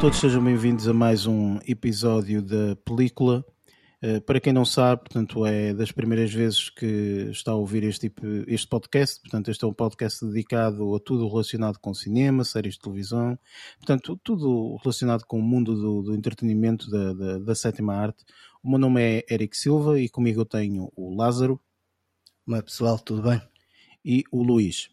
Todos, sejam bem-vindos a mais um episódio da película. Uh, para quem não sabe, portanto, é das primeiras vezes que está a ouvir este, este podcast. Portanto, este é um podcast dedicado a tudo relacionado com cinema, séries de televisão, portanto, tudo relacionado com o mundo do, do entretenimento da, da, da, sétima arte. O meu nome é Eric Silva e comigo eu tenho o Lázaro. Olá pessoal, tudo bem? E o Luís.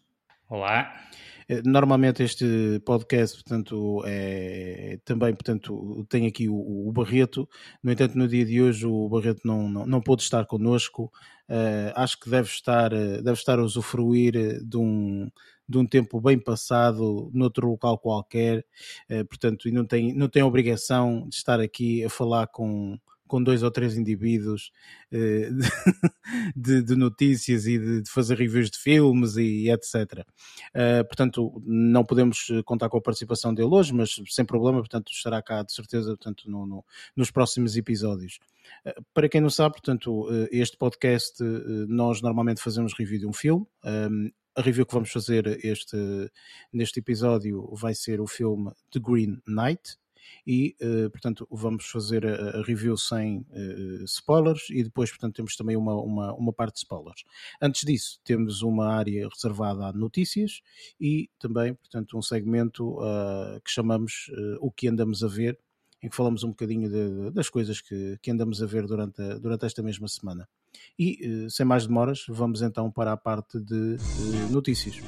Olá. Eh, normalmente este podcast, portanto, é também, portanto, tem aqui o, o Barreto. No entanto, no dia de hoje o Barreto não, não, não pôde estar connosco. Uh, acho que deve estar, eh, deve estar a usufruir de um, de um tempo bem passado noutro local qualquer, portanto, e não tem, não tem obrigação de estar aqui a falar com, com dois ou três indivíduos uh, de, de, notícias e de, de, fazer reviews de filmes e etc. Uh, portanto, não podemos contar com a participação dele hoje, mas sem problema, portanto, estará cá de certeza portanto, no, no, nos próximos episódios. Para quem não sabe, portanto, este podcast nós normalmente fazemos review de um filme. A review que vamos fazer este, neste episódio vai ser o filme The Green Knight, e, uh, portanto, vamos fazer a, review sem uh, spoilers e depois, portanto, temos também uma, uma, uma parte de spoilers. Antes disso, temos uma área reservada a notícias e também, portanto, um segmento uh, que chamamos O que andamos a ver, em que falamos um bocadinho de, das coisas que, que andamos a ver durante, a, durante esta mesma semana. E, sem mais demoras, vamos então para a parte de notícias.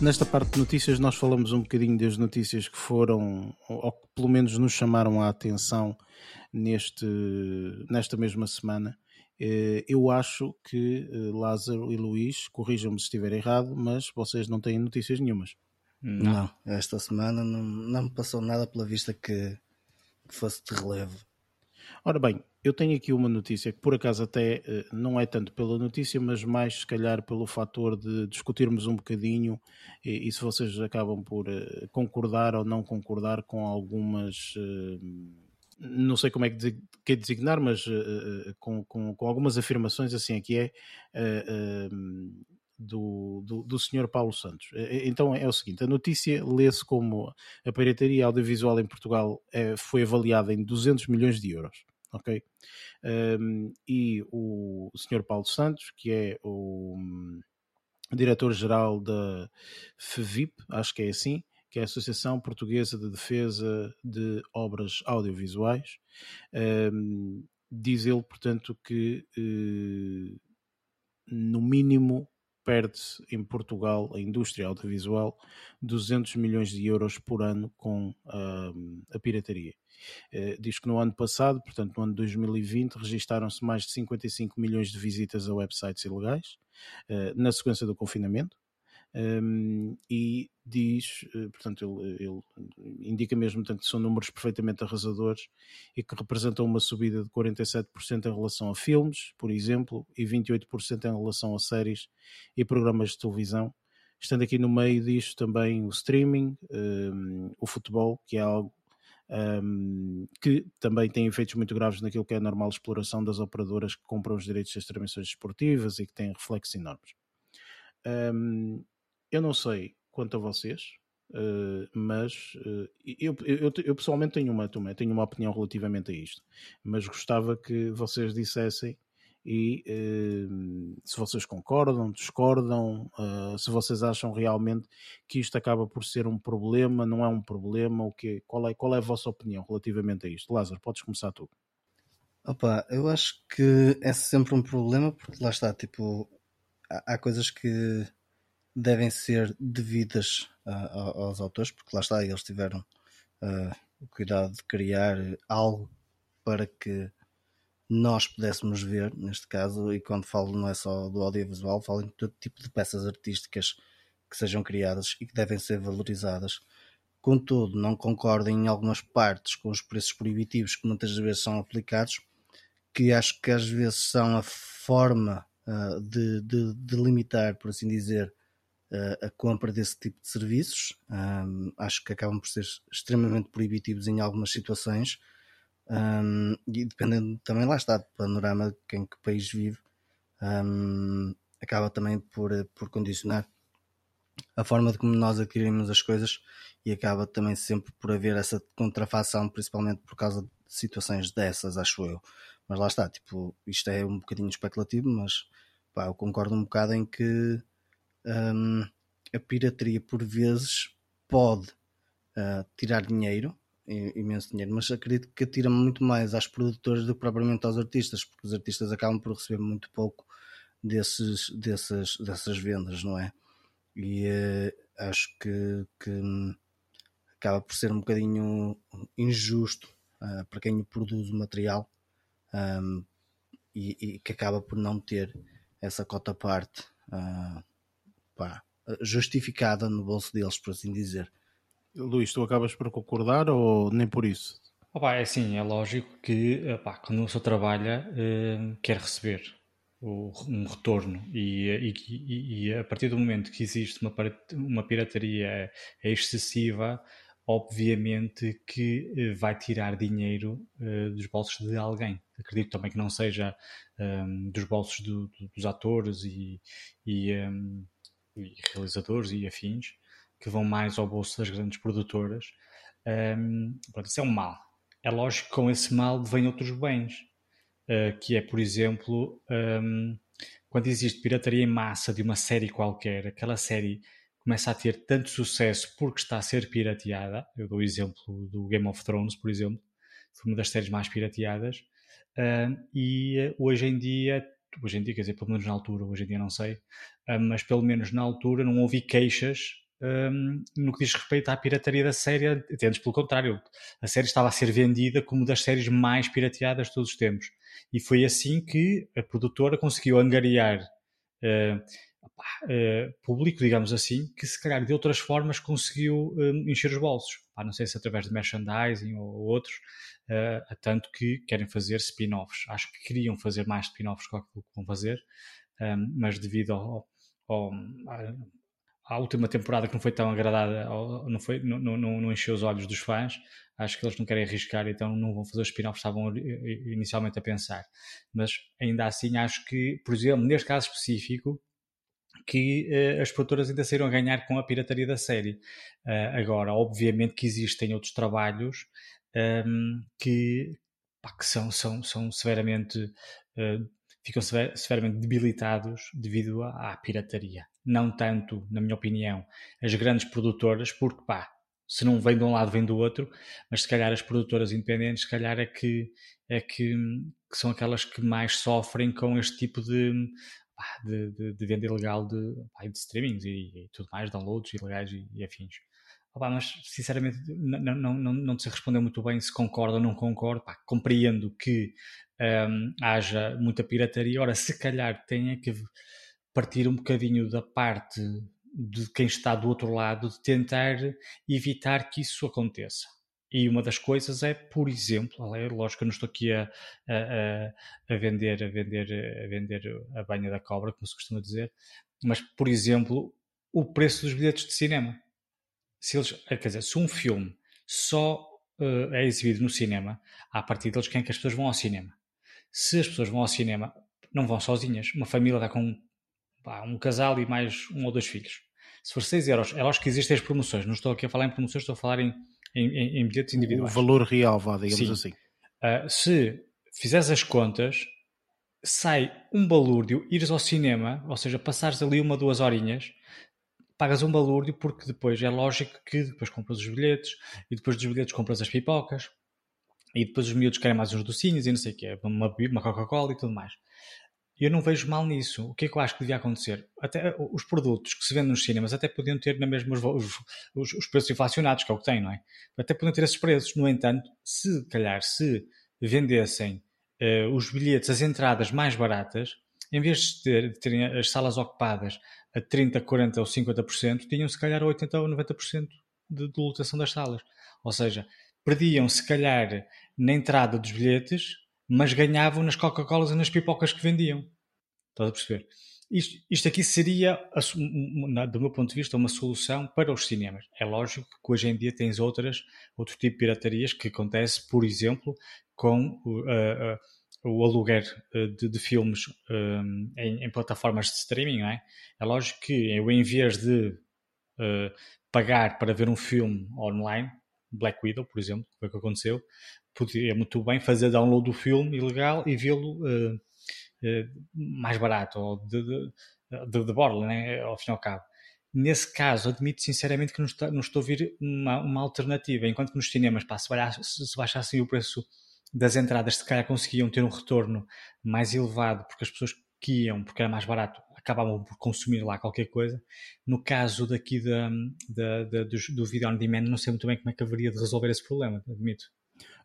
Nesta parte de notícias, nós falamos um bocadinho das notícias que foram, ou que pelo menos nos chamaram a atenção neste, nesta mesma semana. Eh, eu acho que eh, Lázaro e Luís, corrijam-me se estiver errado, mas vocês não têm notícias nenhumas. Não, não esta semana não, não me passou nada pela vista que, que fosse de relevo. Ora bem, eu tenho aqui uma notícia que por acaso até eh, não é tanto pela notícia, mas mais se calhar pelo fator de discutirmos um bocadinho e, e se vocês acabam por uh, concordar ou não concordar com algumas. Uh, não sei como é que designar, mas uh, com, com, com, algumas afirmações, assim aqui é, do, do, do Sr. Paulo Santos. Então é o seguinte: a notícia lê-se como a pirataria audiovisual em Portugal foi avaliada em 200 milhões de euros ok? Um, e o, Sr. Paulo Santos, que é o um, diretor-geral da FEVIP, acho que é assim, que é a Associação Portuguesa de Defesa de Obras Audiovisuais, um, diz ele, portanto, que no mínimo perde-se em Portugal a indústria audiovisual 200 milhões de euros por ano com a pirataria. Eh, diz que no ano passado, portanto no ano de 2020, registaram-se mais de 55 milhões de visitas a websites ilegais, eh, na sequência do confinamento. Um, e diz, eh, portanto, ele, ele, indica mesmo que são números perfeitamente arrasadores e que representam uma subida de 47% em relação a filmes, por exemplo, e 28% em relação a séries e programas de televisão. Estando aqui no meio disto também o streaming, um, o futebol, que é algo um, que também tem efeitos muito graves naquilo que é a normal exploração das operadoras que compram os direitos das transmissões esportivas e que têm reflexos enormes. Um, eu não sei quanto a vocês, uh, mas uh, eu, eu, eu, pessoalmente tenho uma, tenho uma opinião relativamente a isto, mas gostava que vocês dissessem e uh, se vocês concordam, discordam, se vocês acham realmente que isto acaba por ser um problema, não é um problema, o que, qual, é, qual é a vossa opinião relativamente a isto? Lázaro, podes começar tu. Opa, eu acho que é sempre um problema porque lá está, tipo, há, há coisas que devem ser devidas uh, aos autores, porque lá está, eles tiveram o cuidado de criar algo para que nós pudéssemos ver, neste caso, e quando falo não é só do audiovisual, falo em todo tipo de peças artísticas que sejam criadas e que devem ser valorizadas. Contudo, não concordo em algumas partes com os preços proibitivos que muitas vezes são aplicados, que acho que às vezes são a forma uh, de, de, de, limitar, por assim dizer, a, compra desse tipo de serviços. Um, acho que acabam por ser extremamente proibitivos em algumas situações. Um, e dependendo também, lá está, do panorama de em que país vive, um, acaba também por, por condicionar a forma de como nós adquirimos as coisas e acaba também sempre por haver essa contrafação, principalmente por causa de situações dessas, acho eu. Mas lá está, tipo, isto é um bocadinho especulativo, mas pá, eu concordo um bocado em que um, a pirataria por vezes pode uh, tirar dinheiro, imenso dinheiro, mas acredito que tira muito mais às produtoras do que propriamente aos artistas, porque os artistas acabam por receber muito pouco desses, desses, dessas vendas, não é? E uh, acho que, que acaba por ser um bocadinho injusto uh, para quem produz o material um, e, e, que acaba por não ter essa cota parte uh, pá, justificada no bolso deles, por assim dizer. Luís, tu acabas por concordar ou nem por isso? Opa, é assim, é lógico que opa, quando o pessoa trabalha uh, quer receber o, um retorno e, e, e, a partir do momento que existe uma, uma pirataria excessiva, obviamente que uh, vai tirar dinheiro uh, dos bolsos de alguém. Acredito também que não seja um, dos bolsos do, do, dos atores e, um, e realizadores e afins, que vão mais ao bolso das grandes produtoras. Um, pronto, isso é um mal. É lógico que com esse mal vêm outros bens, uh, que é, por exemplo, um, quando existe pirataria em massa de uma série qualquer, aquela série começa a ter tanto sucesso porque está a ser pirateada. Eu dou o exemplo do Game of Thrones, por exemplo, foi uma das séries mais pirateadas. Uh, e hoje em dia hoje em dia, quer dizer, pelo menos na altura, hoje em dia não sei, ah, mas pelo menos na altura não ouvi queixas um, no que diz respeito à pirataria da série, até pelo contrário, a série estava a ser vendida como das séries mais pirateadas de todos os tempos. E foi assim que a produtora conseguiu angariar uh, público, digamos assim, que se calhar de outras formas conseguiu um, encher os bolsos. Não sei se através de merchandising ou, ou outros, uh, tanto que querem fazer spin-offs. Acho que queriam fazer mais spin-offs que o que vão fazer, um, mas devido ao, ao, à última temporada que não foi tão agradada, não, foi, não, não, não encheu os olhos dos fãs, acho que eles não querem arriscar, então não vão fazer os spin-offs estavam inicialmente a pensar. Mas ainda assim acho que, por exemplo, neste caso específico, que uh, as produtoras ainda saíram a ganhar com a pirataria da série. Uh, agora, obviamente que existem outros trabalhos um, que, pá, que são, são, são severamente uh, ficam sever, severamente debilitados devido à, à, pirataria. Não tanto, na minha opinião, as grandes produtoras, porque pá, se não vem de um lado, vem do outro, mas se calhar as produtoras independentes, se calhar é que, é que, que são aquelas que mais sofrem com este tipo de, de, de, de venda ilegal de, de streamings e, e, tudo mais, downloads ilegais e, e afins. Opa, mas sinceramente não, não, não, não te respondeu muito bem se concorda ou não concorda. Pá, compreendo que um, haja muita pirataria. Ora, se calhar tenha que partir um bocadinho da parte de quem está do outro lado de tentar evitar que isso aconteça. E uma das coisas é, por exemplo, lógico que eu não estou aqui a, a, a, vender, a vender, a vender a banha da cobra, como se costuma dizer, mas, por exemplo, o preço dos bilhetes de cinema se eles, eh, quer dizer, se um filme só uh, é exibido no cinema, a partir deles quem é que as pessoas vão ao cinema? Se as pessoas vão ao cinema, não vão sozinhas. Uma família dá com pá, um casal e mais um ou dois filhos. Se for 6 euros, é lógico que existem as promoções. Não estou aqui a falar em promoções, estou a falar em, em, em bilhetes individuais. O valor real, vá, digamos Sim. assim. Uh, se fizeres as contas, sai um balúrdio ires ao cinema, ou seja, passares ali uma, duas horinhas, pagas um balúrdio porque depois é lógico que depois compras os bilhetes e depois dos bilhetes compras as pipocas e depois os miúdos querem mais uns docinhos e não sei o que, uma, uma Coca-Cola e tudo mais. E eu não vejo mal nisso. O que é que eu acho que devia acontecer? Até os produtos que se vendem nos cinemas até podiam ter na mesma os, os, os, preços inflacionados, que é o que tem, não é? Até podiam ter esses preços. No entanto, se calhar se vendessem uh, os bilhetes, as entradas mais baratas, em vez de, ter, de terem as salas ocupadas a 30, 40 ou 50%, tinham se calhar 80 ou 90% de, de lotação das salas. Ou seja, perdiam se calhar na entrada dos bilhetes, mas ganhavam nas Coca-Colas e nas pipocas que vendiam. Estás a perceber? isto, isto aqui seria, do meu ponto de vista, uma solução para os cinemas. É lógico que hoje em dia tens outras, outro tipo de piratarias que acontece, por exemplo, com uh, uh, o aluguer de, de filmes um, em, em, plataformas de streaming, é? É lógico que eu, em vez de uh, pagar para ver um filme online, Black Widow, por exemplo, foi o que aconteceu, podia muito bem fazer download do filme ilegal e vê-lo uh, uh, mais barato, ou de, de, de, de borla, né, ao fim e ao cabo. Nesse caso, admito sinceramente que não, está, não estou a vir uma, uma alternativa, enquanto que nos cinemas, pá, se, se baixassem o preço das entradas, se calhar conseguiam ter um retorno mais elevado, porque as pessoas que iam, porque era mais barato, acabavam por consumir lá qualquer coisa. No caso daqui da, da, da do, do vídeo on demand, não sei muito bem como é que haveria de resolver esse problema, admito.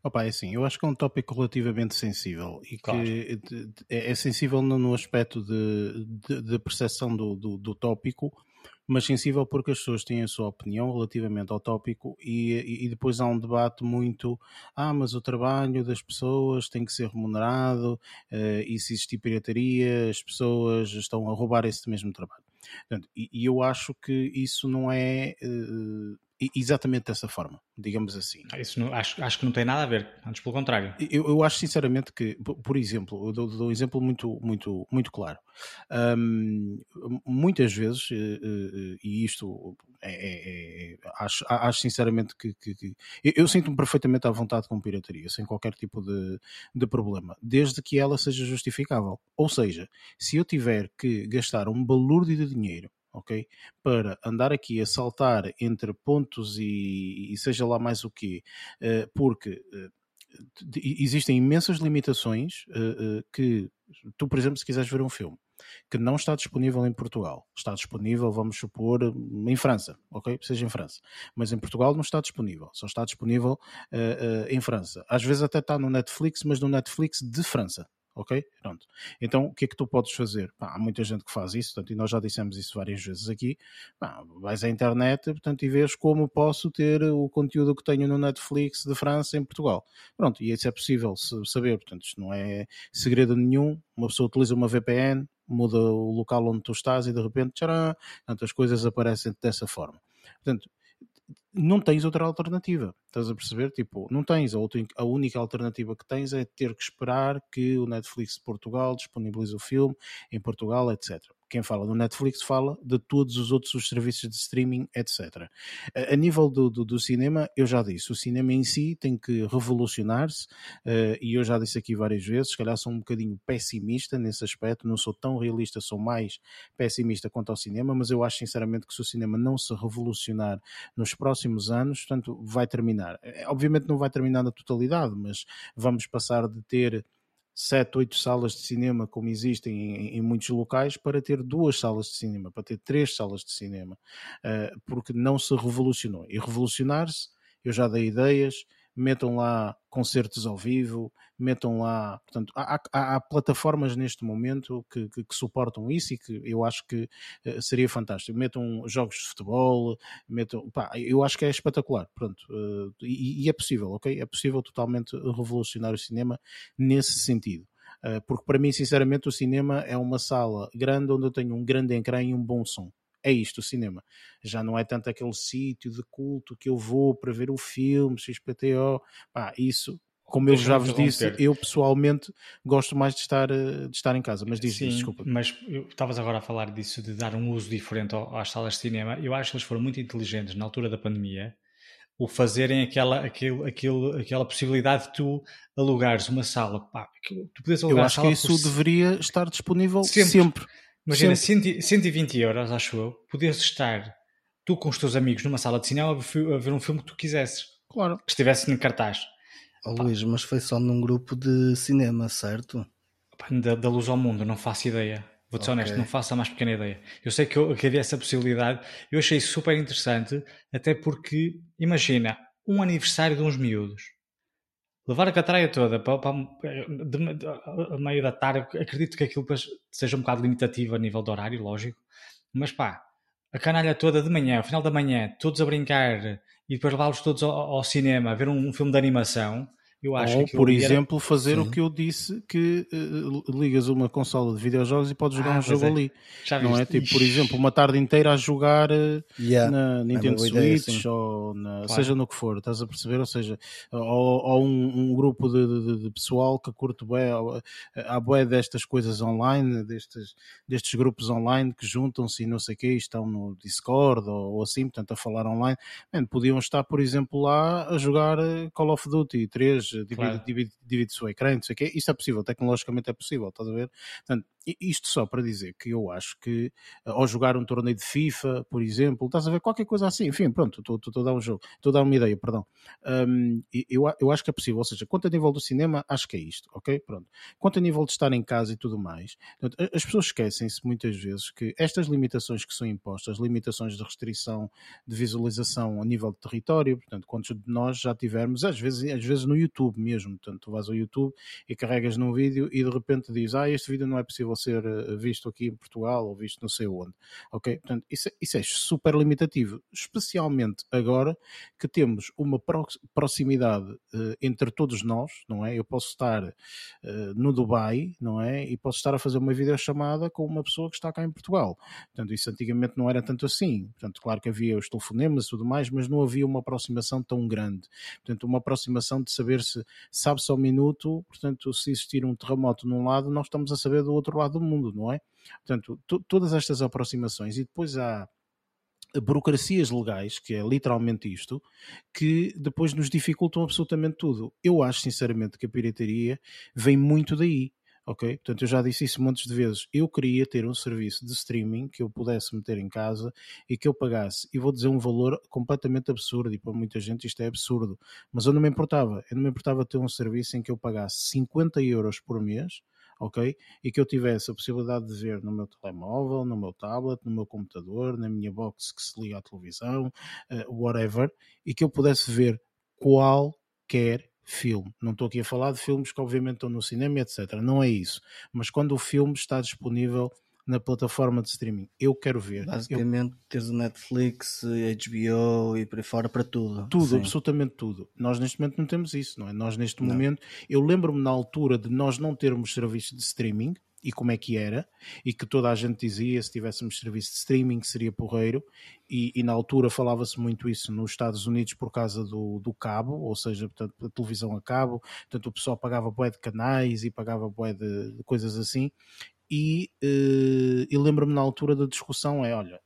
Opa, é assim, eu acho que é um tópico relativamente sensível e claro. que é, é sensível no, aspecto de, de, de percepção do, do, do, tópico, mas sensível porque as pessoas têm a sua opinião relativamente ao tópico e, e, depois há um debate muito ah, mas o trabalho das pessoas tem que ser remunerado uh, e se existir pirataria as pessoas estão a roubar esse mesmo trabalho. Portanto, e, eu acho que isso não é uh, exatamente dessa forma, digamos assim. Ah, isso não, acho, acho que não tem nada a ver, antes pelo contrário. Eu, eu acho sinceramente que, por exemplo, eu dou, dou um exemplo muito, muito, muito claro. Um, muitas vezes, eh, eh, e isto é, é, é, acho, acho sinceramente que, que, que eu, eu sinto-me perfeitamente à vontade com pirataria, sem qualquer tipo de, de problema, desde que ela seja justificável. Ou seja, se eu tiver que gastar um balúrdio de dinheiro ok? Para andar aqui a saltar entre pontos e, e seja lá mais o quê, uh, porque uh, existem imensas limitações uh, que tu, por exemplo, se quiseres ver um filme que não está disponível em Portugal, está disponível, vamos supor, em França, ok? Seja em França, mas em Portugal não está disponível, só está disponível em França. Às vezes até está no Netflix, mas no Netflix de França, ok? Pronto. Então, o que é que tu podes fazer? Pá, há muita gente que faz isso, portanto, e nós já dissemos isso várias vezes aqui. Pá, vais à internet, portanto, e vês como posso ter o conteúdo que tenho no Netflix de França em Portugal. Pronto, e isso é possível saber, portanto, isto não é segredo nenhum. Uma pessoa utiliza uma VPN, muda o local onde tu estás e de repente, tcharam, portanto, as coisas aparecem dessa forma. Portanto, não tens outra alternativa. Estás a perceber? Tipo, não tens. A, outra, a única alternativa que tens é ter que esperar que o Netflix de Portugal disponibilize o filme em Portugal, etc quem fala do Netflix fala de todos os outros os serviços de streaming, etc. A, a nível do, do, do, cinema, eu já disse, o cinema em si tem que revolucionar-se uh, e eu já disse aqui várias vezes, se calhar sou um bocadinho pessimista nesse aspecto, não sou tão realista, sou mais pessimista quanto ao cinema, mas eu acho sinceramente que se o cinema não se revolucionar nos próximos anos, portanto, vai terminar. Eh, obviamente não vai terminar na totalidade, mas vamos passar de ter sete, oito salas de cinema, como existem em, em, muitos locais, para ter duas salas de cinema, para ter três salas de cinema, uh, porque não se revolucionou. E revolucionar-se, eu já dei ideias, metam lá concertos ao vivo, metam lá. Portanto, há, há, há plataformas neste momento que, que, que, suportam isso e que eu acho que uh, seria fantástico. Metam jogos de futebol, metam. Pá, eu acho que é espetacular. Pronto, uh, e, e, é possível, ok? É possível totalmente revolucionar o cinema nesse sentido. Uh, porque para mim, sinceramente, o cinema é uma sala grande onde eu tenho um grande ecrã e um bom som é isto o cinema. Já não é tanto aquele sítio de culto que eu vou para ver o filme, XPTO. Pá, isso, como eu já vos disse, eu pessoalmente gosto mais de estar, eh, de estar em casa. Mas diz, Sim, desculpa. Mas estavas agora a falar disso, de dar um uso diferente às salas de cinema. Eu acho que eles foram muito inteligentes na altura da pandemia o fazerem aquela, aquele, aquele, aquela possibilidade de tu alugares uma sala. Pá, tu eu acho que isso por... deveria estar disponível sempre. sempre. Imagina, Sempre. 120 euros, acho eu, podias estar tu com os teus amigos numa sala de cinema a ver um filme que tu quisesses. Claro. Que estivesse no cartaz. Oh, Luís, mas foi só num grupo de cinema, certo? Da, da luz ao mundo, não faço ideia. Vou-te ser okay. honesto, não faço a mais pequena ideia. Eu sei que, eu, que havia essa possibilidade, eu achei super interessante, até porque, imagina, um aniversário de uns miúdos levar a catraia toda para, para de, de, a meio da tarde, acredito que aquilo seja um bocado limitativo a nível de horário, lógico, mas pá, a canalha toda de manhã, ao final da manhã, todos a brincar e depois levá-los todos ao, ao, cinema a ver um, um, filme de animação, Eu acho Ou, que por exemplo, era... fazer Sim. o que eu disse, que uh, ligas uma consola de videojogos e podes jogar ah, um jogo é. ali. Já não é? Tipo, por exemplo, uma tarde inteira a jogar uh, yeah. na Nintendo é Switch ideia, ou na, claro. seja no que for, estás a perceber? Ou seja, ou, ou um, um, grupo de, de, de, pessoal que curte bem, há bué destas coisas online, destes, destes grupos online que juntam-se e não sei o que, estão no Discord ou, ou, assim, portanto, a falar online. Man, podiam estar, por exemplo, lá a jogar Call of Duty 3 divide, claro. divide, divide o ecrã, não sei o quê. Isso é possível, tecnologicamente é possível, estás a ver? Portanto, isto só para dizer que eu acho que ao jogar um torneio de FIFA, por exemplo, estás a ver qualquer coisa assim, enfim, pronto, estou a dar um jogo, estou a dar uma ideia, perdão. Um, eu, eu acho que é possível, ou seja, quanto a nível do cinema, acho que é isto, ok? Pronto. Quanto a nível de estar em casa e tudo mais, portanto, as pessoas esquecem-se muitas vezes que estas limitações que são impostas, limitações de restrição de visualização a nível de território, portanto, quantos de nós já tivemos, às vezes, às vezes no YouTube mesmo, portanto, tu vais ao YouTube e carregas num vídeo e de repente dizes, ah, este vídeo não é possível ser eh, visto aqui em Portugal ou visto não sei onde. Ok? Portanto, isso, é, isso é super limitativo, especialmente agora que temos uma proximidade uh, entre todos nós, não é? Eu posso estar uh, no Dubai, não é? E posso estar a fazer uma videochamada com uma pessoa que está cá em Portugal. Portanto, isso antigamente não era tanto assim. Portanto, claro que havia os telefonemas e tudo mais, mas não havia uma aproximação tão grande. Portanto, uma aproximação de saber se sabe-se ao minuto, portanto, se existir um terremoto num lado, nós estamos a saber do outro lado do mundo não é? Portanto, todas estas aproximações e depois há burocracias legais, que é literalmente isto, que depois nos dificultam absolutamente tudo. Eu acho sinceramente que a pirataria vem muito daí. Ok? Portanto, eu já disse isso montes de vezes. Eu queria ter um serviço de streaming que eu pudesse meter em casa e que eu pagasse. E vou dizer um valor completamente absurdo, e para muita gente isto é absurdo, mas eu não me importava. Eu não me importava ter um serviço em que eu pagasse 50 euros por mês ok? E que eu tivesse a possibilidade de ver no meu telemóvel, no meu tablet, no meu computador, na minha box que se liga à televisão, uh, whatever, e que eu pudesse ver qualquer filme. Não estou aqui a falar de filmes que obviamente estão no cinema, etc. Não é isso. Mas quando o filme está disponível na plataforma de streaming. Eu quero ver. Basicamente, eu... tens o Netflix, HBO e por aí fora para tudo. Tudo, Sim. absolutamente tudo. Nós neste momento não temos isso, não é? Nós neste não. momento, eu lembro-me na altura de nós não termos serviço de streaming e como é que era, e que toda a gente dizia se tivéssemos serviço de streaming seria porreiro, e, e na altura falava-se muito isso nos Estados Unidos por causa do, do cabo, ou seja, portanto, a televisão a cabo, portanto o pessoal pagava bué de canais e pagava bué de, de coisas assim, e, uh, e lembro-me na altura da discussão é, olha,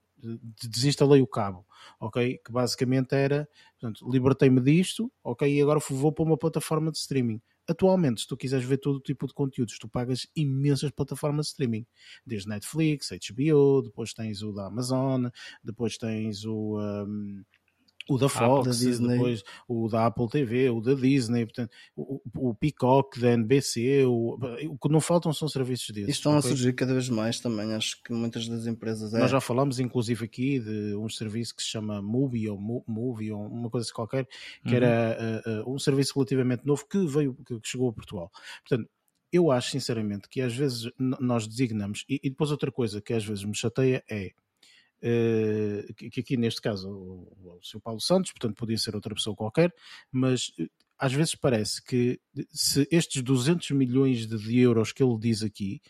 desinstalei o cabo, ok? Que basicamente era, portanto, libertei-me disto, ok? E agora vou para uma plataforma de streaming. Atualmente, se tu quiseres ver todo tipo de conteúdos, tu pagas imensas plataformas de streaming, desde Netflix, HBO, depois tens o da Amazon, depois tens o. Um, o da Fox, da depois o da Apple TV, o da Disney, portanto, o, o Peacock da NBC, o, o que não faltam são serviços desses. Estão a surgir cada vez mais também, acho que muitas das empresas. É... Nós já falamos inclusive aqui de um serviço que se chama Movie ou Movie ou uma coisa qualquer, que uhum. era uh, uh, um serviço relativamente novo que veio, que chegou a Portugal. Portanto, eu acho sinceramente que às vezes nós designamos, e, e depois outra coisa que às vezes me chateia é que, aqui neste caso o, Sr. Paulo Santos, portanto podia ser outra pessoa qualquer, mas eh, às vezes parece que se estes 200 milhões de euros que ele diz aqui,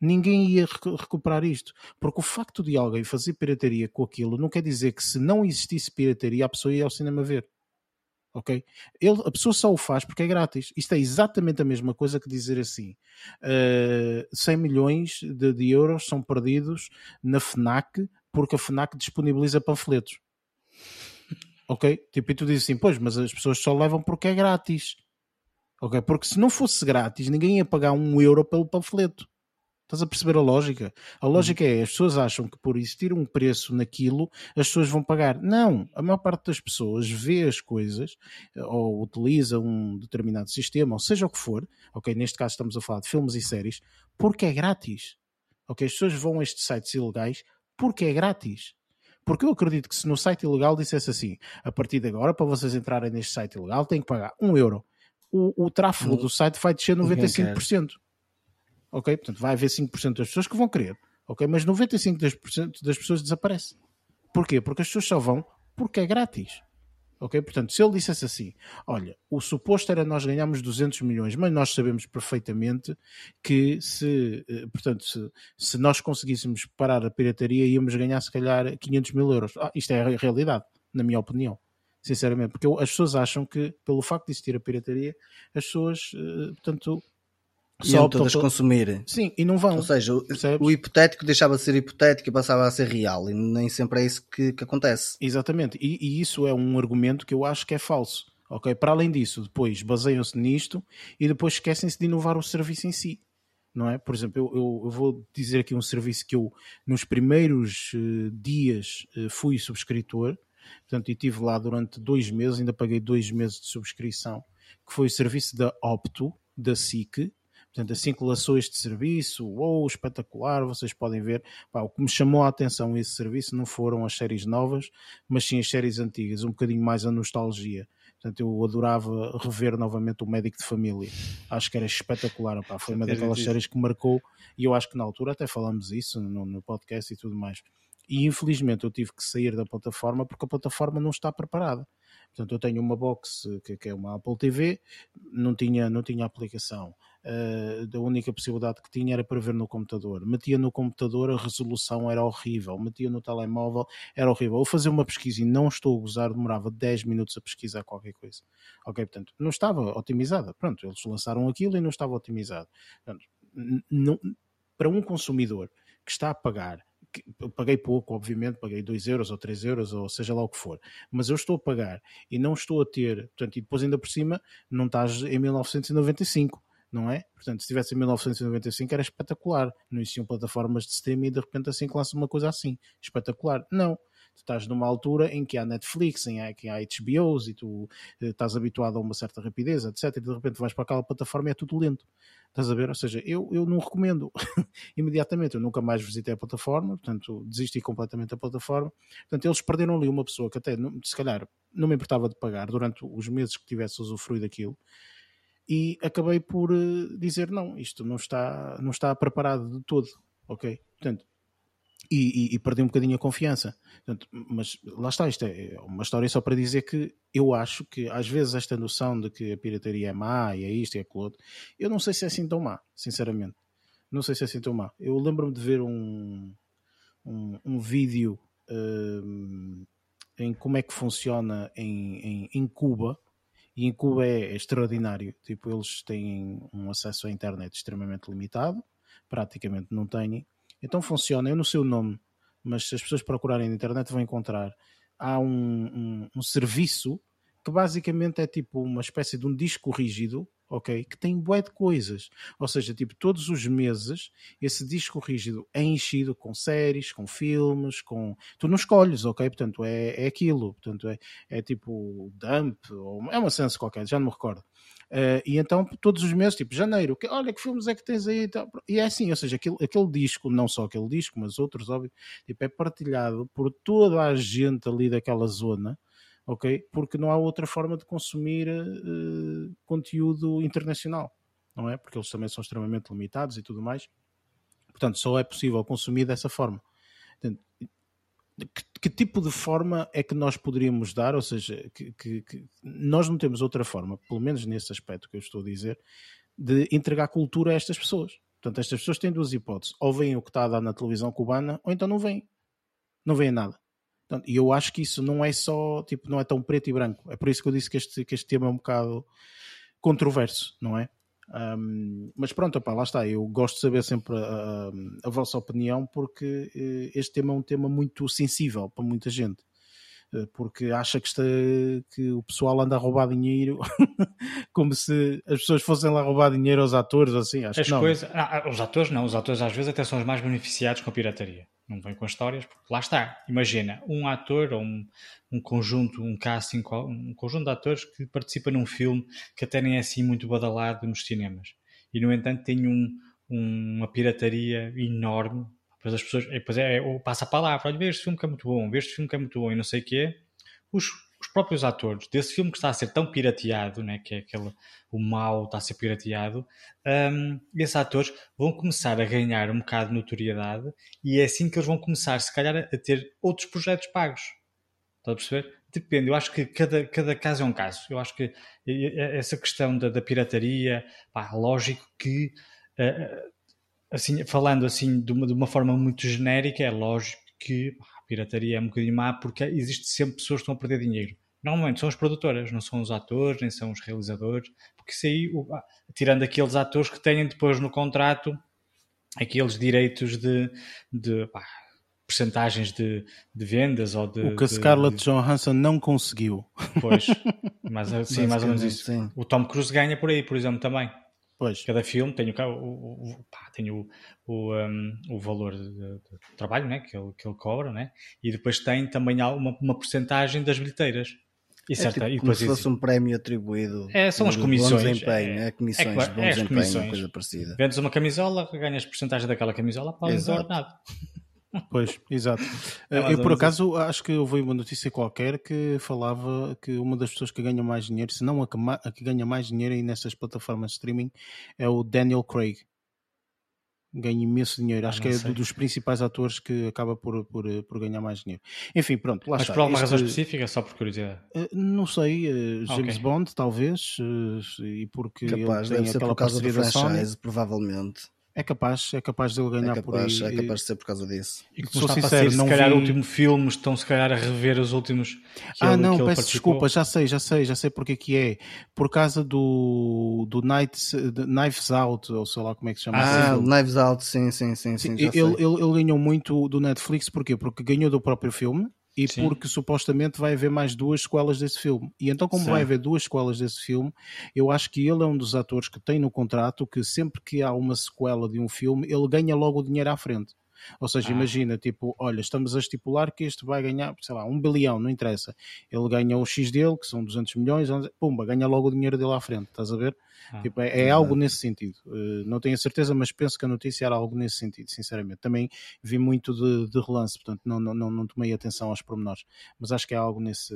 ninguém ia recuperar isto, porque o facto de alguém fazer pirataria com aquilo não quer dizer que se não existisse pirataria a pessoa ia ao cinema ver. Ok? Ele, a pessoa só o faz porque é grátis. Isto é exatamente a mesma coisa que dizer assim: uh, eh, 100 milhões de, de euros são perdidos na FNAC porque a FNAC disponibiliza panfletos. ok? Tipo, e tu dizes assim, pois, mas as pessoas só levam porque é grátis. Ok? Porque se não fosse grátis, ninguém ia pagar um euro pelo panfleto. Estás a perceber a lógica? A lógica é, as pessoas acham que por existir um preço naquilo, as pessoas vão pagar. Não, a maior parte das pessoas vê as coisas ou utiliza um determinado sistema, ou seja o que for, ok, neste caso estamos a falar de filmes e séries, porque é grátis. Ok, as pessoas vão a estes sites ilegais porque é grátis. Porque eu acredito que se no site ilegal dissesse assim, a partir de agora, para vocês entrarem neste site ilegal, têm que pagar um euro. O, o tráfego uhum. do site vai descer 95%. Ok? Portanto, vai haver 5% das pessoas que vão querer. Ok? Mas 95% das pessoas desaparece. Porquê? Porque as pessoas só vão porque é grátis. Ok? Portanto, se ele dissesse assim: olha, o suposto era nós ganharmos 200 milhões, mas nós sabemos perfeitamente que se, eh, portanto, se, se nós conseguíssemos parar a pirataria, íamos ganhar se calhar 500 mil euros. Ah, isto é a realidade, na minha opinião. Sinceramente, porque as pessoas acham que, pelo facto de existir a pirataria, as pessoas, eh, portanto, só todas pelo... consumir. Sim, e não vão. Ou seja, o, o, hipotético deixava de ser hipotético e passava a ser real, e nem sempre é isso que, que acontece. Exatamente, e, e, isso é um argumento que eu acho que é falso. Ok, para além disso, depois baseiam-se nisto e depois esquecem-se de inovar o serviço em si. Não é? Por exemplo, eu, eu, eu, vou dizer aqui um serviço que eu, nos primeiros uh, dias, uh, fui subscritor, portanto, e estive lá durante dois meses, ainda paguei dois meses de subscrição, que foi o serviço da Opto, da SIC, Portanto, assim que lançou este serviço, uou, espetacular, vocês podem ver. Pá, o que me chamou a atenção esse serviço não foram as séries novas, mas sim as séries antigas, um bocadinho mais a nostalgia. Portanto, eu adorava rever novamente o Médico de Família. Acho que era espetacular. Pá. Foi uma daquelas séries que marcou, e eu acho que na altura até falamos isso no, no podcast e tudo mais. E infelizmente eu tive que sair da plataforma porque a plataforma não está preparada. Portanto, eu tenho uma box que, que é uma Apple TV, não tinha, não tinha aplicação. Uh, a única possibilidade que tinha era para ver no computador. Metia no computador, a resolução era horrível. Metia no telemóvel, era horrível. Eu fazia uma pesquisa e não estou a gozar, demorava 10 minutos a pesquisar qualquer coisa. Ok, portanto, não estava otimizada. Pronto, eles lançaram aquilo e não estava otimizado. Portanto, não, para um consumidor que está a pagar paguei pouco, obviamente, paguei 2 euros ou 3 euros, ou seja lá o que for, mas eu estou a pagar e não estou a ter, portanto, e depois ainda por cima não estás em 1995, não é? Portanto, se estivesse em 1995 era espetacular, não existiam plataformas de streaming e de repente assim que lança uma coisa assim, espetacular. Não, tu estás numa altura em que há Netflix, em que há HBOs e tu eh, estás habituado a uma certa rapidez, etc. E de repente vais para aquela plataforma e é tudo lento. Estás a ver? Ou seja, eu, eu não recomendo imediatamente. Eu nunca mais visitei a plataforma, portanto, desisti completamente da plataforma. Portanto, eles perderam ali uma pessoa que até, se calhar, não me importava de pagar durante os meses que tivesse usufruído daquilo. E acabei por eh, dizer: não, isto não está, não está preparado de todo. Ok? Portanto, e, e, e, perdi um bocadinho a confiança. Portanto, mas lá está, isto é uma história só para dizer que eu acho que às vezes esta noção de que a pirataria é má e é isto e é aquilo outro, eu não sei se é assim tão má, sinceramente. Não sei se é assim tão má. Eu lembro-me de ver um, um, um vídeo um, em como é que funciona em, em, em Cuba. E em Cuba é, é extraordinário. Tipo, eles têm um acesso à internet extremamente limitado, praticamente não têm então funciona, eu não sei o nome, mas se as pessoas procurarem na internet vão encontrar. Há um, um, um serviço que basicamente é tipo uma espécie de um disco rígido, ok? Que tem bué de coisas. Ou seja, tipo, todos os meses esse disco rígido é enchido com séries, com filmes, com. Tu não escolhes, ok? Portanto, é, é aquilo. Portanto, é, é tipo dump, ou é uma sense qualquer, já não me recordo. Uh, e então todos os meses, tipo janeiro, que, olha que filmes é que tens aí e, é assim, ou seja, aquele, aquele disco, não só aquele disco, mas outros, óbvio, tipo, é partilhado por toda a gente ali daquela zona, ok? Porque não há outra forma de consumir uh, conteúdo internacional, não é? Porque eles também são extremamente limitados e tudo mais. Portanto, só é possível consumir dessa forma. Portanto, que, que, tipo de forma é que nós poderíamos dar? Ou seja, que, que, que, nós não temos outra forma, pelo menos nesse aspecto que eu estou a dizer, de entregar cultura a estas pessoas. Portanto, estas pessoas têm duas hipóteses: ou veem o que está a dar na televisão cubana, ou então não veem. Não veem nada. E eu acho que isso não é só, tipo, não é tão preto e branco. É por isso que eu disse que este, que este tema é um bocado controverso, não é? Um, mas pronto, opa, lá está. Eu gosto de saber sempre a, a, a vossa opinião porque uh, este tema é um tema muito sensível para muita gente. Uh, porque acha que, está, que o pessoal anda a roubar dinheiro como se as pessoas fossem lá roubar dinheiro aos atores, assim. Acho as que não. Coisas, ah, ah, os atores não, os atores às vezes até são os mais beneficiados com a pirataria não vem com histórias, porque lá está. Imagina, um ator ou um, um conjunto, um casting, um conjunto de atores que participa num filme que até nem é assim muito badalado nos cinemas. E, no entanto, tem um, uma pirataria enorme. Depois as pessoas, depois é, é, passa a palavra, olha, vê este filme que é muito bom, vê este filme que é muito bom e não sei o quê. Os próprios atores desse filme que está a ser tão pirateado, né, que é aquele, o mal está a ser pirateado, um, esses atores vão começar a ganhar um bocado de notoriedade e é assim que eles vão começar, se calhar, a ter outros projetos pagos. Estás a perceber? depende. Eu acho que cada, cada caso é um caso. Eu acho que essa questão da, da pirataria, pá, lógico que, uh, assim, falando assim de uma, de uma forma muito genérica, é lógico que pá, a pirataria é um bocadinho má porque existe sempre pessoas que estão a perder dinheiro. Normalmente são as produtoras, não são os atores, nem são os realizadores, porque isso aí, tirando aqueles atores que têm depois no contrato aqueles direitos de, de pá, percentagens de, de, vendas ou de. O que a Scarlett de... Johansson não conseguiu. Pois, mas sim, mais ou menos isso. Sim. O Tom Cruise ganha por aí, por exemplo, também. Pois. Cada filme tem o, o, o, pá, tem o, o, um, o valor de, de, trabalho né, que, ele, que ele cobra, né? e depois tem também uma, uma porcentagem das bilheteiras. E, é certa, tipo, e como se fosse um prémio atribuído. É, são as comissões. Bom desempenho, é, é comissões, é, bom é desempenho, comissões. coisa parecida. Vendes uma camisola, ganhas porcentagem daquela camisola, pode nada. Pois, exato. É eu por acaso isso. acho que houve uma notícia qualquer que falava que uma das pessoas que ganha mais dinheiro, se não a que, a que ganha mais dinheiro aí nessas plataformas de streaming, é o Daniel Craig ganha imenso dinheiro. Ah, Acho que é sei. dos principais atores que acaba por, por, por ganhar mais dinheiro. Enfim, pronto, lá Mas está. por alguma razão específica, só por curiosidade? Uh, não sei, uh, James okay. Bond, talvez, uh, e porque Capaz, ele tem aquela por causa do franchise, provavelmente. É capaz, é capaz dele ganhar é capaz, por aí. É capaz de ser por causa disso. E como sou sincero, se calhar vi... o último filme, estão se calhar a rever os últimos. ah, ele, não, peço desculpa, já sei, já sei, já sei porque que é. Por causa do, do Nights, Knives Out, ou sei lá como é que se chama. Ah, assim, Knives Out, sim, sim, sim. sim, sim ele, ele, ele, ganhou muito do Netflix, porquê? Porque ganhou do próprio filme e Sim. porque supostamente vai haver mais duas sequelas desse filme. E então, como Sim. vai haver duas sequelas desse filme, eu acho que ele é um dos atores que tem no contrato que sempre que há uma sequela de um filme, ele ganha logo o dinheiro à frente. Ou seja, ah. imagina, tipo, olha, estamos a estipular que este vai ganhar, sei lá, um bilhão, não interessa. Ele ganha o X dele, que são 200 milhões, pumba, ganha logo o dinheiro dele à frente, estás a ver? Ah, tipo, é, é algo nesse sentido. Uh, não tenho a certeza, mas penso que a notícia era algo nesse sentido, sinceramente. Também vi muito de, de relance, portanto não, não, não, não, tomei atenção aos pormenores, mas acho que é algo nesse,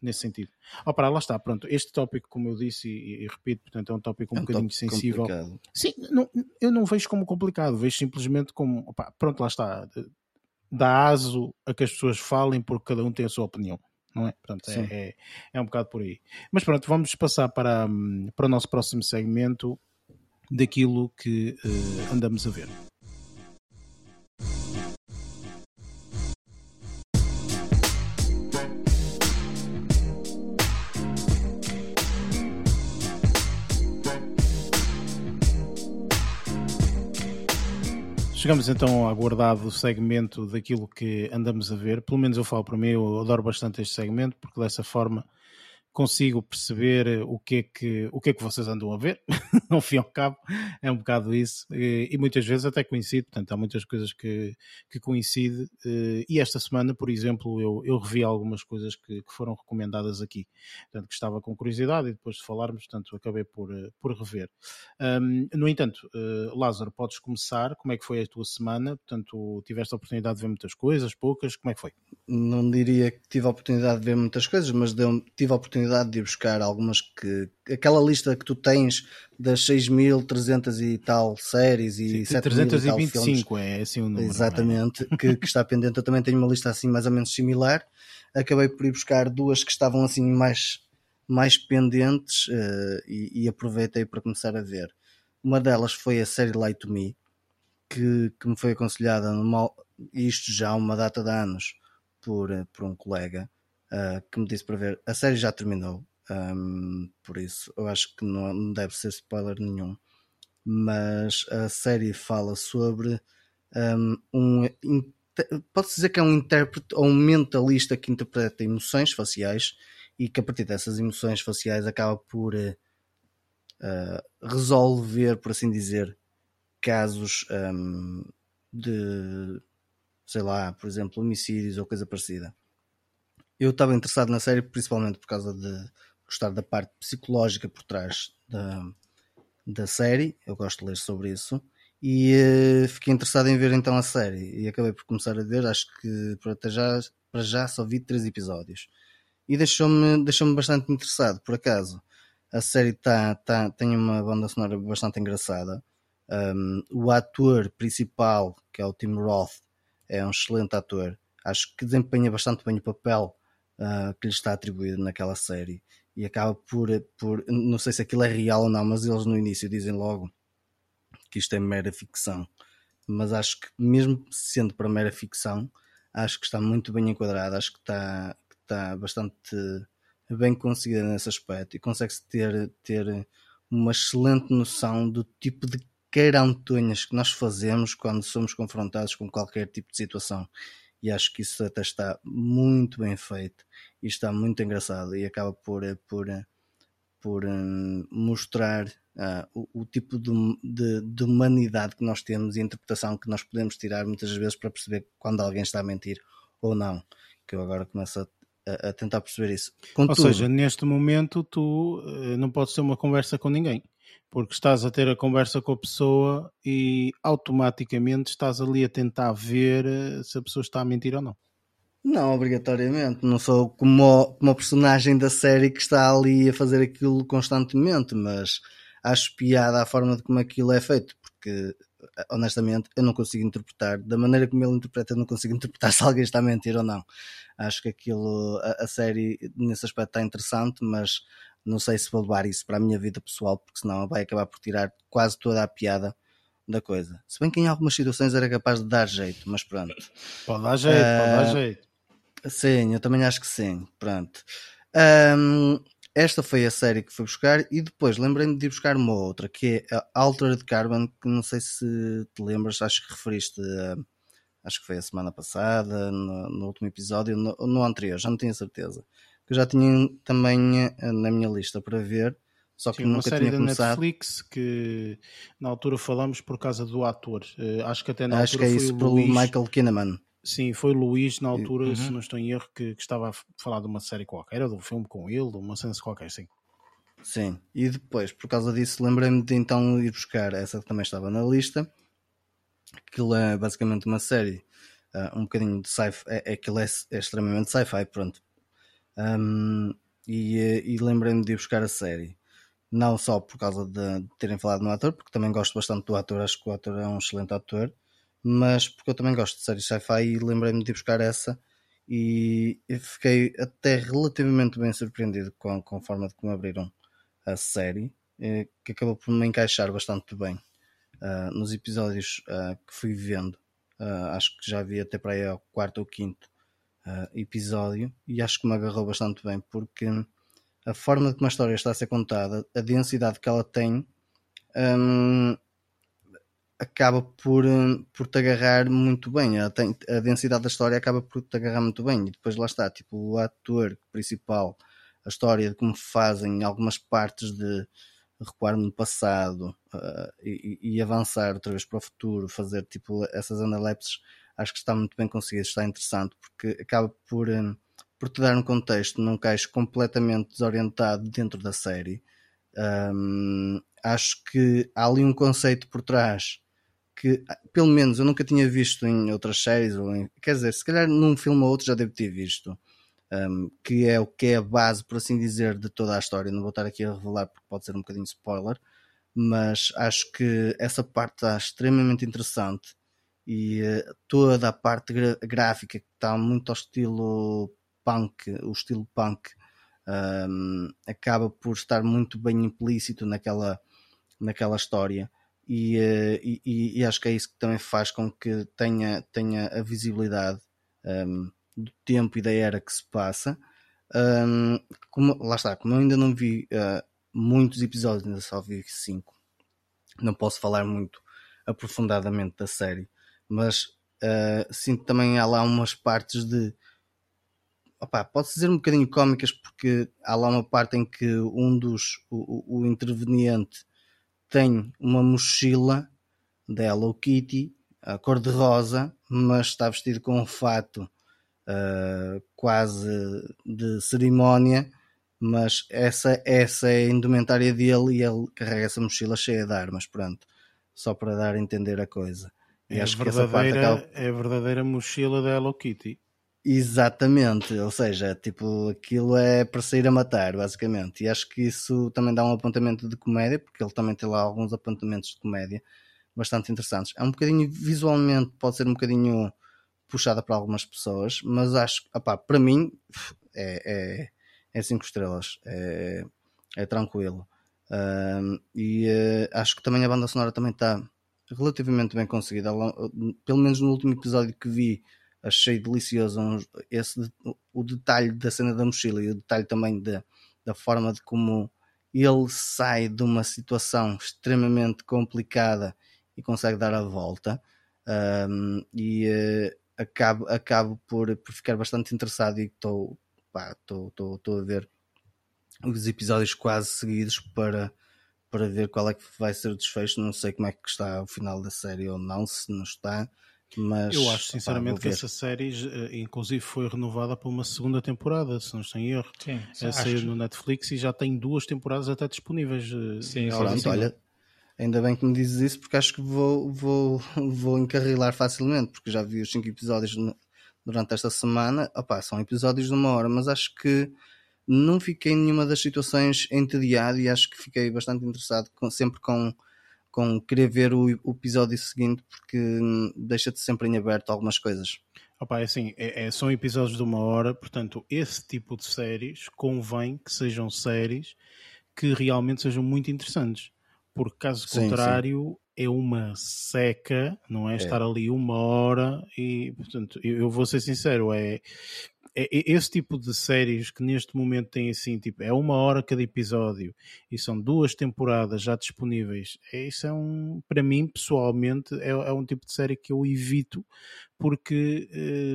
nesse sentido. Oh, para lá está, pronto. Este tópico, como eu disse e, e repito, portanto, é um tópico um, é um bocadinho sensível. Complicado. Sim, não, eu não vejo como complicado, vejo simplesmente como, opa, pronto, lá está. Dá aso a que as pessoas falem porque cada um tem a sua opinião não é? Portanto, é, é, é, um bocado por aí. Mas pronto, vamos passar para, hum, para o nosso próximo segmento daquilo que uh, andamos a ver. Chegamos então ao aguardado segmento daquilo que andamos a ver. Pelo menos eu falo para mim, eu adoro bastante este segmento, porque dessa forma consigo perceber eh, o que é que, o que, é que vocês andam a ver, ao fim e ao cabo, é um bocado isso, e, e, muitas vezes até coincide, portanto há muitas coisas que, que coincide, eh, e esta semana, por exemplo, eu, eu revi algumas coisas que, que, foram recomendadas aqui, portanto que estava com curiosidade e depois de falarmos, portanto acabei por, eh, por rever. Um, no entanto, Lázaro, podes começar, como é que foi a tua semana, portanto tiveste a oportunidade de ver muitas coisas, poucas, como é que foi? Não diria que tive a oportunidade de ver muitas coisas, mas deu, tive a oportunidade oportunidade de ir buscar algumas que. aquela lista que tu tens das 6.300 e tal séries e 7.325 é assim o número. É? Exatamente, é? que, que, está pendente. Eu também tenho uma lista assim mais ou menos similar. Acabei por ir buscar duas que estavam assim mais, mais pendentes uh, e, e, aproveitei para começar a ver. Uma delas foi a série Light to Me, que, que me foi aconselhada, numa, isto já há uma data de anos, por, eh, por um colega uh, que me disse para ver. A série já terminou, um, por isso eu acho que não, não deve ser spoiler nenhum. Mas a série fala sobre um, um pode-se dizer que é um intérprete ou um mentalista que interpreta emoções faciais e que a partir dessas emoções faciais acaba por uh, resolver, por assim dizer, casos um, de sei lá, por exemplo, homicídios ou coisa parecida eu estava interessado na série principalmente por causa de gostar da parte psicológica por trás da, da série. Eu gosto de ler sobre isso. E uh, fiquei interessado em ver então a série. E acabei por começar a ver. Acho que para já, para já só vi três episódios. E deixou-me deixou bastante interessado, por acaso. A série tá, tá, tem uma banda sonora bastante engraçada. Um, o ator principal, que é o Tim Roth, é um excelente ator. Acho que desempenha bastante bem o papel uh, que lhe está atribuído naquela série e acaba por, por. Não sei se aquilo é real ou não, mas eles no início dizem logo que isto é mera ficção. Mas acho que, mesmo sendo para mera ficção, acho que está muito bem enquadrado, acho que está, que está bastante bem conseguida nesse aspecto e consegue-se ter, ter uma excelente noção do tipo de queirantonhas que nós fazemos quando somos confrontados com qualquer tipo de situação. E acho que isso até está muito bem feito e está muito engraçado e acaba por, por, por um, mostrar uh, o, o, tipo de, de, de, humanidade que nós temos e a interpretação que nós podemos tirar muitas vezes para perceber quando alguém está a mentir ou não. Que eu agora começo a a, a tentar perceber isso. Contudo, Ou seja, neste momento tu não podes ter uma conversa com ninguém, porque estás a ter a conversa com a pessoa e automaticamente estás ali a tentar ver uh, se a pessoa está a mentir ou não. Não, obrigatoriamente. Não sou como, o personagem da série que está ali a fazer aquilo constantemente, mas acho piada a forma de como aquilo é feito, porque honestamente eu não consigo interpretar da maneira como ele interpreta, eu não consigo interpretar se alguém está a mentir ou não. Acho que aquilo, a, a série nesse aspecto está interessante, mas não sei se vou levar isso para a minha vida pessoal, porque senão vai acabar por tirar quase toda a piada da coisa. Se bem que em algumas situações era capaz de dar jeito, mas pronto. Pode dar jeito, uh, pode dar ah, jeito. Sim, eu também acho que sim. Pronto. Um, esta foi a série que fui buscar e depois lembrei-me de ir buscar uma outra que é a Altered Carbon, que não sei se te lembras, acho que referiste a, acho que foi a semana passada, no, no último episódio, no, no, anterior, já não tenho certeza. Que eu já tinha também eh, na minha lista para ver, só que Sim, nunca tinha começado. Netflix que na altura falamos por causa do ator. Uh, acho que até na acho altura que é isso pelo Michael Kinnaman. Sim, foi o Luís na altura, uhum. se não estou em erro, que, que, estava a falar de uma série qualquer, ou de um filme com ele, de uma cena qualquer, sim. Sim, e depois, por causa disso, lembrei-me de então ir buscar essa que também estava na lista. Aquilo é basicamente uma série, uh, um bocadinho de sci-fi, é, aquilo é, é extremamente sci-fi, pronto. Um, e, e lembrei-me de ir buscar a série. Não só por causa de, de terem falado no ator, porque também gosto bastante do ator, acho que o ator é um excelente ator mas porque eu também gosto de séries sci-fi e lembrei-me de ir buscar essa e fiquei até relativamente bem surpreendido com, com a forma de como abriram a série, eh, que acabou por me encaixar bastante bem uh, nos episódios uh, que fui vendo. Uh, acho que já vi até para aí ao quarto ou quinto episódio e acho que me agarrou bastante bem porque a forma como a história está a ser contada, a densidade que ela tem, um, acaba por, hum, por te agarrar muito bem. A, tem, a densidade da história acaba por te agarrar muito bem. E depois lá está, tipo, o ator principal, a história de como fazem algumas partes de recuar no passado uh, e, e, avançar outra vez para o futuro, fazer tipo essas analepses, acho que está muito bem conseguido, está interessante, porque acaba por, um, por te dar um contexto, não cais completamente desorientado dentro da série. Um, acho que há ali um conceito por trás que pelo menos eu nunca tinha visto em outras séries, ou em, quer dizer, se calhar num filme ou outro já devo ter visto, um, que é o que é a base, por assim dizer, de toda a história. Não vou estar aqui a revelar porque pode ser um bocadinho spoiler, mas acho que essa parte está extremamente interessante e uh, toda a parte gráfica que está muito ao estilo punk, o estilo punk um, acaba por estar muito bem implícito naquela, naquela história. Eh, e, e, e, acho que é isso que também faz com que tenha, tenha a visibilidade um, do tempo e da era que se passa. Um, como, lá está, como eu ainda não vi uh, muitos episódios, ainda só vi cinco, não posso falar muito aprofundadamente da série, mas uh, sinto também há lá umas partes de opa, pode dizer um bocadinho cómicas porque há lá uma parte em que um dos o, o interveniente tem uma mochila da Hello Kitty, a cor de rosa, mas está vestido com um fato uh, quase de cerimónia, mas essa, essa é a indumentária dele e ele carrega essa mochila cheia de armas, pronto, só para dar a entender a coisa. E é, acho que essa parte acaba... é a verdadeira mochila da Hello Kitty. Exatamente, ou seja, tipo, aquilo é para sair a matar, basicamente. E acho que isso também dá um apontamento de comédia, porque ele também tem lá alguns apontamentos de comédia bastante interessantes. É um bocadinho, visualmente, pode ser um bocadinho puxada para algumas pessoas, mas acho que, para mim, é 5 é, é cinco estrelas, é, é tranquilo. E uh, acho que também a banda sonora também está relativamente bem conseguida. Pelo menos no último episódio que vi, achei delicioso esse, o detalhe da cena da mochila e o detalhe também da, da forma de como ele sai de uma situação extremamente complicada e consegue dar a volta. Um, e uh, acabo, acabo por, por ficar bastante interessado e estou a ver os episódios quase seguidos para, para ver qual é que vai ser o desfecho. Não sei como é que está o final da série ou não, se não está. Mas, eu acho sinceramente que essa série, eh, inclusive, foi renovada para uma segunda temporada, se não estou em erro. Sim, saiu no Netflix e já tem duas temporadas até disponíveis. Eh, sim, pronto, olha, ainda bem que me dizes isso, porque acho que vou, vou, vou encarrilar facilmente, porque já vi os cinco episódios durante esta semana. Opa, são episódios de uma hora, mas acho que não fiquei em nenhuma das situações entediado e acho que fiquei bastante interessado com, sempre com, com querer ver o, o episódio seguinte porque deixa-te sempre em aberto algumas coisas. Opa, é assim, é, é, são episódios de uma hora, portanto, esse tipo de séries convém que sejam séries que realmente sejam muito interessantes, porque caso sim, contrário sim. é uma seca, não é? é? Estar ali uma hora e, portanto, eu, eu vou ser sincero, é é, é, esse tipo de séries que neste momento tem assim, tipo, é uma hora cada episódio e são duas temporadas já disponíveis, é, isso é um, para mim, pessoalmente, é, é um tipo de série que eu evito porque,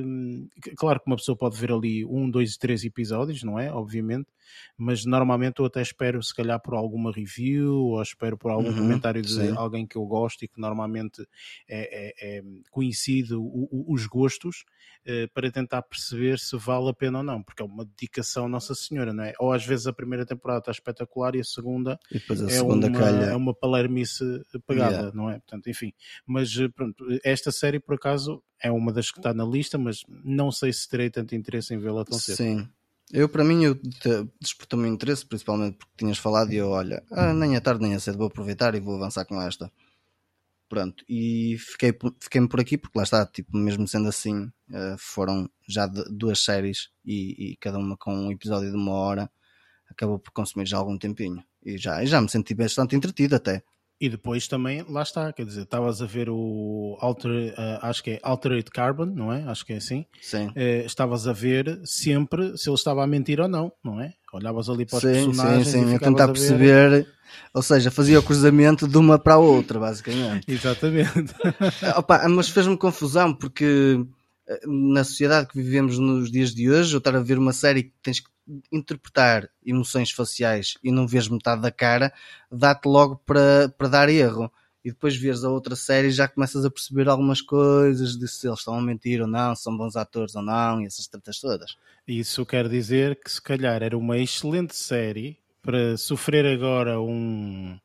hum, claro que uma pessoa pode ver ali um, dois, três episódios, não é? Obviamente, mas normalmente eu até espero, se calhar, por alguma review ou espero por algum uhum, comentário de sim. alguém que eu gosto e que normalmente é, é, é conhecido o, o, os gostos eh, para tentar perceber se vale a pena ou não, porque é uma dedicação Nossa Senhora, não é? Ou às vezes a primeira temporada está espetacular e a segunda, e a é, segunda uma, calha... é uma palermice pegada, yeah. não é? Portanto, enfim, mas eh, pronto, esta série por acaso é uma das que está na lista, mas não sei se terei tanto interesse em vê-la tão cedo. Sim. Eu, para mim, eu despertou-me interesse, principalmente porque tinhas falado, e eu, olha, ah, nem é tarde nem é cedo, vou aproveitar e vou avançar com esta. Pronto, e fiquei, fiquei-me por aqui, porque lá está, tipo, mesmo sendo assim, eh, foram já duas séries e, e cada uma com um episódio de uma hora, acabou por consumir já algum tempinho. E já, já me senti bastante entretido até. E depois também, lá está, quer dizer, estavas a ver o Alter, uh, acho que é Altered Carbon, não é? Acho que é assim. Sim. Uh, estavas a ver sempre se ele estava a mentir ou não, não é? Olhavas ali para os sim, personagens. Sim, sim, a tentar a perceber, ou seja, fazia o cruzamento de uma para a outra, basicamente. Exatamente. Opa, mas fez-me confusão porque eh, na sociedade que vivemos nos dias de hoje, eu estar a ver uma série que tens que interpretar emoções faciais e não vês metade da cara, dá-te logo para, dar erro. E depois vês a outra série já começas a perceber algumas coisas de se eles estão a mentir ou não, se são bons atores ou não, e essas tretas todas. Isso quer dizer que se calhar era uma excelente série para sofrer agora um,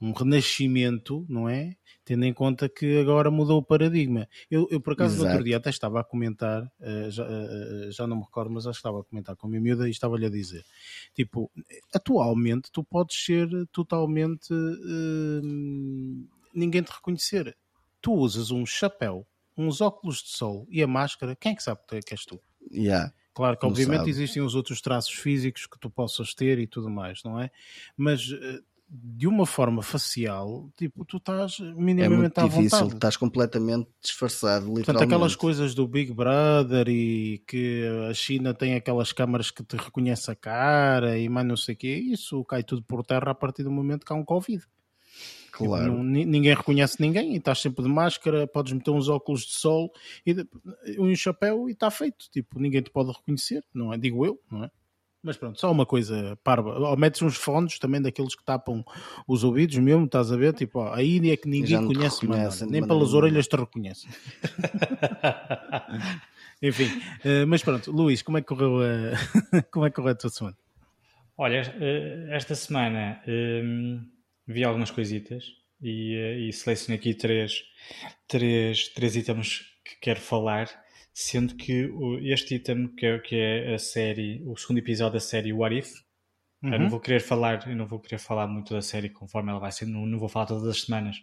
um renascimento, não é? tendo em conta que agora mudou o paradigma. Eu, eu por acaso, Exato. no outro dia até estava a comentar, uh, já, uh, já, não me recordo, mas acho que estava a comentar com a minha miúda e estava-lhe a dizer: tipo, atualmente tu podes ser totalmente. Uh, ninguém te reconhecer. Tu usas um chapéu, uns óculos de sol e a máscara, quem é que sabe que és tu? Yeah. Claro que, obviamente, existem os outros traços físicos que tu possas ter e tudo mais, não é? Mas de uma forma facial, tipo, tu estás minimamente é muito difícil, vontade. estás completamente disfarçado, literalmente. Portanto, aquelas coisas do Big Brother e que a China tem aquelas câmaras que te reconhece a cara e mais não sei o quê, isso cai tudo por terra a partir do momento que há um Covid. Tipo, claro. Tipo, ninguém reconhece ninguém e estás sempre de máscara, podes meter uns óculos de sol e um chapéu e está feito. Tipo, ninguém te pode reconhecer, não é? Digo eu, não é? Mas pronto, só uma coisa parva. Ou metes uns fones também daqueles que tapam os ouvidos mesmo, estás a ver? Tipo, ó, aí é que ninguém conhece, reconhece, nem pelas orelhas te reconhece. Enfim, uh, mas pronto, Luís, como é que correu a, como é que correu a tua semana? Olha, eh, esta semana um, ehm, vi algumas coisitas e, e selecionei aqui três, três, três itens que quero falar sendo que este item que é, que é a série, o segundo episódio da série What If, uhum. eu não vou querer falar, eu não vou querer falar muito da série conforme ela vai ser, não, não vou falar todas as semanas,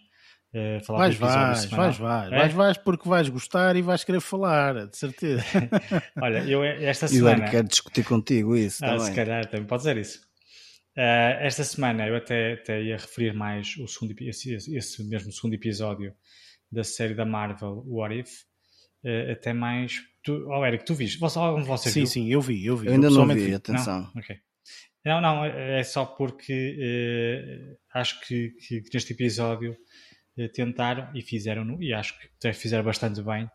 uh, falar vais, vais, vais, vais, é? vais, vais, porque vais gostar e vais querer falar, de certeza. Olha, eu esta semana. Eu quero discutir contigo isso. Ah, também. se calhar também pode ser isso. Uh, esta semana eu até, até ia referir mais o segundo, esse, esse mesmo segundo episódio da série da Marvel, What If, uh, até mais. Tu, oh, Eric, tu viste? Você, algum de vocês sim, viu? sim, eu vi, eu vi. Eu ainda não vi, atenção. Não? Okay. não, não, é só porque uh, acho que, que, que, neste episódio tentaram e fizeram, e acho que até fizeram bastante bem,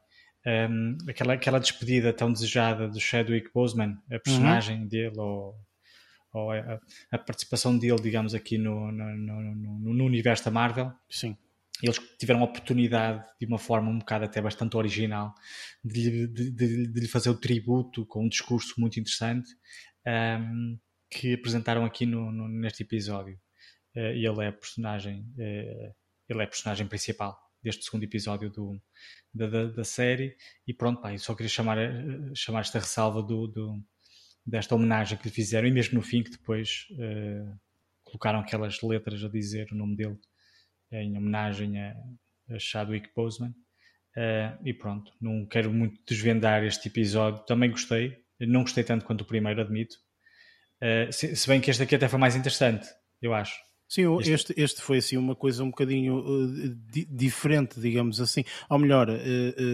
um, aquela, aquela despedida tão desejada do Chadwick Boseman, a personagem uhum. dele, ou ou a, a, participação dele, digamos, aqui no, no, no, no, universo da Marvel. Sim. Eles tiveram a oportunidade, de uma forma um bocado até bastante original, de, de, de, de lhe fazer o tributo com um discurso muito interessante um, que apresentaram aqui no, neste episódio. Uh, ele é a personagem, uh, ele é personagem principal deste segundo episódio do, da, da, da série e pronto, pá, eu só queria chamar, chamar esta ressalva do, do desta homenagem que lhe fizeram e mesmo no fim que depois uh, colocaram aquelas letras a dizer o nome dele em homenagem a, a Chadwick Boseman uh, e pronto, não quero muito desvendar este episódio, também gostei não gostei tanto quanto o primeiro, admito uh, se, se, bem que este aqui até foi mais interessante, eu acho Sim, este, este, este foi assim uma coisa um bocadinho uh, di diferente, digamos assim. Ou melhor,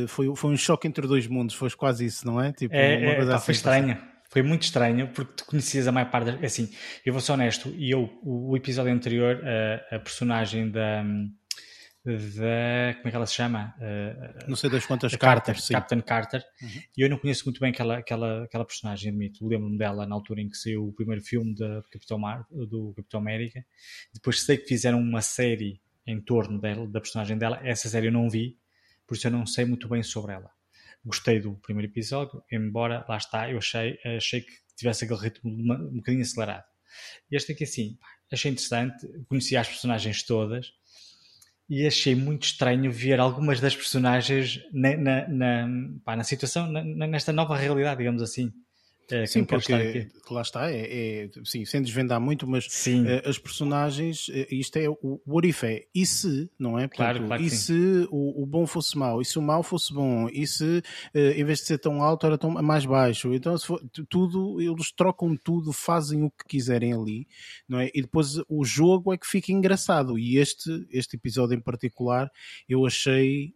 foi, foi um choque entre dois mundos, foi quase isso, não é? Tipo, é, uma coisa é, assim, foi estranha. Foi muito estranho, porque tu conhecias a maior parte. Das... Assim, eu vou ser honesto, e eu, o, o episódio anterior, a, a, personagem da. da. como é que ela se chama? Uh, não sei das quantas Carter, Captain Carter. Uhum. E eu não conheço muito bem aquela, aquela, aquela personagem, admito. Lembro-me dela na altura em que saiu o primeiro filme do Capitão, Mar, do Capitão América. Depois sei que fizeram uma série em torno dela, da personagem dela. Essa série eu não vi, por isso eu não sei muito bem sobre ela gostei do primeiro episódio, embora, lá está, eu achei, achei que tivesse aquele ritmo um bocadinho acelerado. Este aqui, assim, achei interessante, conheci as personagens todas e achei muito estranho ver algumas das personagens na, na, na, pá, na situação, nesta nova realidade, digamos assim. É, sim, porque lá está, é, é, sim, sem desvendar muito, mas uh, as personagens, uh, isto é o what if é, e se, não é? Portanto, claro, claro e se o, o, bom fosse mau, e se o mau fosse bom, e se uh, em vez de ser tão alto era tão mais baixo, então for, tudo, eles trocam tudo, fazem o que quiserem ali, não é? E depois o jogo é que fica engraçado, e este, este episódio em particular eu achei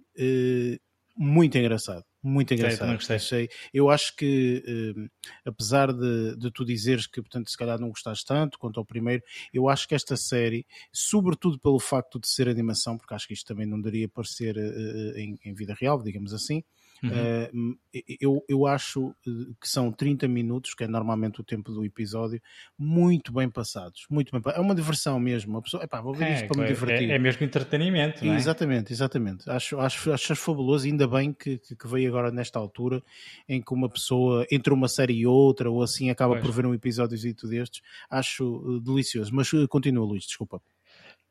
muito engraçado. Muito engraçado. Gostei, Achei. Eu acho que, eh, apesar de, de tu dizeres que, portanto, se calhar não gostaste tanto quanto ao primeiro, eu acho que esta série, sobretudo pelo facto de ser animação, porque acho que isto também não daria para ser eh, em, em vida real, digamos assim, Uhum. Uh, eu, eu acho eh, que são 30 minutos, que é normalmente o tempo do episódio, muito bem passados. Muito bem, é uma diversão mesmo. A pessoa, epá, vou ver é, isto para me divertir. É, é mesmo entretenimento, não é? Exatamente, exatamente. Acho, acho, acho fabuloso, ainda bem que, que, veio agora nesta altura em que uma pessoa, entre uma série e outra, ou assim, acaba pois. por ver um episódio destes. Acho uh, delicioso. Mas uh, continua, Luís, desculpa.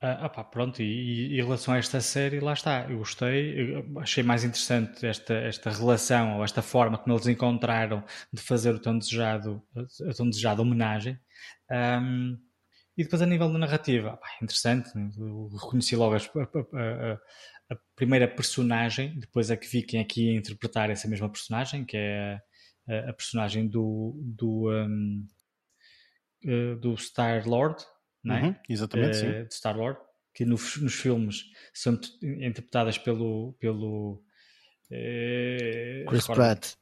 Ah, pronto, e, e, em relação a esta série, lá está, eu gostei, eu achei mais interessante esta, esta relação ou esta forma como eles encontraram de fazer o tão desejado, a tão desejada homenagem. Um, e depois a nível da narrativa, interessante, né? eu reconheci logo a, a, a, primeira personagem, depois é que vi quem aqui ia interpretar essa mesma personagem, que é a, personagem do, do, um, eh, do Star-Lord, não é? Uhum, exatamente, uh, sim. de Star Lord, que no, nos filmes são interpretadas pelo, pelo uh, Chris Pratt.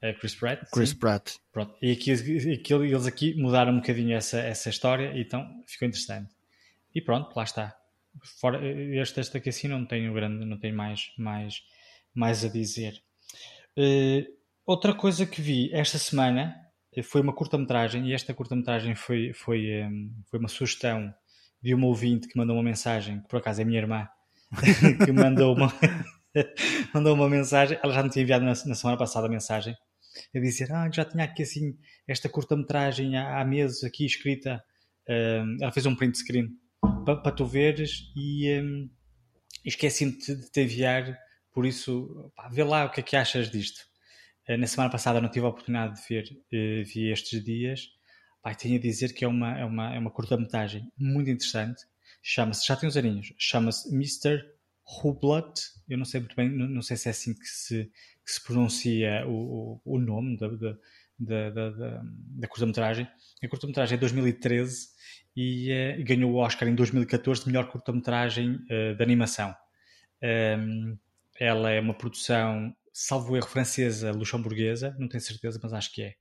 É Chris Pratt. Chris sim. Pratt. Pronto. E aqui, aqui, eles aqui mudaram um bocadinho essa, essa história, então ficou interessante. E pronto, lá está. Fora, este, este aqui assim não tenho grande, não tenho mais, mais, mais a dizer. Uh, outra coisa que vi esta semana foi uma curta-metragem e esta curta-metragem foi, foi, um, foi uma sugestão de uma ouvinte que mandou uma mensagem, que por acaso é minha irmã, que mandou uma, mandou uma mensagem, ela já me tinha enviado na, na semana passada a mensagem, a dizer, ah, já tinha aqui assim esta curta-metragem há, há, meses aqui escrita, um, ela fez um print screen para pa tu veres e um, esqueci-me de te enviar, por isso, pá, vê lá o que é que achas disto. Eh, na semana passada não tive a oportunidade de ver, uh, vi estes dias. Pai, tenho a dizer que é uma, é uma, é uma curta-metragem muito interessante. Chama-se, já tem uns aninhos, chama-se Mr. Hublet, eu não sei muito bem, não, não sei se é assim que se, que se pronuncia o, o, o nome da, da, da, da, da curta-metragem. A curta-metragem é 2013 e uh, ganhou o Oscar em 2014 de melhor curta-metragem de animação. Um, ehm, ela é uma produção, salvo erro, francesa, luxemburguesa, não tenho certeza, mas acho que é.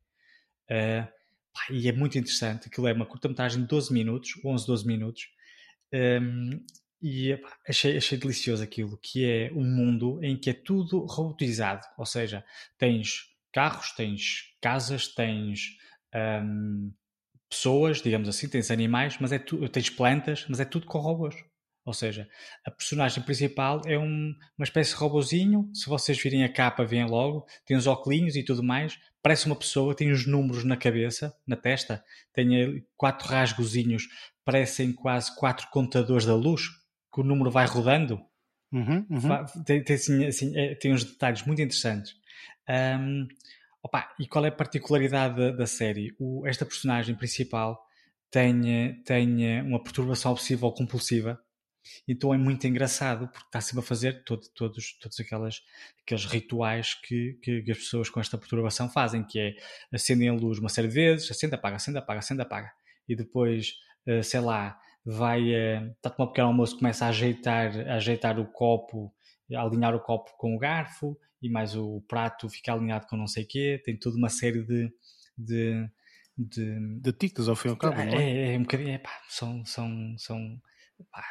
Uh, pá, e é muito interessante. Aquilo é uma curta-metragem de 12 minutos, 11, 12 minutos. Um, ehm, e pá, achei, achei delicioso aquilo, que é um mundo em que é tudo robotizado. Ou seja, tens carros, tens casas, tens um, ehm, pessoas, digamos assim, tens animais, mas é tu, tens plantas, mas é tudo com robôs. Ou seja, a personagem principal é um, uma espécie de robozinho. Se vocês virem a capa, veem logo. Tem os óculos e tudo mais. Parece uma pessoa, tem os números na cabeça, na testa. Tem quatro rasgozinhos, parecem quase quatro contadores da luz, que o número vai rodando. Uhum, uhum. Tem, tem, assim, assim, é, tem uns detalhes muito interessantes. Um, opa, e qual é a particularidade da, da série? O, esta personagem principal tem, tem uma perturbação obsessiva ou compulsiva então é muito engraçado porque está sempre a fazer todo, todos, todos aquelas, aqueles rituais que, que, que, as pessoas com esta perturbação fazem, que é acendem a luz uma série de vezes, acende, apaga, acende, apaga, acende, apaga. E depois, uh, sei lá, vai, está a tomar um pequeno almoço, começa a ajeitar, a ajeitar o copo, a alinhar o copo com o garfo e mais o prato fica alinhado com não sei o quê. Tem toda uma série de, de de, de tiques ao fim e ao cabo, é, não é? É, é um bocadinho, é, pá, são, são, são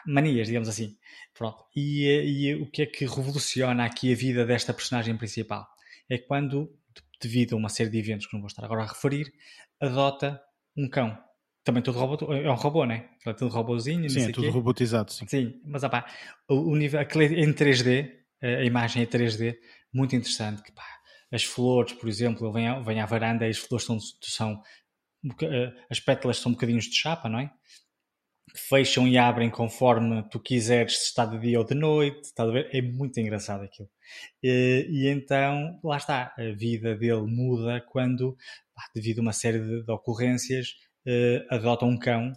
manias, digamos assim. Pronto. E, e, o que é que revoluciona aqui a vida desta personagem principal? É quando, devido a uma série de eventos que não vou estar agora a referir, adota um cão. Também todo robô, é um robô, né? É tudo robôzinho, sim, é tudo quê. robotizado, sim. Sim, mas opá, o, o nível, aquele em 3D, a imagem é 3D, muito interessante. Que, pá, as flores, por exemplo, ele vem, vem à varanda e as flores são, são eh, as pétalas são um bocadinhos de chapa, não é? Fecham e abrem conforme tu quiseres, se está de dia ou de noite, está a ver? É muito engraçado aquilo. E, e, então, lá está, a vida dele muda quando, devido a uma série de, de ocorrências, uh, adota um cão,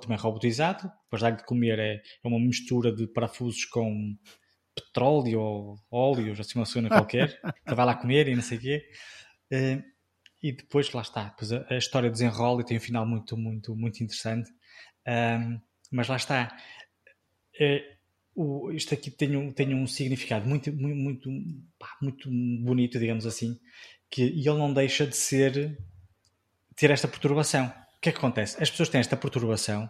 também robotizado, depois dar-lhe de comer é, é uma mistura de parafusos com petróleo ou óleos, assim uma cena qualquer, que vai lá comer e não sei o quê. Uh, e depois, lá está, depois a, a história desenrola e tem um final muito, muito, muito interessante. Um, mas lá está. É, o, isto aqui tem um, tem um significado muito, muito, muito, pá, muito bonito, digamos assim, que ele não deixa de ser ter esta perturbação. O que é que acontece? As pessoas têm esta perturbação,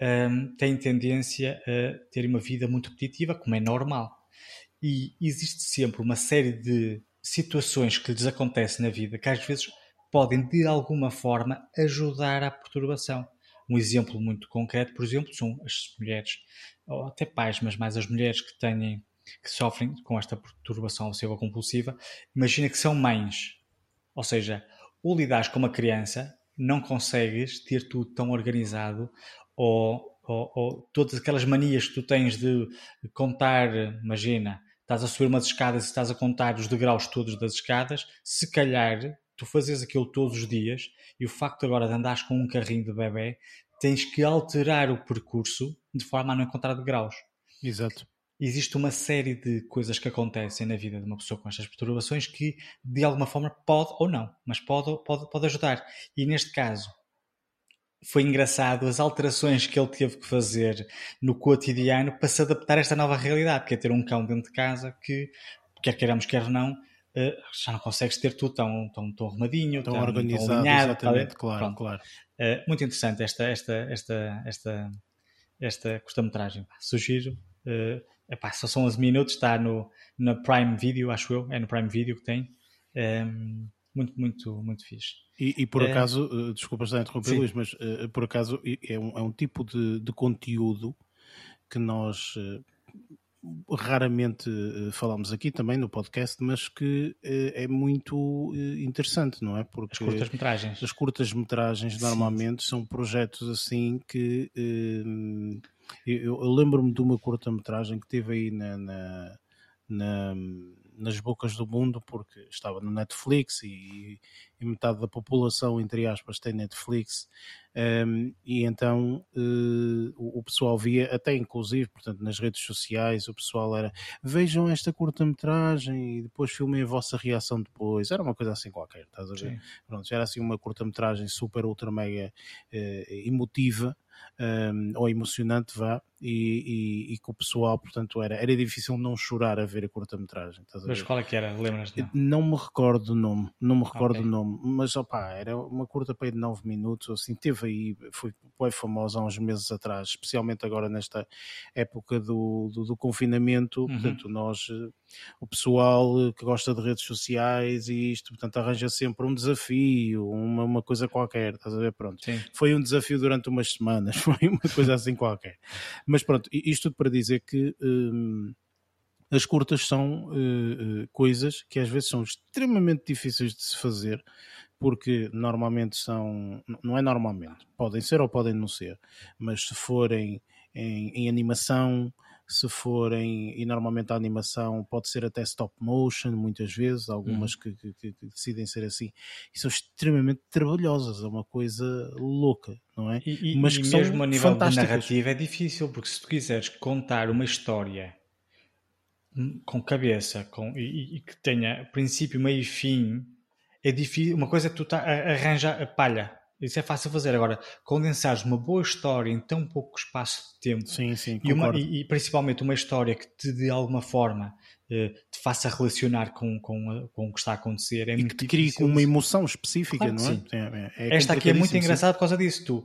um, têm tendência a ter uma vida muito repetitiva, como é normal. E existe sempre uma série de situações que lhes acontecem na vida que às vezes podem de alguma forma ajudar à perturbação. Um exemplo muito concreto, por exemplo, são as mulheres, ou até pais, mas mais as mulheres que têm que sofrem com esta perturbação obsessiva compulsiva. Imagina que são mães, ou seja, ou com uma criança, não consegues ter tudo tão organizado ou, ou, ou todas aquelas manias que tu tens de contar, imagina, estás a subir umas escadas e estás a contar os degraus todos das escadas, se calhar tu fazes aquilo todos os dias e o facto agora de andares com um carrinho de bebê, tens que alterar o percurso de forma a não encontrar degraus. Exato. Existe uma série de coisas que acontecem na vida de uma pessoa com estas perturbações que, de alguma forma, pode ou não, mas pode, pode, pode ajudar. E neste caso, foi engraçado as alterações que ele teve que fazer no cotidiano para se adaptar a esta nova realidade, que é ter um cão dentro de casa que, quer queiramos, quer não, eh, já não consegues ter tudo tão, tão, tão arrumadinho, tão, tão organizado, tão alinhado, exatamente, claro, Pronto. claro. Uh, muito interessante esta, esta, esta, esta, esta curta-metragem. Sugiro. Uh, epá, só são 11 minutos, está no, na Prime Video, acho eu, é no Prime Video que tem. Um, ehm, muito, muito, muito fixe. E, e por acaso, uh, desculpa estar a interromper, Luís, mas uh, por acaso é um, é um tipo de, de conteúdo que nós raramente uh, falamos aqui também no podcast, mas que uh, é muito uh, interessante, não é? Porque as curtas-metragens. As curtas-metragens normalmente são projetos assim que eu, eu lembro-me de uma curta-metragem que teve aí na, na, na, nas bocas do mundo porque estava no Netflix e, e metade da população, entre aspas, tem Netflix. Um, e então uh, o, o, pessoal via, até inclusive, portanto, nas redes sociais, o pessoal era vejam esta curta-metragem e depois filmem a vossa reação depois. Era uma coisa assim qualquer, estás a ver? Pronto, era assim uma curta-metragem super, ultra, mega uh, emotiva um, ou emocionante, vá, e, e, e, que o pessoal, portanto, era, era difícil não chorar a ver a curta-metragem. Mas qual é que era? Lembras? Não? não me recordo do nome, não me recordo okay. do nome, mas opá, era uma curta para de 9 minutos, assim, teve aí, foi, foi famosa há uns meses atrás, especialmente agora nesta época do, do, do confinamento, uhum. portanto, nós, o pessoal que gosta de redes sociais e isto, portanto, arranja sempre um desafio, uma, uma coisa qualquer, estás a ver? Pronto. Sim. Foi um desafio durante umas semanas, foi uma coisa assim qualquer. Mas pronto, isto tudo para dizer que hum, as curtas são uh, uh, coisas que às vezes são extremamente difíceis de se fazer, porque normalmente são, não é normalmente, podem ser ou podem não ser, mas se forem em, em animação, se forem, e normalmente a animação pode ser até stop motion, muitas vezes, algumas uhum. que, que, que, decidem ser assim, e são extremamente trabalhosas, é uma coisa louca, não é? E, e, Mas e mesmo a nível de narrativa é difícil, porque se tu quiseres contar uma história com cabeça com, e, e que tenha princípio, meio e fim, é difícil. Uma coisa é tu tá, arranjar a palha isso é fácil fazer. Agora, condensares uma boa história em tão pouco espaço de tempo sim, sim, e, uma, e, e, principalmente uma história que te de alguma forma eh, te faça relacionar com, com, com o que está a acontecer é e muito que te crie com uma emoção específica, claro não é? Sim. é, é Esta aqui é muito engraçada por causa disso. Tu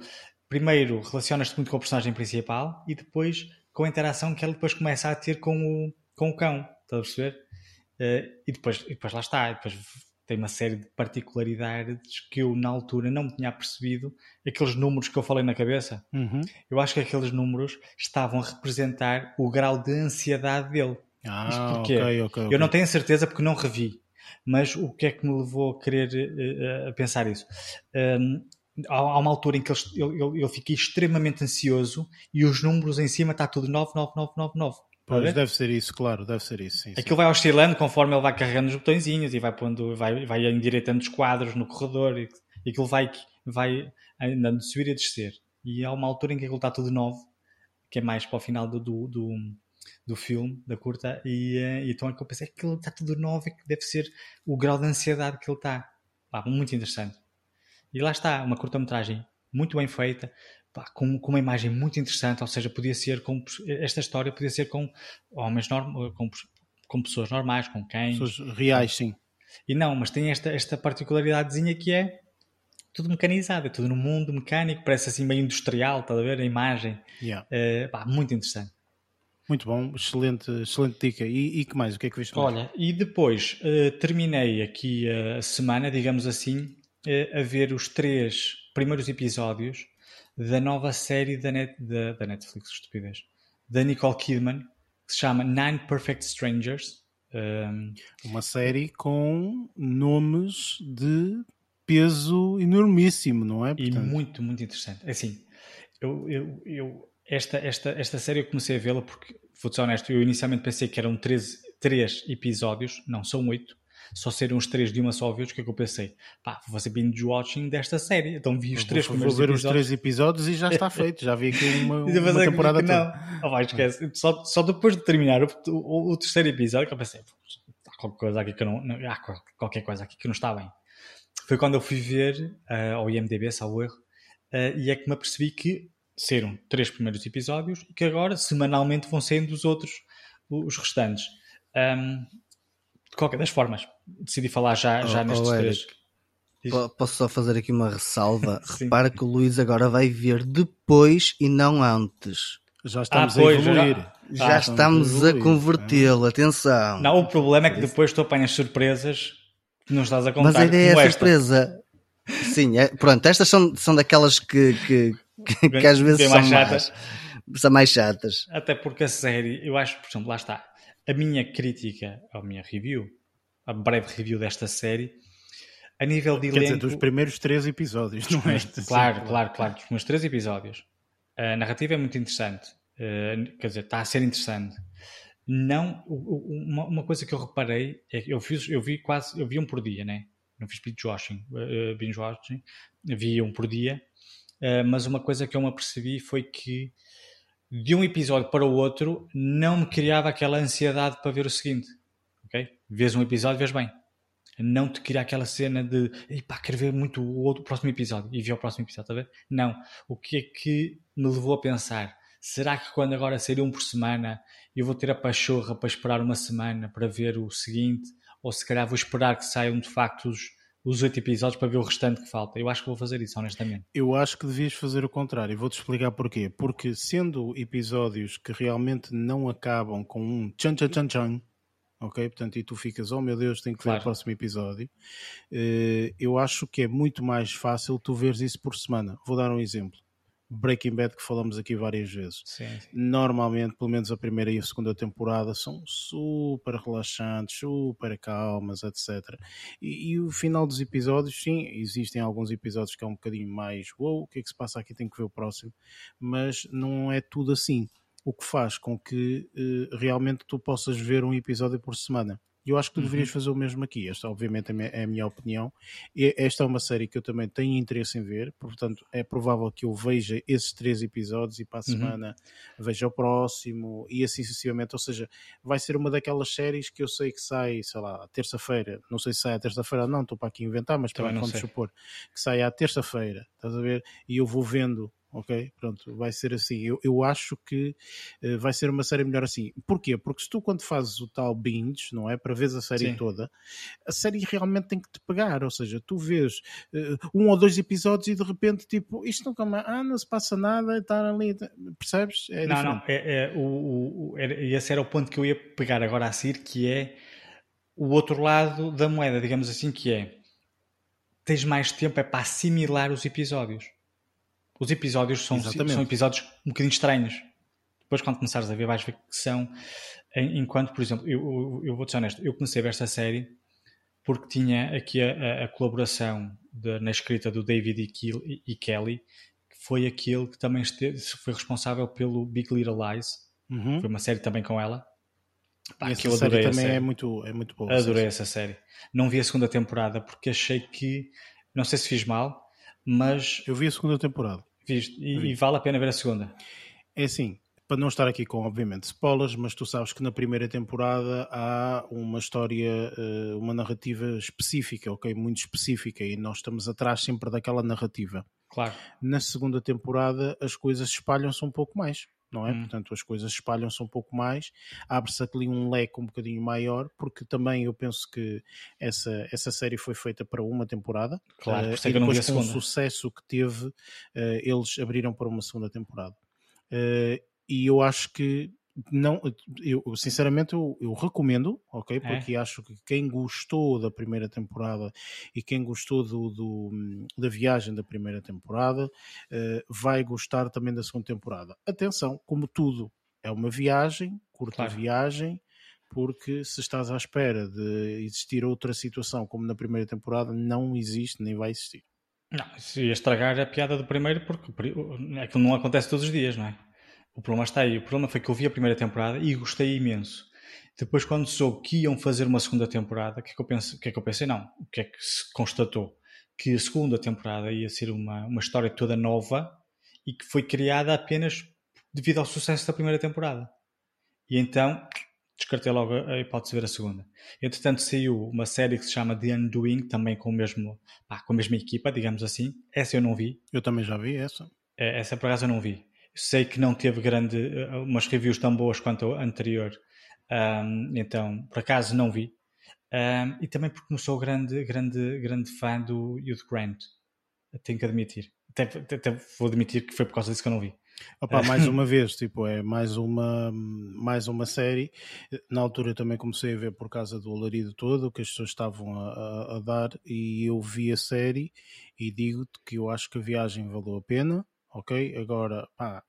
primeiro relacionas-te muito com o personagem principal e depois com a interação que ele depois começa a ter com o, com o cão. Estás a perceber? Uh, e, depois, e depois lá está. E depois tem uma série de particularidades que eu na altura não me tinha percebido. Aqueles números que eu falei na cabeça, uhum. eu acho que aqueles números estavam a representar o grau de ansiedade dele. Ah, Isto porquê? Okay, okay, okay. Eu não tenho certeza porque não revi, mas o que é que me levou a querer uh, a pensar isso? Um, há uma altura em que eu, eu, eu fiquei extremamente ansioso e os números em cima está tudo 99999. Pois, deve ser isso, claro, deve ser isso. Sim, Aquilo sim. vai oscilando conforme ele vai carregando os botõezinhos e vai pondo, vai, vai endireitando os quadros no corredor e, e aquilo vai, vai andando de subir e descer. E há uma altura em que aquilo está tudo novo, que é mais para o final do, do, do, do filme, da curta, e, eh, e então é que eu pensei que aquilo está tudo novo e que deve ser o grau de ansiedade que ele está. Ah, muito interessante. E lá está, uma curta-metragem muito bem feita, pá, com, com, uma imagem muito interessante, ou seja, podia ser com esta história podia ser com homens norm, com, com pessoas normais, com cães. Pessoas reais, sim. E não, mas tem esta, esta particularidadezinha que é tudo mecanizado, é tudo no mundo mecânico, parece assim meio industrial, está a ver? A imagem. Yeah. Uh, pá, muito interessante. Muito bom, excelente, excelente dica. E, e que mais? O que é que viste mais? Olha, e depois uh, terminei aqui a semana, digamos assim, uh, a ver os três primeiros episódios da nova série da, net, da, da Netflix, estupidez, da Nicole Kidman, que se chama Nine Perfect Strangers. Um, Uma série com nomes de peso enormíssimo, não é? Portanto... E muito, muito interessante. Assim, eu, eu, eu, esta, esta, esta série eu comecei a vê-la porque, vou ser honesto, eu inicialmente pensei que eram 13, 3 episódios, não, são 8 só serem os três de uma só vez, o que é que eu pensei? Pá, vou fazer binge-watching desta série. Então vi os três vou, primeiros vou ver episódios. os três episódios e já está feito. Já vi aqui uma, uma temporada toda. Não, oh, vai, esquece. Só, só depois de terminar o, o, o, terceiro episódio que eu pensei, há qualquer coisa aqui que não, não há qualquer coisa aqui que não está bem. Foi quando eu fui ver uh, ao IMDB, salvo erro, uh, e é que me apercebi que serão três primeiros episódios e que agora semanalmente vão sendo os outros, os restantes. Um, de qualquer das formas, decidi falar já, já oh, nestes oh, três. Posso só fazer aqui uma ressalva? Repara que o Luís agora vai ver depois e não antes. Já estamos ah, pois, a evoluir. Já, já ah, estamos a, a convertê-lo, atenção. Não, o problema é que depois tu apanhas surpresas que não estás a contar. Mas a ideia é a surpresa. Sim, é, pronto, estas são, são daquelas que, que, que, que às vezes são mais chatas. Mais, são mais chatas. Até porque a série, eu acho, por exemplo, lá está, a minha crítica, a minha review, a breve review desta série, a nível de Quer elenco... dizer, dos primeiros três episódios, não é? Claro, claro, claro, dos primeiros três episódios. A narrativa é muito interessante, uh, quer dizer, está a ser interessante. não uma, uma, coisa que eu reparei é que eu fiz eu vi quase eu vi um por dia né não fiz binge watching, uh, binge watching vi um por dia uh, mas uma coisa que eu me apercebi foi que de um episódio para o outro não me criava aquela ansiedade para ver o seguinte ok vês um episódio vês bem não te cria aquela cena de pá, quero ver muito o, outro, próximo episódio e vi o próximo episódio, está a ver? Não. O que é que me levou a pensar? Será que quando agora sair um por semana eu vou ter a pachorra para esperar uma semana para ver o seguinte? Ou se calhar vou esperar que saiam de facto os, os oito episódios para ver o restante que falta. Eu acho que vou fazer isso, honestamente. Eu acho que devias fazer o contrário. Vou-te explicar porquê. Porque sendo episódios que realmente não acabam com um tchan tchan tchan tchan, ok? Portanto, e tu ficas, oh meu Deus, tenho que ver o próximo episódio. Uh, eu acho que é muito mais fácil tu veres isso por semana. Vou dar um exemplo. Breaking Bad que falamos aqui várias vezes. Sim, sim. Normalmente, pelo menos a primeira e a segunda temporada são super relaxantes, super calmas, etc. E, e, o final dos episódios, sim, existem alguns episódios que é um bocadinho mais, wow, o que é que se passa aqui, tenho que ver o próximo, mas não é tudo assim o que faz com que uh, realmente tu possas ver um episódio por semana. E eu acho que tu uhum. deverias fazer o mesmo aqui. Esta, obviamente, é a minha opinião. E esta é uma série que eu também tenho interesse em ver, portanto, é provável que eu veja esses três episódios e para a uhum. semana veja o próximo e assim sucessivamente. Ou seja, vai ser uma daquelas séries que eu sei que sai, sei lá, terça-feira. Não sei se sai à terça-feira ou não, estou para aqui inventar, mas também vamos supor que sai à terça-feira, estás a ver? E eu vou vendo ok? Pronto, vai ser assim. Eu, eu acho que uh, vai ser uma série melhor assim. Porquê? Porque se tu, quando fazes o tal binge, não é? Para ver a série Sim. toda, a série realmente tem que te pegar. Ou seja, tu vês uh, um ou dois episódios e de repente, tipo, isto nunca mais, ah, não se passa nada, está ali, percebes? É não, diferente. não, é, é, o, o, esse era o ponto que eu ia pegar agora a seguir, que é o outro lado da moeda, digamos assim, que é tens mais tempo é para assimilar os episódios. Os episódios são, são episódios um bocadinho estranhos. Depois, quando começares a ver, vais ver que são. Enquanto, por exemplo, eu, eu vou ser honesto, eu comecei a ver esta série porque tinha aqui a, a colaboração de, na escrita do David e, Kiel, e, Kelly, que foi aquele que também esteve, foi responsável pelo Big Little Lies. Uhum. Foi uma série também com ela. Pá, que eu adorei série também série. É, muito, é muito boa. Adorei essa série. Não vi a segunda temporada porque achei que, não sei se fiz mal, mas. Eu vi a segunda temporada. Viste? E, e, vale a pena ver a segunda. É assim, para não estar aqui com, obviamente, spoilers, mas tu sabes que na primeira temporada há uma história, eh, uma narrativa específica, ok? Muito específica, e nós estamos atrás sempre daquela narrativa. Claro. Na segunda temporada as coisas espalham-se um pouco mais não é? Hum. Portanto, as coisas espalham-se um pouco mais, abre-se ali um leque um bocadinho maior, porque também eu penso que essa, essa série foi feita para uma temporada. Claro, uh, e depois com o sucesso que teve, uh, eles abriram para uma segunda temporada. Uh, e eu acho que não, eu sinceramente eu, eu recomendo, ok? É. Porque é. acho que quem gostou da primeira temporada e quem gostou do, do da viagem da primeira temporada uh, vai gostar também da segunda temporada. Atenção, como tudo, é uma viagem, curta claro. viagem, porque se estás à espera de existir outra situação como na primeira temporada, não existe nem vai existir. Não, se ia estragar a piada do primeiro, porque aquilo não acontece todos os dias, não é? O problema está aí. O problema foi que eu vi a primeira temporada e gostei imenso. Depois, quando soube que iam fazer uma segunda temporada, o que, é que, eu pensei, que é que eu pensei? Não. O que é que se constatou? Que a segunda temporada ia ser uma, uma história toda nova e que foi criada apenas devido ao sucesso da primeira temporada. E então descartei logo a hipótese de ver a segunda. Entretanto, saiu uma série que se chama The Undoing, também com, o mesmo, pá, com a mesma equipa, digamos assim. Essa eu não vi. Eu também já vi essa. É, essa por acaso eu não vi. Sei que não teve grande, eh, umas reviews tão boas quanto a anterior, um, então por acaso não vi. Um, e também porque não sou grande, grande, grande fã do Hugh Grant, tenho que admitir. Até, até, vou admitir que foi por causa disso que eu não vi. Opa, mais uma vez, tipo, é mais uma, mais uma série. Na altura eu também comecei a ver por causa do alarido todo, que as pessoas estavam a, a, a dar, e eu vi a série e digo-te que eu acho que a viagem valeu a pena ok? Agora, pá,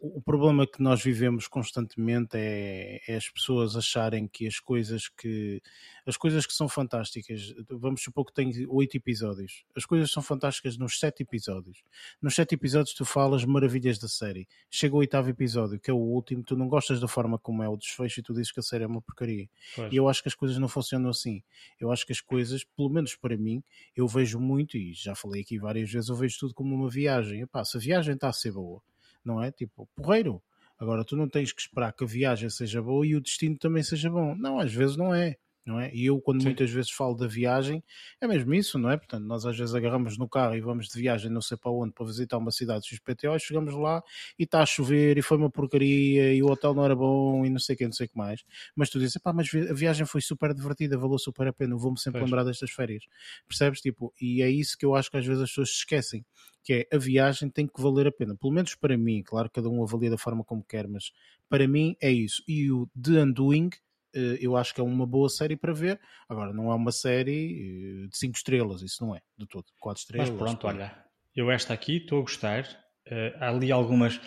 o problema que nós vivemos constantemente é, é, as pessoas acharem que as coisas que as coisas que são fantásticas, vamos supor que tem oito episódios, as coisas são fantásticas nos sete episódios. Nos sete episódios tu falas maravilhas da série. Chega o oitavo episódio, que é o último, tu não gostas da forma como é o desfecho e tu dizes que a série é uma porcaria. Pois. E eu acho que as coisas não funcionam assim. Eu acho que as coisas, pelo menos para mim, eu vejo muito, e já falei aqui várias vezes, eu vejo tudo como uma viagem. Epá, se a viagem está a ser boa, não é? Tipo, porreiro. Agora tu não tens que esperar que a viagem seja boa e o destino também seja bom. Não, às vezes não é não é? E eu, quando Sim. muitas vezes falo da viagem, é mesmo isso, não é? Portanto, nós às vezes agarramos no carro e vamos de viagem não sei para onde para visitar uma cidade XPTO e chegamos lá e está a chover e foi uma porcaria e o hotel não era bom e não sei o que, não sei o que mais. Mas tu dizes, pá, mas a viagem foi super divertida, valeu super a pena, vou-me sempre pois. lembrar destas férias. Percebes? Tipo, e é isso que eu acho que às vezes as pessoas se esquecem, que é a viagem tem que valer a pena, pelo menos para mim, claro, cada um avalia da forma como quer, mas para mim é isso. E o The Undoing eu acho que é uma boa série para ver. Agora, não é uma série eh, de 5 estrelas, isso não é, de todo. 4 estrelas. Mas pronto, olha, eu esta aqui estou a gostar. Uh, há ali algumas.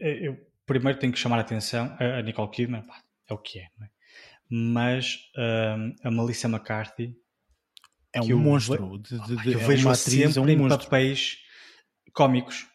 Eu primeiro tenho que chamar a atenção a Nicole Kidman, pá, é o que é, não é? Mas uh, a Melissa McCarthy é um monstro. De, de, de, eu é vejo uma atriz, sempre é um em monstro. papéis cómicos.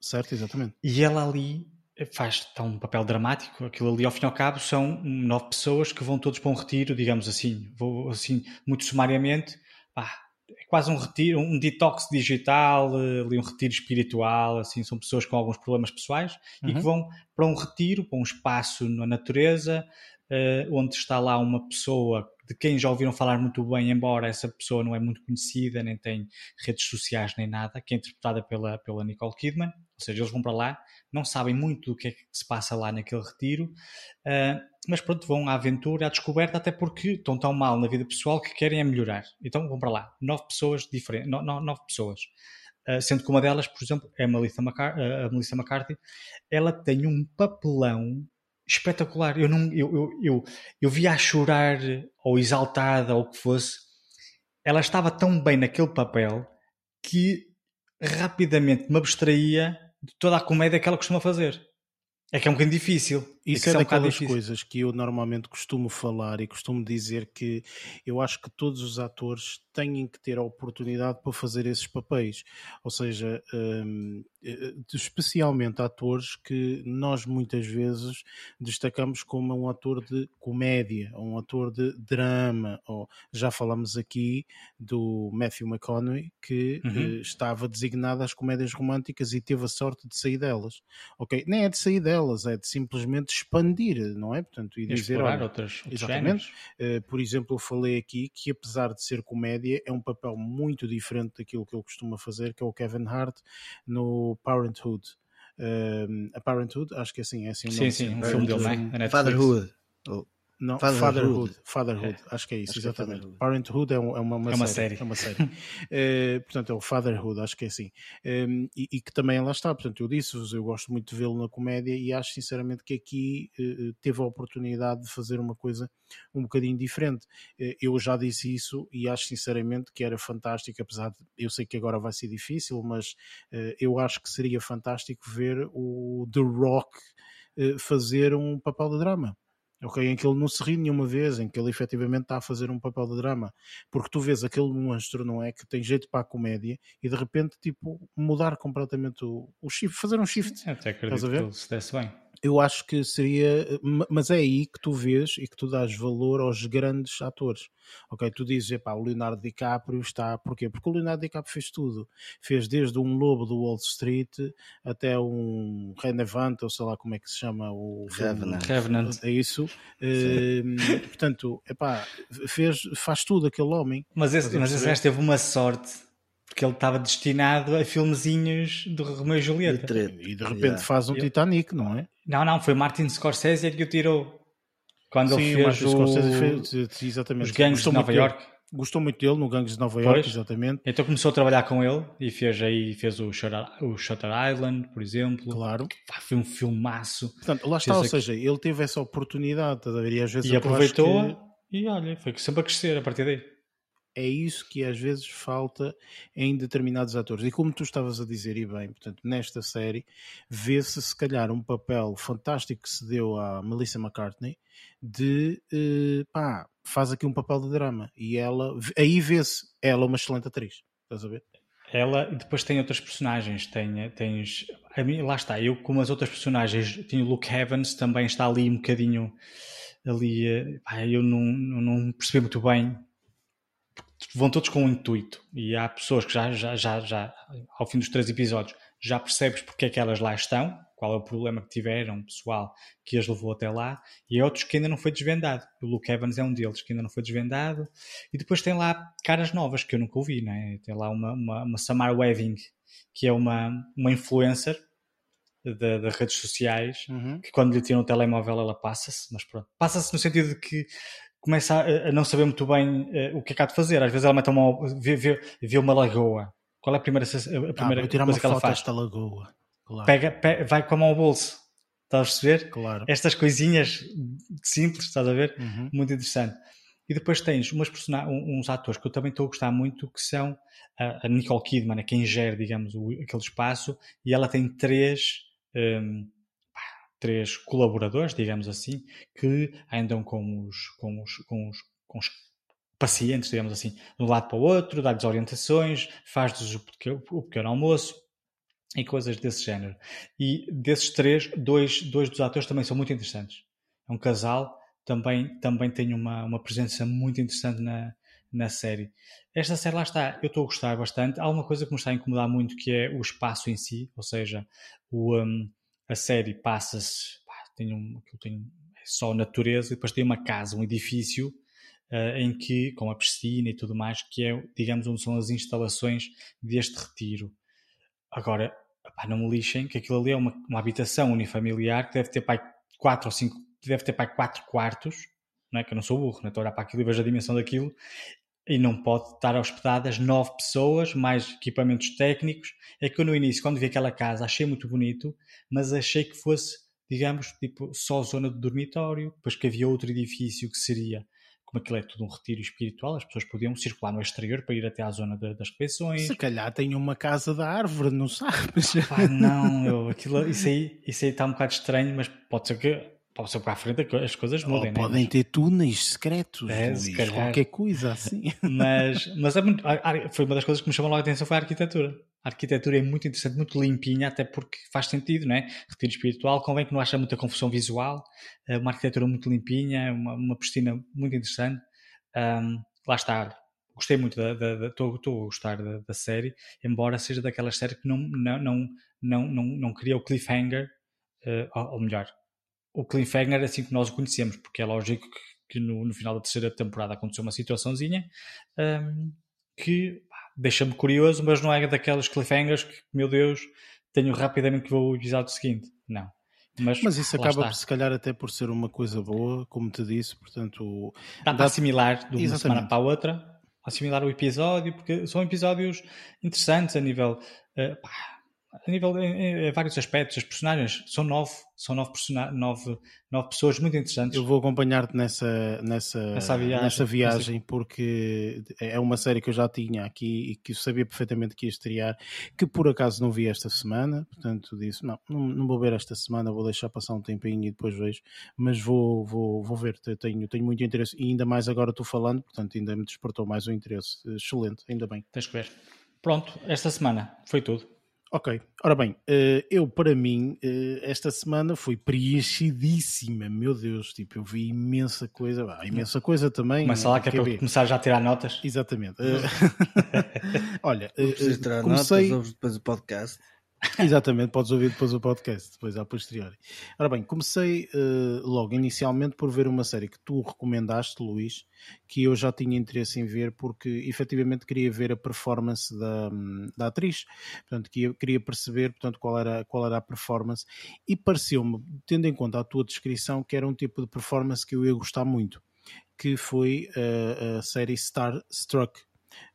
Certo, exatamente. E ela ali faz tá um papel dramático. Aquilo ali, ao fim e ao cabo, são nove pessoas que vão todos para um retiro, digamos assim, vou assim, muito sumariamente. Pá, é quase um retiro, um detox digital, ali um retiro espiritual, assim, são pessoas com alguns problemas pessoais uhum. e que uhum. vão para um retiro, para um espaço na natureza, uh, onde está lá uma pessoa de quem já ouviram falar muito bem, embora essa pessoa não é muito conhecida, nem tem redes sociais nem nada, que é interpretada pela, pela Nicole Kidman, ou seja, eles vão para lá, não sabem muito do que é que se passa lá naquele retiro, uh, mas pronto, vão à aventura, à descoberta, até porque estão tão mal na vida pessoal que querem é melhorar. Então vão para lá, nove pessoas diferentes, no, no, nove pessoas. Uh, sendo que uma delas, por exemplo, é a Melissa, McCar uh, a Melissa McCarthy, ela tem um papelão espetacular. Eu, não, eu, eu, eu, eu via a chorar ou exaltada ou o que fosse. Ela estava tão bem naquele papel que rapidamente me abstraía de toda a comédia que ela costuma fazer. É que é um bocadinho difícil. Isso é, é daquelas coisas que eu normalmente costumo falar e costumo dizer que eu acho que todos os atores têm que ter a oportunidade para fazer esses papéis. Ou seja, um, eh, especialmente atores que nós muitas vezes destacamos como um ator de comédia, um ator de drama. Ou já falamos aqui do Matthew McConaughey que uhum. uh, estava designado às comédias românticas e teve a sorte de sair delas. Ok, nem é de sair delas, é de simplesmente expandir, não é? Portanto, e dizer, olha, outras, outros exatamente. Uh, por exemplo, eu falei aqui que apesar de ser comédia, é um papel muito diferente daquilo que ele costuma fazer, que é o Kevin Hart no Parenthood. Uh, a Parenthood, acho que é assim, é assim o nome. Sim, sim, um filme dele, não é? Fatherhood. Oh. Não, Fatherhood. Fatherhood, é. acho que é isso, acho é exatamente. É Parenthood é, um, é, uma, uma, é uma série. série. É uma série. uh, portanto, é o Fatherhood, acho que é assim. Um, ehm, e, e, que também lá está. Portanto, eu disse-vos, eu gosto muito de vê-lo na comédia e acho sinceramente que aqui uh, teve a oportunidade de fazer uma coisa um bocadinho diferente. Uh, eu já disse isso e acho sinceramente que era fantástico, apesar de eu sei que agora vai ser difícil, mas eu acho que seria fantástico ver o The Rock fazer um papel de drama ok? Em que ele não se ri nenhuma vez, em que ele efetivamente está a fazer um papel de drama, porque tu vês aquele monstro, não é? Que tem jeito para a comédia e de repente, tipo, mudar completamente o, o shift, fazer um shift. Sim, até acredito que ele se desse bem eu acho que seria. Mas é aí que tu vês e que tu dás valor aos grandes atores. Ok? Tu dizes, epá, o Leonardo DiCaprio está. Porquê? Porque o Leonardo DiCaprio fez tudo. Fez desde um lobo do Wall Street até um Renevant, ou sei lá como é que se chama o. Revenant. Revenant. É isso. Uh, portanto, epá, fez, faz tudo aquele homem. Mas esse, mas esse teve uma sorte porque ele estava destinado a filmezinhos do Romeu e Julieta. E de repente yeah. faz um Titanic, não é? Não, não, foi Martin Scorsese que o tirou. Quando Sim, ele fez, o... fez exatamente. os gangues de Nova York. Gostou muito dele no Gangues de Nova York, pois. exatamente. Então começou a trabalhar com ele e fez aí fez o Shutter, o Shutter Island, por exemplo. Claro. foi um filmaço. Portanto, lá está, fez ou seja, ele teve essa oportunidade, e às vezes e aproveitou que... e olha, foi sempre a crescer a partir daí. É isso que às vezes falta em determinados atores. E como tu estavas a dizer, e bem, portanto, nesta série, vê-se se calhar um papel fantástico que se deu à Melissa McCartney de eh, pá, faz aqui um papel de drama. E ela, aí vê-se, ela é uma excelente atriz. Estás a ver? Ela, e depois tem outras personagens. Tem, tens, a mim, lá está, eu como as outras personagens, tenho o Luke Evans, também está ali um bocadinho ali, eh, pá, eu não, não percebi muito bem vão todos com um intuito e há pessoas que já, já, já, já ao fim dos três episódios já percebes porque é que elas lá estão, qual é o problema que tiveram, pessoal, que as levou até lá, e outros que ainda não foi desvendado. O Luke Evans é um deles que ainda não foi desvendado, e depois tem lá caras novas que eu nunca ouvi, né? tem lá uma, uma, uma Samar Weaving, que é uma, uma influencer das redes sociais, uhum. que quando lhe tiram o telemóvel ela passa-se, mas pronto, passa-se no sentido de que começa a, a, não saber muito bem uh, o que é que há de fazer. Às vezes ela mete uma, vê, vê, vê uma lagoa. Qual é a primeira, a primeira ah, tirar coisa que ela faz? Esta lagoa. Claro. Pega, pega, vai com a mão ao bolso. Estás a perceber? Claro. Estas coisinhas simples, estás a ver? Uhum. Muito interessante. E depois tens umas uns atores que eu também estou a gostar muito, que são a, Nicole Kidman, é quem gera, digamos, o, aquele espaço, e ela tem três um, três colaboradores, digamos assim, que andam com os, com os, com os, com os pacientes, digamos assim, de um lado para o outro, dá-lhes orientações, faz-lhes o, o pequeno almoço e coisas desse género. E desses três, dois, dois dos atores também são muito interessantes. É um casal, também, também tem uma, uma presença muito interessante na, na série. Esta série lá está, eu estou a gostar bastante. Há uma coisa que me está a incomodar muito que é o espaço em si, ou seja, o, um, a série passa-se, tem um, tem é só natureza, e depois tem uma casa, um edifício, uh, em que, com a piscina e tudo mais, que é, digamos, onde são as instalações deste retiro. Agora, pá, não me lixem que aquilo ali é uma, uma habitação unifamiliar que deve ter pai quatro ou cinco, deve ter pai quatro quartos, não é? Que eu não sou burro, não é? estou a olhar para aquilo e vejo a dimensão daquilo, e não pode estar hospedadas nove pessoas, mais equipamentos técnicos. É que eu no início, quando vi aquela casa, achei muito bonito, mas achei que fosse, digamos, tipo, só zona de dormitório, depois que havia outro edifício que seria, como aquilo é tudo um retiro espiritual, as pessoas podiam circular no exterior para ir até à zona de, das refeições. Se calhar tem uma casa da árvore, não sabes? Ah, não, eu, aquilo, isso, aí, isso aí está um bocado estranho, mas pode ser que pode ser para a frente as coisas mudem, Ou podem ter túneis secretos, é, Luís, qualquer coisa assim. Mas, mas é muito, foi uma das coisas que me chamou logo a atenção foi a arquitetura. A arquitetura é muito interessante, muito limpinha, até porque faz sentido, né? Retiro espiritual, convém que não haja muita confusão visual, é uma arquitetura muito limpinha, uma, uma piscina muito interessante. Um, lá está, gostei muito da, estou a gostar da, da, série, embora seja daquelas séries que não, não, não, não, não, não cria o cliffhanger, uh, ou melhor, o cliffhanger assim que nós o conhecemos, porque é lógico que, que no, no, final da terceira temporada aconteceu uma situaçãozinha um, que deixa-me curioso, mas não é daquelas cliffhangers que, meu Deus, tenho rapidamente que vou ao episódio seguinte. Não. Mas, mas isso acaba, por, se calhar, até por ser uma coisa boa, como te disse, portanto... Dá para assimilar de uma Exatamente. semana para a outra, assimilar o episódio, porque são episódios interessantes a nível... Uh, pá, a nível em, em, vários aspectos. As personagens são nove, são nove, nove, nove pessoas muito interessantes. Eu vou acompanhar-te nessa, nessa, nessa viagem, nessa viagem porque é uma série que eu já tinha aqui e que eu sabia perfeitamente que ia estrear, que por acaso não vi esta semana, portanto disse, não, não, não vou ver esta semana, vou deixar passar um tempinho e depois vejo, mas vou, vou, vou ver, tenho, tenho muito interesse e ainda mais agora estou falando, portanto ainda me despertou mais o interesse. Excelente, ainda bem. Tens que ver. Pronto, esta semana foi tudo. Ok, ora bem, eh, eu para mim eh, esta semana foi preenchidíssima, meu Deus, tipo, eu vi imensa coisa, ah, imensa coisa também. Começa lá que é para começar já a tirar notas. Exatamente. Olha, tirar comecei... notas, depois o podcast. Exatamente, podes ouvir depois o podcast, depois a posteriori. Ora bem, comecei uh, logo inicialmente por ver uma série que tu recomendaste, Luís, que eu já tinha interesse em ver porque efetivamente queria ver a performance da, da atriz, portanto queria, queria perceber portanto, qual, era, qual era a performance e pareceu-me, tendo em conta a tua descrição, que era um tipo de performance que eu ia gostar muito, que foi uh, a série Star Struck.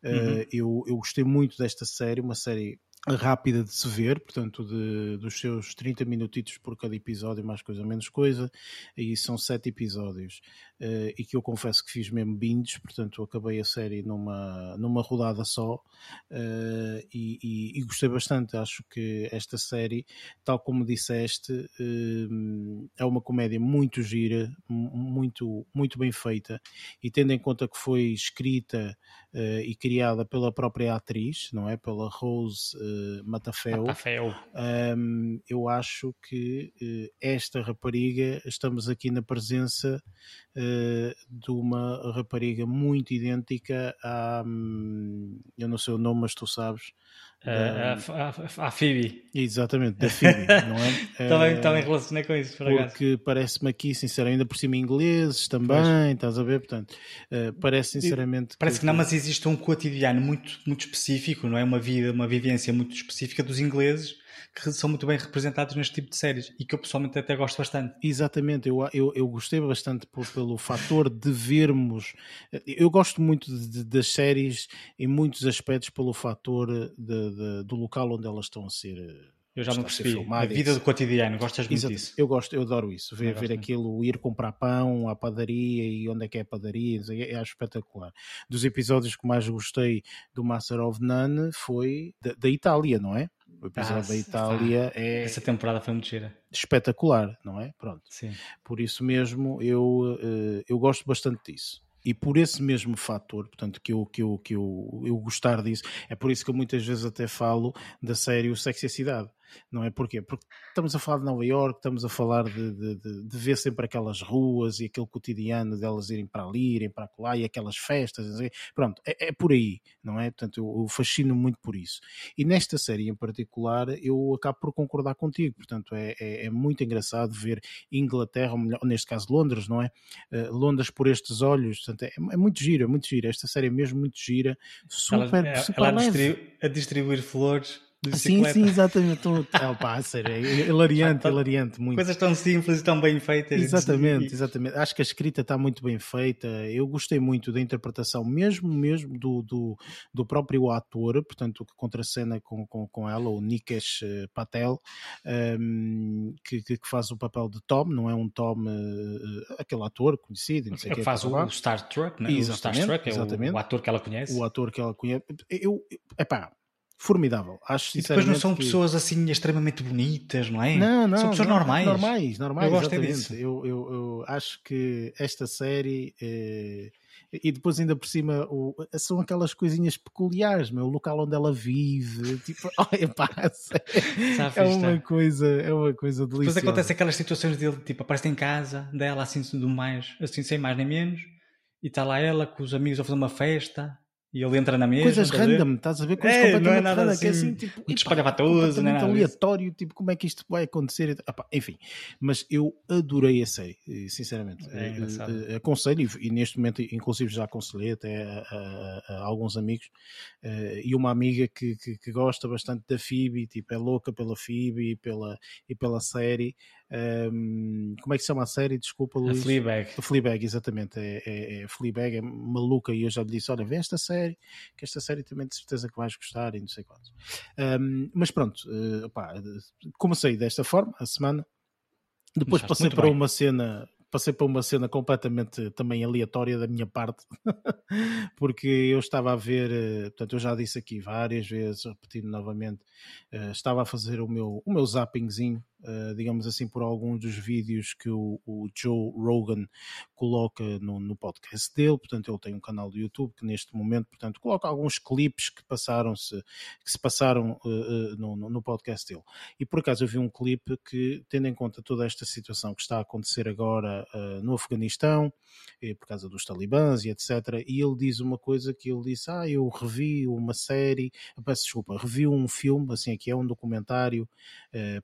Uh, uhum. eu, eu gostei muito desta série, uma série rápida de se ver, portanto, de, dos seus 30 minutitos por cada episódio, mais coisa, menos coisa, e são sete episódios, uh, e que eu confesso que fiz mesmo binges, portanto, acabei a série numa, numa rodada só, uh, e, e, e, gostei bastante, acho que esta série, tal como disseste, uh, é uma comédia muito gira, muito, muito bem feita, e tendo em conta que foi escrita e criada pela própria atriz, não é? Pela Rose Matafeu, Matafeu. Um, eu acho que esta rapariga, estamos aqui na presença de uma rapariga muito idêntica à. Um, eu não sei o nome, mas tu sabes. A, a, a, Phoebe. Exatamente, da Phoebe, não é? também, uh, também relacionei com isso, por Porque parece-me aqui, sinceramente, ainda por cima ingleses também, pois. estás a ver? Portanto, uh, parece sinceramente. Parece que, que, não, mas existe um cotidiano muito, muito específico, não é? Uma vida, uma vivência muito específica dos ingleses que são muito bem representados neste tipo de séries e que eu pessoalmente até gosto bastante. Exatamente, eu, eu, eu gostei bastante por, pelo fator de vermos. Eu gosto muito de, de, das séries em muitos aspectos pelo fator de, do local onde elas estão a ser eu já me percebi. A vida do cotidiano, gostas muito Exato. disso? Eu gosto, eu adoro isso. Ver, ver aquilo, ir comprar pão à padaria e onde é que é a padaria, é, é espetacular. Dos episódios que mais gostei do Master of None foi da, da Itália, não é? O episódio ah, da Itália é. Essa temporada foi muito gira. Espetacular, não é? Pronto. Sim. Por isso mesmo eu, eh, eu gosto bastante disso e por esse mesmo fator, portanto, que eu, que eu, que eu, eu gostar disso, é por isso que eu muitas vezes até falo da série O Sexy e a Cidade não é? Porquê? Porque estamos a falar de Nova York, estamos a falar de, de, de, de ver sempre aquelas ruas e aquele cotidiano delas irem para ali, irem para lá e aquelas festas, pronto, é, é, por aí, não é? Portanto, eu, eu fascino muito por isso. E nesta série em particular, eu acabo por concordar contigo, portanto, é, é, é muito engraçado ver Inglaterra, ou melhor, neste caso Londres, não é? Uh, Londres por estes olhos, portanto, é, é, muito gira, muito gira. Esta série é mesmo muito gira, super, ela, super ela a distribuir flores Sim, sim, exatamente. Oh, pá, sério, é hilariante, hilariante. Muito. Coisas tão simples e tão bem feitas. Exatamente, exatamente. Acho que a escrita está muito bem feita. Eu gostei muito da interpretação, mesmo mesmo do, do, do próprio ator, portanto, que contracena com, com, com ela, o Nikesh eh, Patel, um, que, que faz o papel de Tom, não é um Tom, uh, aquele ator conhecido. Não sei é que faz o Star Trek, né? Exatamente, o Star Trek é exatamente. O, o ator que ela conhece. O ator que ela conhece. Eu, epá, formidável. Acho e depois não são que... pessoas assim extremamente bonitas, não é? Não, não. São pessoas não, normais. Normais, normais. Eu gosto disso. Eu, eu, eu, acho que esta série. Eh, e depois ainda por cima o, são aquelas coisinhas peculiares, meu, o local onde ela vive, tipo, olha pá, é uma coisa, é uma coisa deliciosa. Depois acontece aquelas situações dele, tipo, aparece em casa dela assim do mais, assim sem mais nem menos, e está lá ela com os amigos a fazer uma festa e ele entra na mesa. Coisas random, estás a ver? Coisas é, completamente não é nada random, assim, que é assim, tipo, espalhavatoso, não é nada aleatório, disso. tipo, como é que isto vai acontecer? enfim, mas eu adorei a série, sinceramente. É. Uh, aconselho, e, neste momento, inclusive, já aconselhei até a, a, a alguns amigos uh, e uma amiga que, que, que, gosta bastante da Phoebe, tipo, é louca pela Phoebe e pela, e pela série. Um, como é que se chama a série? Desculpa, Luís. A Fleabag. A Fleabag, exatamente. É, é, é Fleabag, é maluca e eu já lhe disse: olha, vê esta série, que esta série também de certeza que vais gostar e não sei quantos. Um, mas pronto, uh, opá, comecei desta forma a semana. Depois passei para bem. uma cena passei para uma cena completamente também aleatória da minha parte, porque eu estava a ver, eh, portanto, eu já disse aqui várias vezes, repetindo novamente, eh, estava a fazer o meu, o meu zappingzinho uh, digamos assim, por alguns dos vídeos que o, o Joe Rogan coloca no, no, podcast dele. Portanto, ele tem um canal do YouTube que neste momento, portanto, coloca alguns clipes que passaram-se, que se passaram uh, no, no, podcast dele. E por acaso eu vi um clipe que, tendo em conta toda esta situação que está a acontecer agora no Afeganistão, por causa dos talibãs e etc. E ele diz uma coisa que ele disse: Ah, eu revi uma série, peço desculpa, revi um filme, assim aqui é um documentário,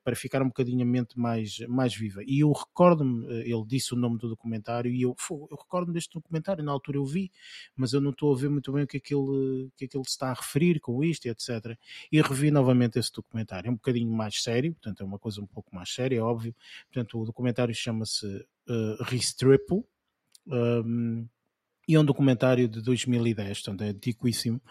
para ficar um bocadinho bocadinho a mente mais, mais viva. E eu recordo-me, eh, ele disse o nome do documentário, e eu, eu recordo-me deste documentário, na altura eu vi, mas eu não estou a ver muito bem o que é que ele, que é que ele está a referir com isto etc. E revi novamente esse documentário. É um bocadinho mais sério, portanto, é uma coisa um pouco mais séria, é óbvio. Portanto, o documentário chama-se uh, Restriple. Um, e é um documentário de 2010, portanto é antiquíssimo,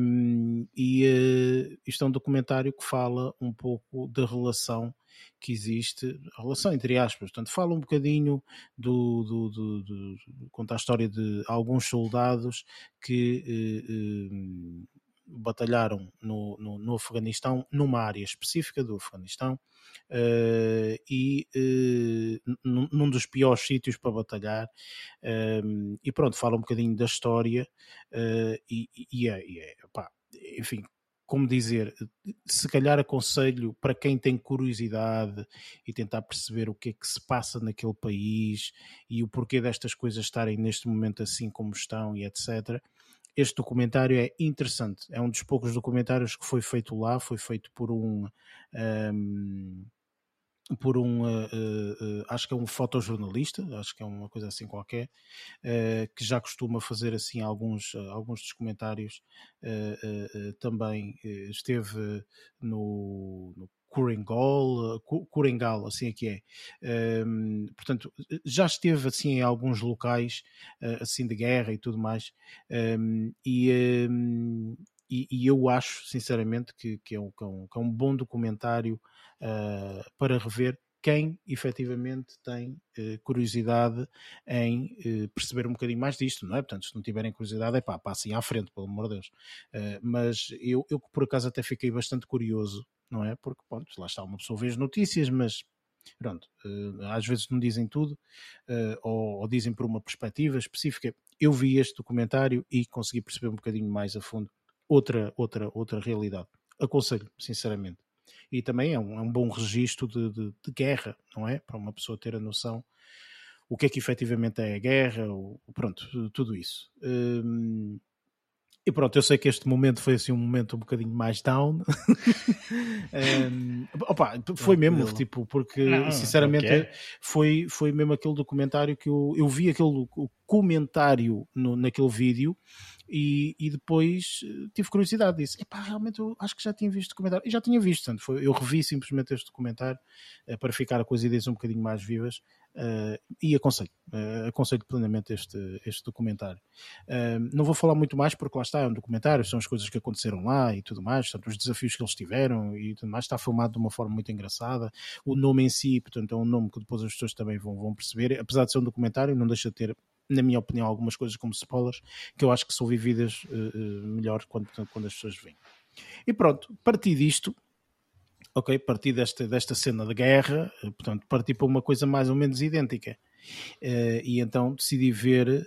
um, e uh, isto é um documentário que fala um pouco da relação que existe, a relação entre aspas, portanto fala um bocadinho do, do, do, do conta a história de alguns soldados que uh, uh, batalharam no, no, no, Afeganistão, numa área específica do Afeganistão, uh, e uh, num, dos piores sítios para batalhar. Uh, e pronto, fala um bocadinho da história, e, e, é, e é pá, enfim, como dizer, se calhar aconselho para quem tem curiosidade e tentar perceber o que é que se passa naquele país e o porquê destas coisas estarem neste momento assim como estão e etc este documentário é interessante. É um dos poucos documentários que foi feito lá, foi feito por um. um por um, uh, uh, acho que é um fotojornalista, acho que é uma coisa assim qualquer, que já costuma fazer assim alguns, alguns dos comentários, também esteve no, no Coringal, Coringal, assim é que é. Um, portanto, já esteve assim em alguns locais assim de guerra e tudo mais, um, e, um, e, e, eu acho sinceramente que, que, é, um, que, é, um, é bom documentário para rever quem efetivamente tem uh, curiosidade em uh, perceber um bocadinho mais disto, não é? Portanto, se não tiverem curiosidade, é pá, passem à frente, pelo amor de Deus. Uh, mas eu, eu por acaso até fiquei bastante curioso não é? Porque, pronto, lá está, uma pessoa vê as notícias, mas pronto, às vezes não dizem tudo ou, ou, dizem por uma perspectiva específica. Eu vi este documentário e consegui perceber um bocadinho mais a fundo outra, outra, outra realidade. Aconselho, sinceramente. E também é um, é um bom registro de, de, de, guerra, não é? Para uma pessoa ter a noção o que é que efetivamente é a guerra, pronto, tudo isso. Hum, e pronto, eu sei que este momento foi assim um momento um bocadinho mais down. um, opa, foi mesmo, tipo, porque não, sinceramente okay. foi, foi mesmo aquele documentário que eu, eu vi aquele comentário no, naquele vídeo e, e depois eh, tive curiosidade, disse, epá, realmente eu acho que já tinha visto o documentário, e já tinha visto, portanto, foi, eu revi simplesmente este documentário uh, para ficar com as ideias um bocadinho mais vivas uh, e aconselho, uh, aconselho plenamente este, este documentário. não vou falar muito mais porque lá está, é um documentário, são as coisas que aconteceram lá e tudo mais, portanto, os desafios que eles tiveram e tudo mais, está filmado de uma forma muito engraçada, o nome em si, portanto, é um nome que depois as pessoas também vão, vão perceber, apesar de ser um documentário, não deixa de ter na minha opinião, algumas coisas como spoilers que eu acho que são vividas uh, melhor quando, quando as pessoas vêm. E pronto, parti disto, ok, parti desta, desta cena de guerra, uh, portanto, parti para uma coisa mais ou menos idêntica. Uh, e então decidi ver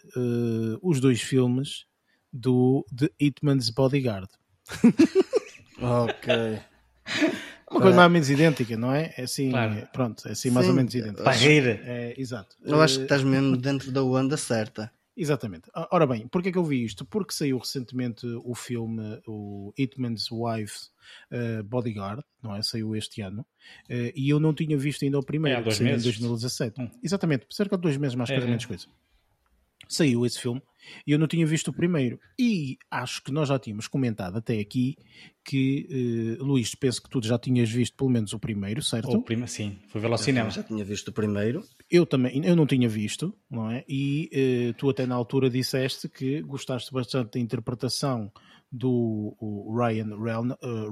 os dois filmes do The Hitman's Bodyguard. ok. Uma coisa mais ou menos idêntica, não é? É assim, claro. pronto, é assim mais ou menos idêntica. Barreira. É, exato. Eu acho que estás mesmo dentro da onda certa. Exatamente. Ora bem, porquê é que eu vi isto? Porque saiu recentemente o filme, o Hitman's Wife uh, Bodyguard, não é? Saiu este ano. Uh, e eu não tinha visto ainda o primeiro, é, dois que saiu em 2017. Hum. Exatamente, cerca de dois meses mais é, coisa, menos coisa. Saiu esse filme e eu não tinha visto o primeiro. E acho que nós já tínhamos comentado até aqui que, uh, Luís, penso que tu já tinhas visto pelo menos o primeiro, certo? O prima, sim, foi ver ao cinema. Já tinha visto o primeiro. Eu também, eu não tinha visto, não é? E uh, tu até na altura disseste que gostaste bastante da interpretação do Ryan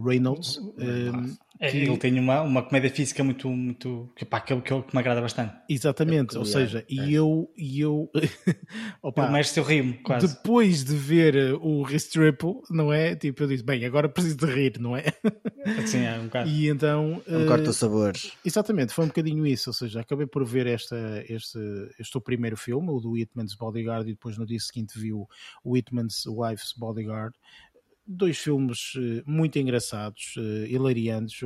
Reynolds. Um, é, que... Ele tem uma, uma comédia física muito, muito que, pá, que, que, que me agrada bastante. Exatamente, é ou seja, é. e eu, e eu opa, o mestre rimo, quase. Depois de ver uh, o Restriple, não é? Tipo, eu disse, bem, agora preciso de rir, não é? Sim, é um bocado. E então. Um uh, corta-sabores. Exatamente, foi um bocadinho isso, ou seja, acabei por ver esta, este, este o primeiro filme, o do Hitman's Bodyguard, e depois no dia seguinte vi o, o Hitman's Wife's Bodyguard dois filmes eh, muito engraçados, uh, hilariantes.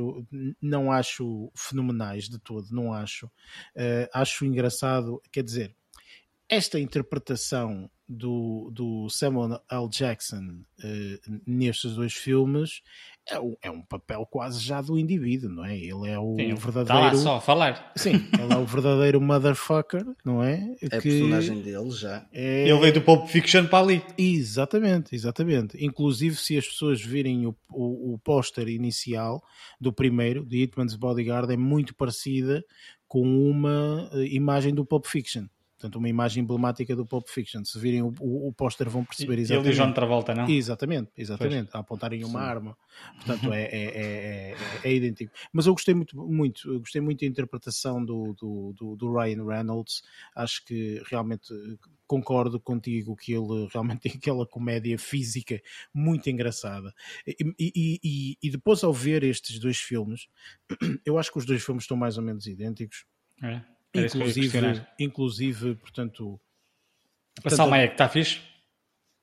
Não acho fenomenais de todo, não acho. Uh, acho engraçado, quer dizer, esta interpretação do, do Samuel L. Jackson nestes dois filmes é um, é um, papel quase já do indivíduo, não é? Ele é o Sim, verdadeiro. Está lá só a falar. Sim, ele é o verdadeiro motherfucker, não é? É que... a personagem dele já. É... Ele veio do Pulp Fiction para ali. Exatamente, exatamente. Inclusive, se as pessoas virem o, o, o póster inicial do primeiro, de Hitman's Bodyguard, é muito parecida com uma eh, imagem do Pulp Fiction portanto, uma imagem emblemática do Pulp Fiction. Se virem o, o, o póster vão perceber exatamente. Ele e John Travolta, não? Exatamente, exatamente, pois. a apontarem uma Sim. arma. Portanto, é, é, é, é, idêntico. Mas eu gostei muito, muito, gostei muito da interpretação do, do, do, do Ryan Reynolds. Acho que realmente concordo contigo que ele realmente tem aquela comédia física muito engraçada. E, e, e, e, depois, ao ver estes dois filmes, eu acho que os dois filmes estão mais ou menos idênticos. É, inclusive, inclusive, portanto. A Salma é que está fixe?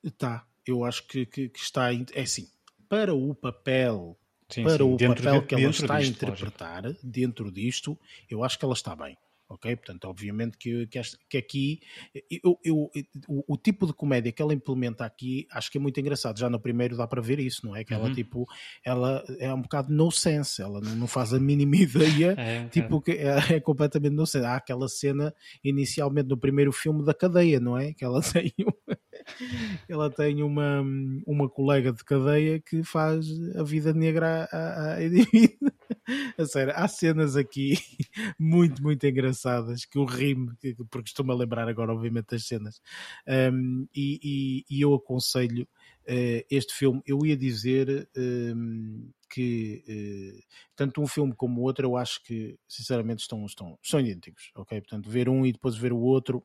Está. Eu acho que, que, que, está. É assim, para o papel. Sim, para sim. o dentro papel de, que ela está disto, a interpretar lógico. dentro disto, eu acho que ela está bem ok? Portanto, obviamente que, que, que aqui eu, eu, o, o, tipo de comédia que ela implementa aqui acho que é muito engraçado. Já no primeiro dá para ver isso, não é? Que ela uhum. tipo, ela é um bocado no sense, ela não, não faz a mínima ideia, é, tipo, que é, é, completamente no sense. Há aquela cena inicialmente no primeiro filme da cadeia, não é? Que ela tem, ela tem uma, uma colega de cadeia que faz a vida negra a, a, a sério, há cenas aqui muito, muito engraçadas que eu rimo, porque estou-me a lembrar agora, obviamente, das cenas. Um, e, e, e, eu aconselho uh, este filme. Eu ia dizer um, que uh, tanto um filme como o outro, eu acho que, sinceramente, estão, estão, são idênticos, ok? Portanto, ver um e depois ver o outro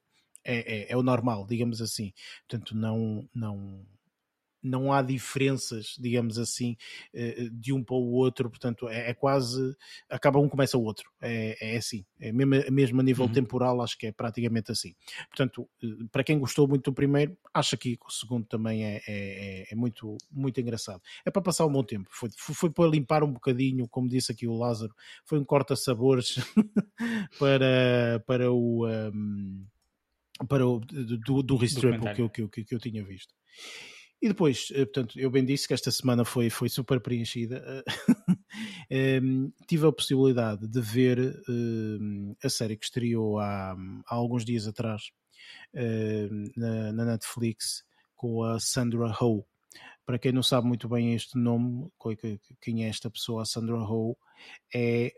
é, é, é o normal, digamos assim. Portanto, não. não não há diferenças, digamos assim, eh, de um para o outro, portanto é, é quase, acaba um, começa o outro, é, é assim, é mesmo, mesmo a nível uhum. temporal, acho que é praticamente assim. Portanto, eh, para quem gostou muito do primeiro, acho que o segundo também é, é, é, é muito, muito engraçado. É para passar um bom tempo, foi, foi para limpar um bocadinho, como disse aqui o Lázaro, foi um corta-sabores para, para o... Um, para o do, do Restrip que eu, que, eu, que eu tinha visto. E depois, eh, portanto, eu bem disse que esta semana foi, foi super preenchida. um, tive a possibilidade de ver um, a série que estreou há, há alguns dias atrás um, na, na, Netflix com a Sandra Ho. Para quem não sabe muito bem este nome, quem é esta pessoa, a Sandra Ho, é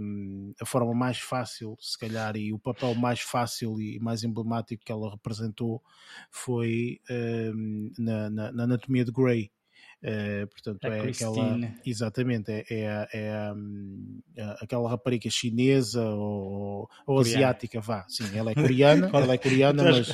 um, a forma mais fácil, se calhar, e o papel mais fácil e mais emblemático que ela representou foi um, na, na, na, Anatomia de Grey. Uh, portanto, a é Christine. aquela. Exatamente, é, é, é um, aquela rapariga chinesa ou, ou asiática, vá. Sim, ela é coreana, ela é coreana, mas.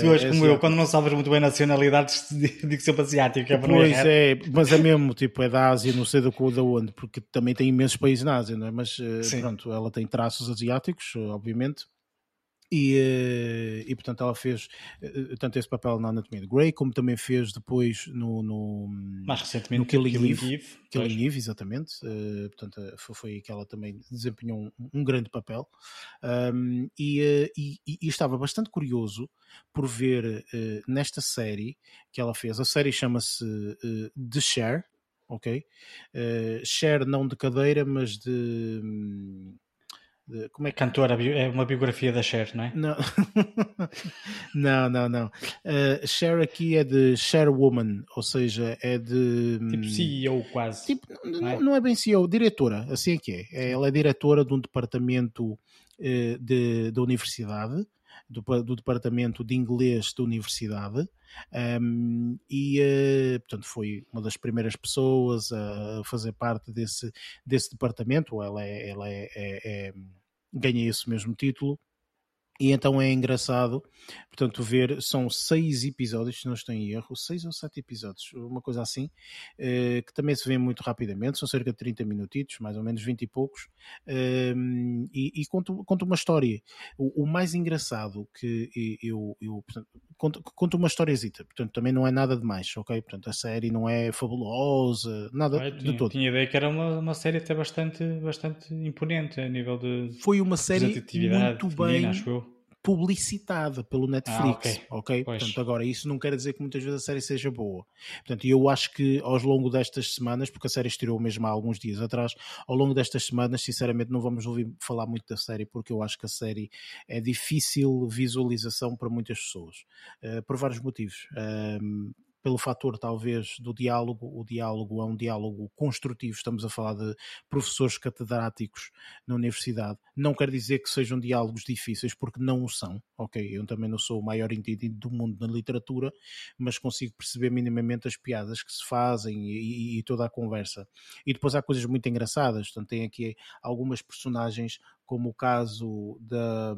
Tu és uh, como eu, quando não sabes muito bem nacionalidades, digo sempre asiático. É pois é, mas é mesmo, tipo, é da Ásia, não sei da, onde, porque também tem imensos países na Ásia, não é? Mas uh, pronto, ela tem traços asiáticos, obviamente. E, eh, e, portanto ela fez eh, tanto esse papel na Anatomia de Grey como também fez depois no, no mais recentemente no Killing, Killing Eve, Eve Killing Eve exatamente. Uh, portanto foi, foi que ela também desempenhou um, um grande papel. Um, e, uh, e, e, estava bastante curioso por ver uh, nesta série que ela fez. A série chama-se The Share ok? Share não de cadeira mas de hum, de, como é que... Cantora, é uma biografia da Cher, não é? Não, não, não. não. Uh, Cher aqui é de Woman, ou seja, é de. Tipo CEO quase. Tipo, não, é? não é bem CEO, diretora, assim é que é. Ela é diretora de um departamento uh, de, da universidade. Do, do, departamento de inglês da universidade um, e uh, portanto foi uma das primeiras pessoas a fazer parte desse, desse departamento. Ela é, ela é, é, é ganha esse mesmo título e então é engraçado, portanto, ver, são seis episódios, se não estou em erro, seis ou sete episódios, uma coisa assim, eh, que também se vê muito rapidamente, são cerca de 30 minutitos, mais ou menos 20 e poucos, ehm, e, e conta, conta uma história. O, o, mais engraçado que eu, eu portanto, conta, conta uma historiazita, portanto, também não é nada demais, ok? Portanto, a série não é fabulosa, nada ah, tinha, de todo. Tinha ideia que era uma, uma série até bastante, bastante imponente a nível de. Foi uma série muito bem. Acho eu publicitada pelo Netflix, ah, ok? okay? Portanto, agora, isso não quer dizer que muitas vezes a série seja boa. Portanto, eu acho que ao longo destas semanas, porque a série estreou mesmo há alguns dias atrás, ao longo destas semanas, sinceramente, não vamos ouvir falar muito da série, porque eu acho que a série é difícil visualização para muitas pessoas, uh, por vários motivos. Uh, pelo fator talvez do diálogo. O diálogo é um diálogo construtivo, estamos a falar de professores catedráticos na universidade. Não quer dizer que sejam diálogos difíceis, porque não o são, ok? Eu também não sou o maior entendido do mundo na literatura, mas consigo perceber minimamente as piadas que se fazem e, e, toda a conversa. E depois há coisas muito engraçadas, portanto, tem aqui algumas personagens como o caso da,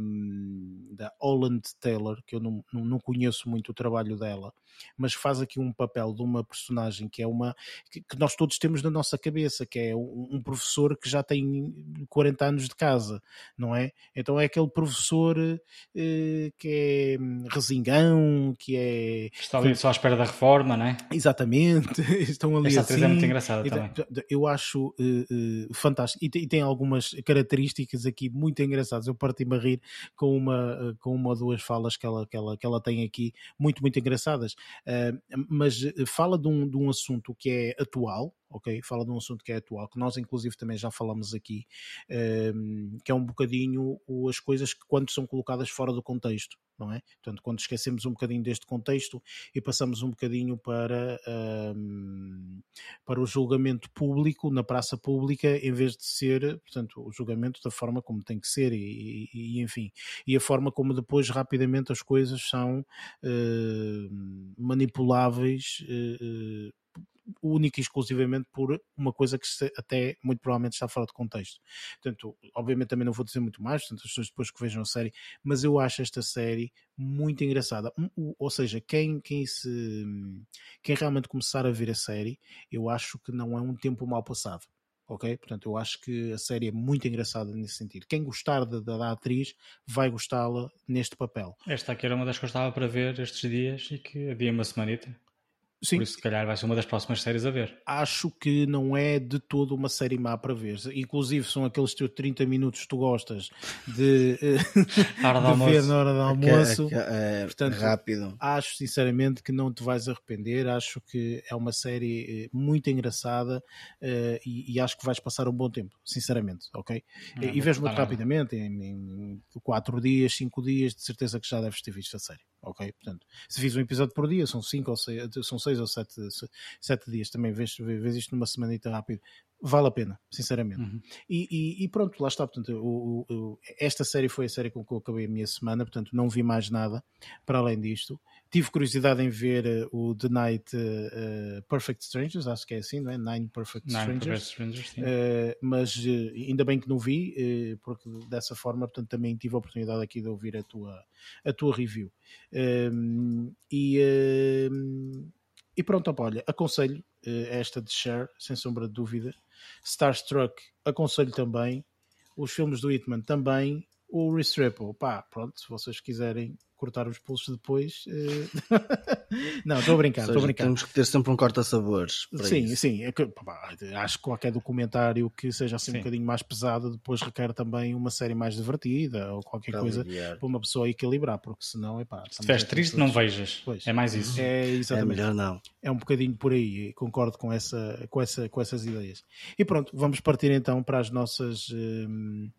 da Holland Taylor, que eu não, não, conheço muito o trabalho dela, mas faz aqui um papel de uma personagem que é uma que, que nós todos temos na nossa cabeça, que é um, um, professor que já tem 40 anos de casa, não é? Então é aquele professor eh, que é hum, resingão, que é. Está ali só à espera da reforma, não é? Exatamente, estão ali assim. atriz é muito engraçada também. Eu acho eh, eh, fantástico e tem, e tem algumas características aqui aqui muito engraçados. Eu parti-me a rir com uma, com uma ou duas falas que ela, que ela, que ela tem aqui, muito, muito engraçadas. Uh, mas fala de um, de um assunto que é atual, ok? Fala de um assunto que é atual, que nós inclusive também já falamos aqui, um, que é um bocadinho as coisas que quando são colocadas fora do contexto, não é? Portanto, quando esquecemos um bocadinho deste contexto e passamos um bocadinho para, um, para o julgamento público, na praça pública, em vez de ser, portanto, o julgamento da forma como tem que ser e, e, e enfim, e a forma como depois rapidamente as coisas são uh, manipuláveis uh, única e exclusivamente por uma coisa que até muito provavelmente está fora de contexto. Portanto, obviamente também não vou dizer muito mais, portanto, as pessoas depois que vejam a série, mas eu acho esta série muito engraçada. Ou seja, quem, quem, se, quem realmente começar a ver a série, eu acho que não é um tempo mal passado ok? Portanto, eu acho que a série é muito engraçada nesse sentido. Quem gostar da, da atriz vai gostá-la neste papel. Esta aqui era uma das que eu estava para ver estes dias e que havia uma semanita. Sim. Por isso, se calhar, vai ser uma das próximas séries a ver. Acho que não é de todo uma série má para ver. Inclusive, são aqueles teus 30 minutos que tu gostas de, de ver na hora do almoço. É, é, Portanto, rápido. Acho, sinceramente, que não te vais arrepender. Acho que é uma série eh, muito engraçada uh, e, e, acho que vais passar um bom tempo, sinceramente, ok? Não, e vês muito rapidamente, em, em 4 dias, 5 dias, de certeza que já deves ter visto a série ok? Portanto, se fiz um episódio por dia, são 5 ou 6, são seis ou 7 sete, dias, também vês, vês isto numa semanita rápido, vale a pena, sinceramente. Uhum. E, e, e, pronto, lá está, portanto, o, o, esta série foi a série com que eu acabei a minha semana, portanto, não vi mais nada para além disto. Tive curiosidade em ver uh, o The Night uh, Perfect Strangers, acho que é assim, não é? Nine Perfect Nine Strangers. Perfect Strangers uh, mas ainda bem que não vi, porque dessa forma, portanto, também tive a oportunidade aqui de ouvir a tua, a tua review. Um, e, um, e pronto, opa, olha, aconselho esta de Share, sem sombra de dúvida. Starstruck, aconselho também. Os filmes do Hitman também. O Restrepo, pá, pronto, se vocês quiserem cortar os pulsos depois. Uh... não, estou a brincar, estou a brincar. Temos que ter sempre um corta-sabores. Sim, isso. sim. É que, pá, acho que qualquer documentário que seja assim sim. um bocadinho mais pesado depois requer também uma série mais divertida ou qualquer para coisa aliviar. para uma pessoa equilibrar, porque senão é pá. Se estiveres triste, não vejas. Pois. É mais isso. É, exatamente. é melhor não. É um bocadinho por aí, concordo com, essa, com, essa, com essas ideias. E pronto, vamos partir então para as nossas. Hum,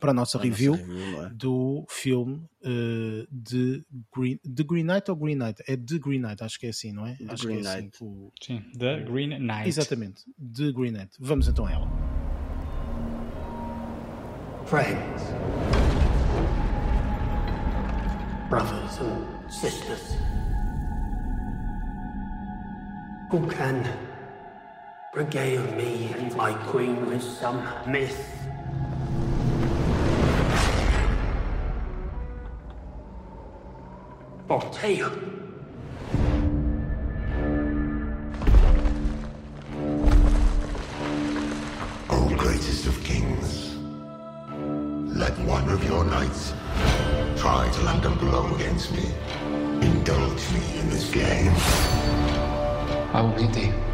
para a nossa review, review é? do filme uh, de Green, The Green Knight ou Green Knight? É The Green Knight, acho que é assim, não é? The acho Green que é assim, Knight. O... Sim, The Green Knight. Exatamente, The Green Knight. Vamos então a ela. Friends, brothers and sisters, who can regale me and my queen with some myth or tale. O greatest of kings, let one of your knights try to land a blow against me. Indulge me in this game. I will meet thee.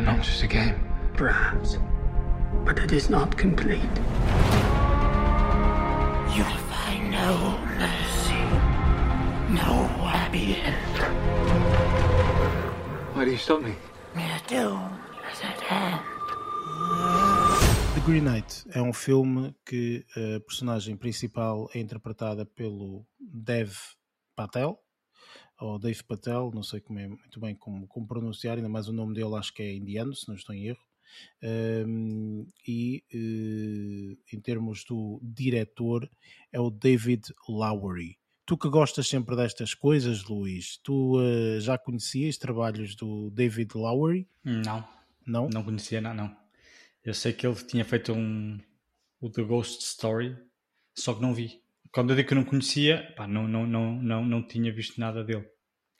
It not just a game? Perhaps. But it is not complete. You'll find no mercy. No happy end. Why do you stop me? Your doom is at hand. The Green Knight é um filme que a personagem principal é interpretada pelo Dev Patel, ou Dave Patel, não sei como é, muito bem como, como pronunciar, ainda mais o nome dele acho que é indiano, se não estou em erro. Um, e uh, em termos do diretor é o David Lowery. Tu que gostas sempre destas coisas, Luís, tu uh, já conhecias trabalhos do David Lowery? Não. Não? Não conhecia, não, não. Eu sei que ele tinha feito um o The Ghost Story, só que não vi. Quando eu digo que não conhecia, pá, não, não, não, não, não tinha visto nada dele.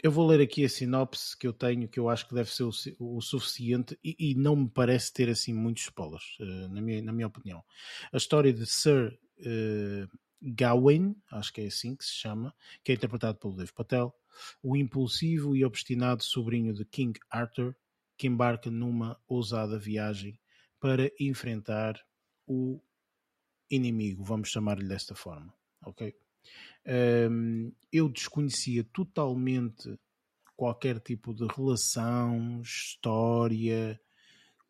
Eu vou ler aqui a sinopse que eu tenho, que eu acho que deve ser o, o suficiente e, e, não me parece ter assim muitos spoilers, uh, na, minha, na minha opinião. A história de Sir uh, Gawain, acho que é assim que se chama, que é interpretado pelo Dave Patel, o impulsivo e obstinado sobrinho de King Arthur, que embarca numa ousada viagem para enfrentar o inimigo, vamos chamar-lhe desta forma, ok? Um, eu desconhecia totalmente qualquer tipo de relação, história,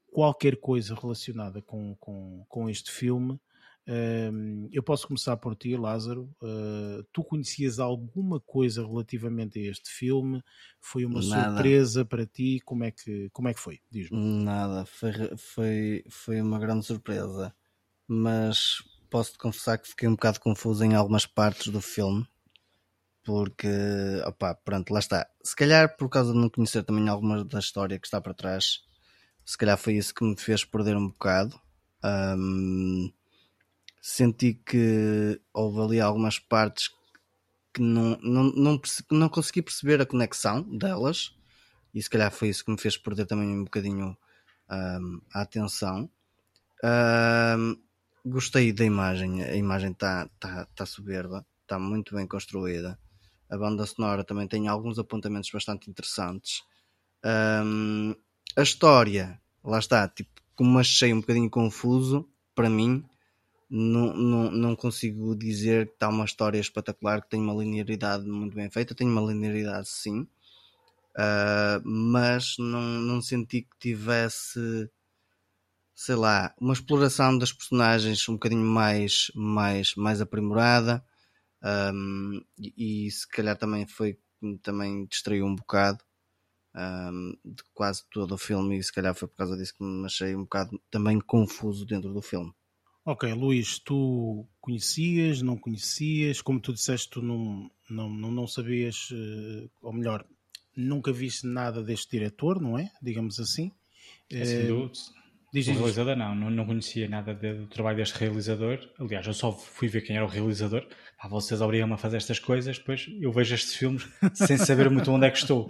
qualquer coisa relacionada com, com, com este filme. Um, eu posso começar por ti, Lázaro. Uh, tu conhecias alguma coisa relativamente a este filme? Foi uma Nada. surpresa para ti? Como é que, como é que foi? Diz-me. Nada, foi, foi, foi uma grande surpresa. Mas posso-te confessar que fiquei um bocado confuso em algumas partes do filme. Porque, opá, pronto, lá está. Se calhar por causa de não conhecer também alguma da história que está para trás, se calhar foi isso que me fez perder um bocado. Um, senti que houve ali algumas partes que não, não, não, não consegui perceber a conexão delas e se calhar foi isso que me fez perder também um bocadinho um, a atenção. Um, gostei da imagem, a imagem está tá, tá soberba, está muito bem construída. A banda sonora também tem alguns apontamentos bastante interessantes. Um, a história, lá está, tipo, como achei um bocadinho confuso, para mim, não, não, não consigo dizer que está uma história espetacular, que tem uma linearidade muito bem feita. Tem uma linearidade, sim, uh, mas não, não senti que tivesse, sei lá, uma exploração das personagens um bocadinho mais, mais, mais aprimorada. Um, e, e, se calhar também foi também distraiu um bocado um, de quase todo o filme e se calhar foi por causa disso que me achei um bocado também confuso dentro do filme. Ok, Luís, tu conhecias, não conhecias? Como tu disseste, tu não, não, não, não sabias, eh, ou melhor, nunca viste nada deste diretor, não é? Digamos assim. É assim do, diz, do realizador, não, não, não conhecia nada do trabalho deste realizador. Aliás, eu só fui ver quem era o realizador. Pá, vocês obrigam-me a fazer estas coisas, depois eu vejo estes filmes sem saber muito onde é que estou.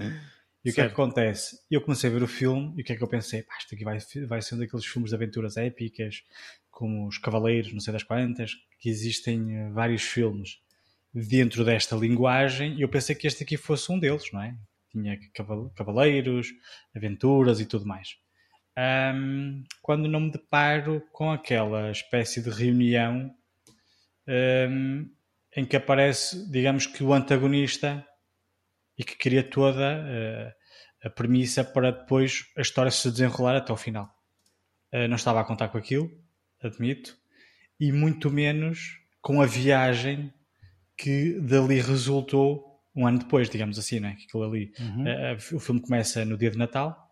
E o que é que acontece? Eu comecei a ver o filme e o que é que eu pensei? Pá, isto aqui vai, vai ser um daqueles filmes de aventuras épicas, como os Cavaleiros, não sei das quantas, que existem eh, vários filmes dentro desta linguagem, e eu pensei que este aqui fosse um deles, não é? Tinha Cavaleiros, aventuras e tudo mais. Um, quando não me deparo com aquela espécie de reunião um, em que aparece, digamos que o antagonista e que cria toda uh, a premissa para depois a história se desenrolar até o final. Uh, não estava a contar com aquilo admito, e muito menos com a viagem que dali resultou um ano depois, digamos assim, né? Aquilo ali. Uhum. Uh, o filme começa no dia de Natal,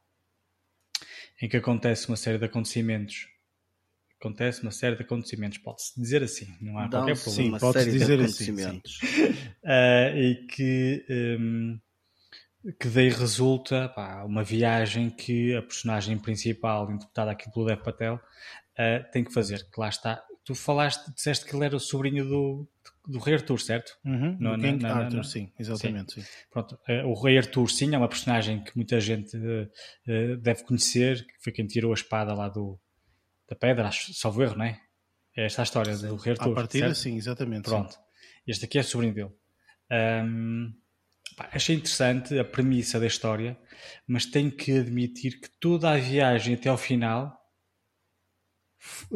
em que acontece uma série de acontecimentos. Acontece uma série de acontecimentos, pode-se dizer assim, não há qualquer problema. Sim, pode-se dizer assim. Uh, e que, um, que daí resulta pá, uma viagem que a personagem principal, interpretada aqui pelo Dev Patel, uh, tem que fazer. Que lá está. Tu falaste, disseste que ele era o sobrinho do, do Rei Arthur, certo? Uhum, no, do King na, na, Arthur, sim, exatamente. Sim. Sim. Pronto, uh, o Rei Arthur, sim, é uma personagem que muita gente uh, deve conhecer, que foi quem tirou a espada lá do, da pedra, acho, salvo erro, não é? É esta a história do Rei Arthur. A partida, certo? sim, exatamente. Pronto. Sim. Este aqui é sobrinho dele. Um, pá, achei interessante a premissa da história, mas tenho que admitir que toda a viagem até ao final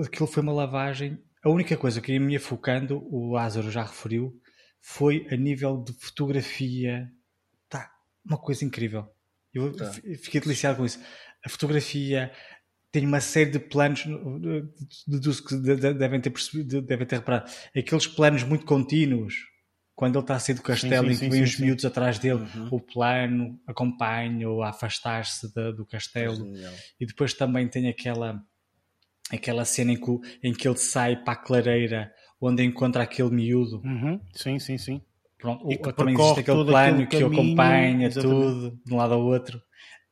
aquilo foi uma lavagem. A única coisa que ia me focando, o Lázaro já referiu, foi a nível de fotografia. Tá, uma coisa incrível. Eu Tá. fiquei deliciado com isso. A fotografia tem uma série de planos, deduzo que de- de- devem ter percebido, de- devem ter reparado, aqueles planos muito contínuos, quando ele está a sair do castelo sim, em que vem os miúdos atrás dele, Uhum. o plano acompanha-o a afastar-se do castelo Genial. e depois também tem aquela aquela cena em que, em que ele sai para a clareira onde encontra aquele miúdo Uhum, Sim, sim, sim. Pronto, E que também existe aquele plano que o acompanha exatamente. tudo de um lado ao outro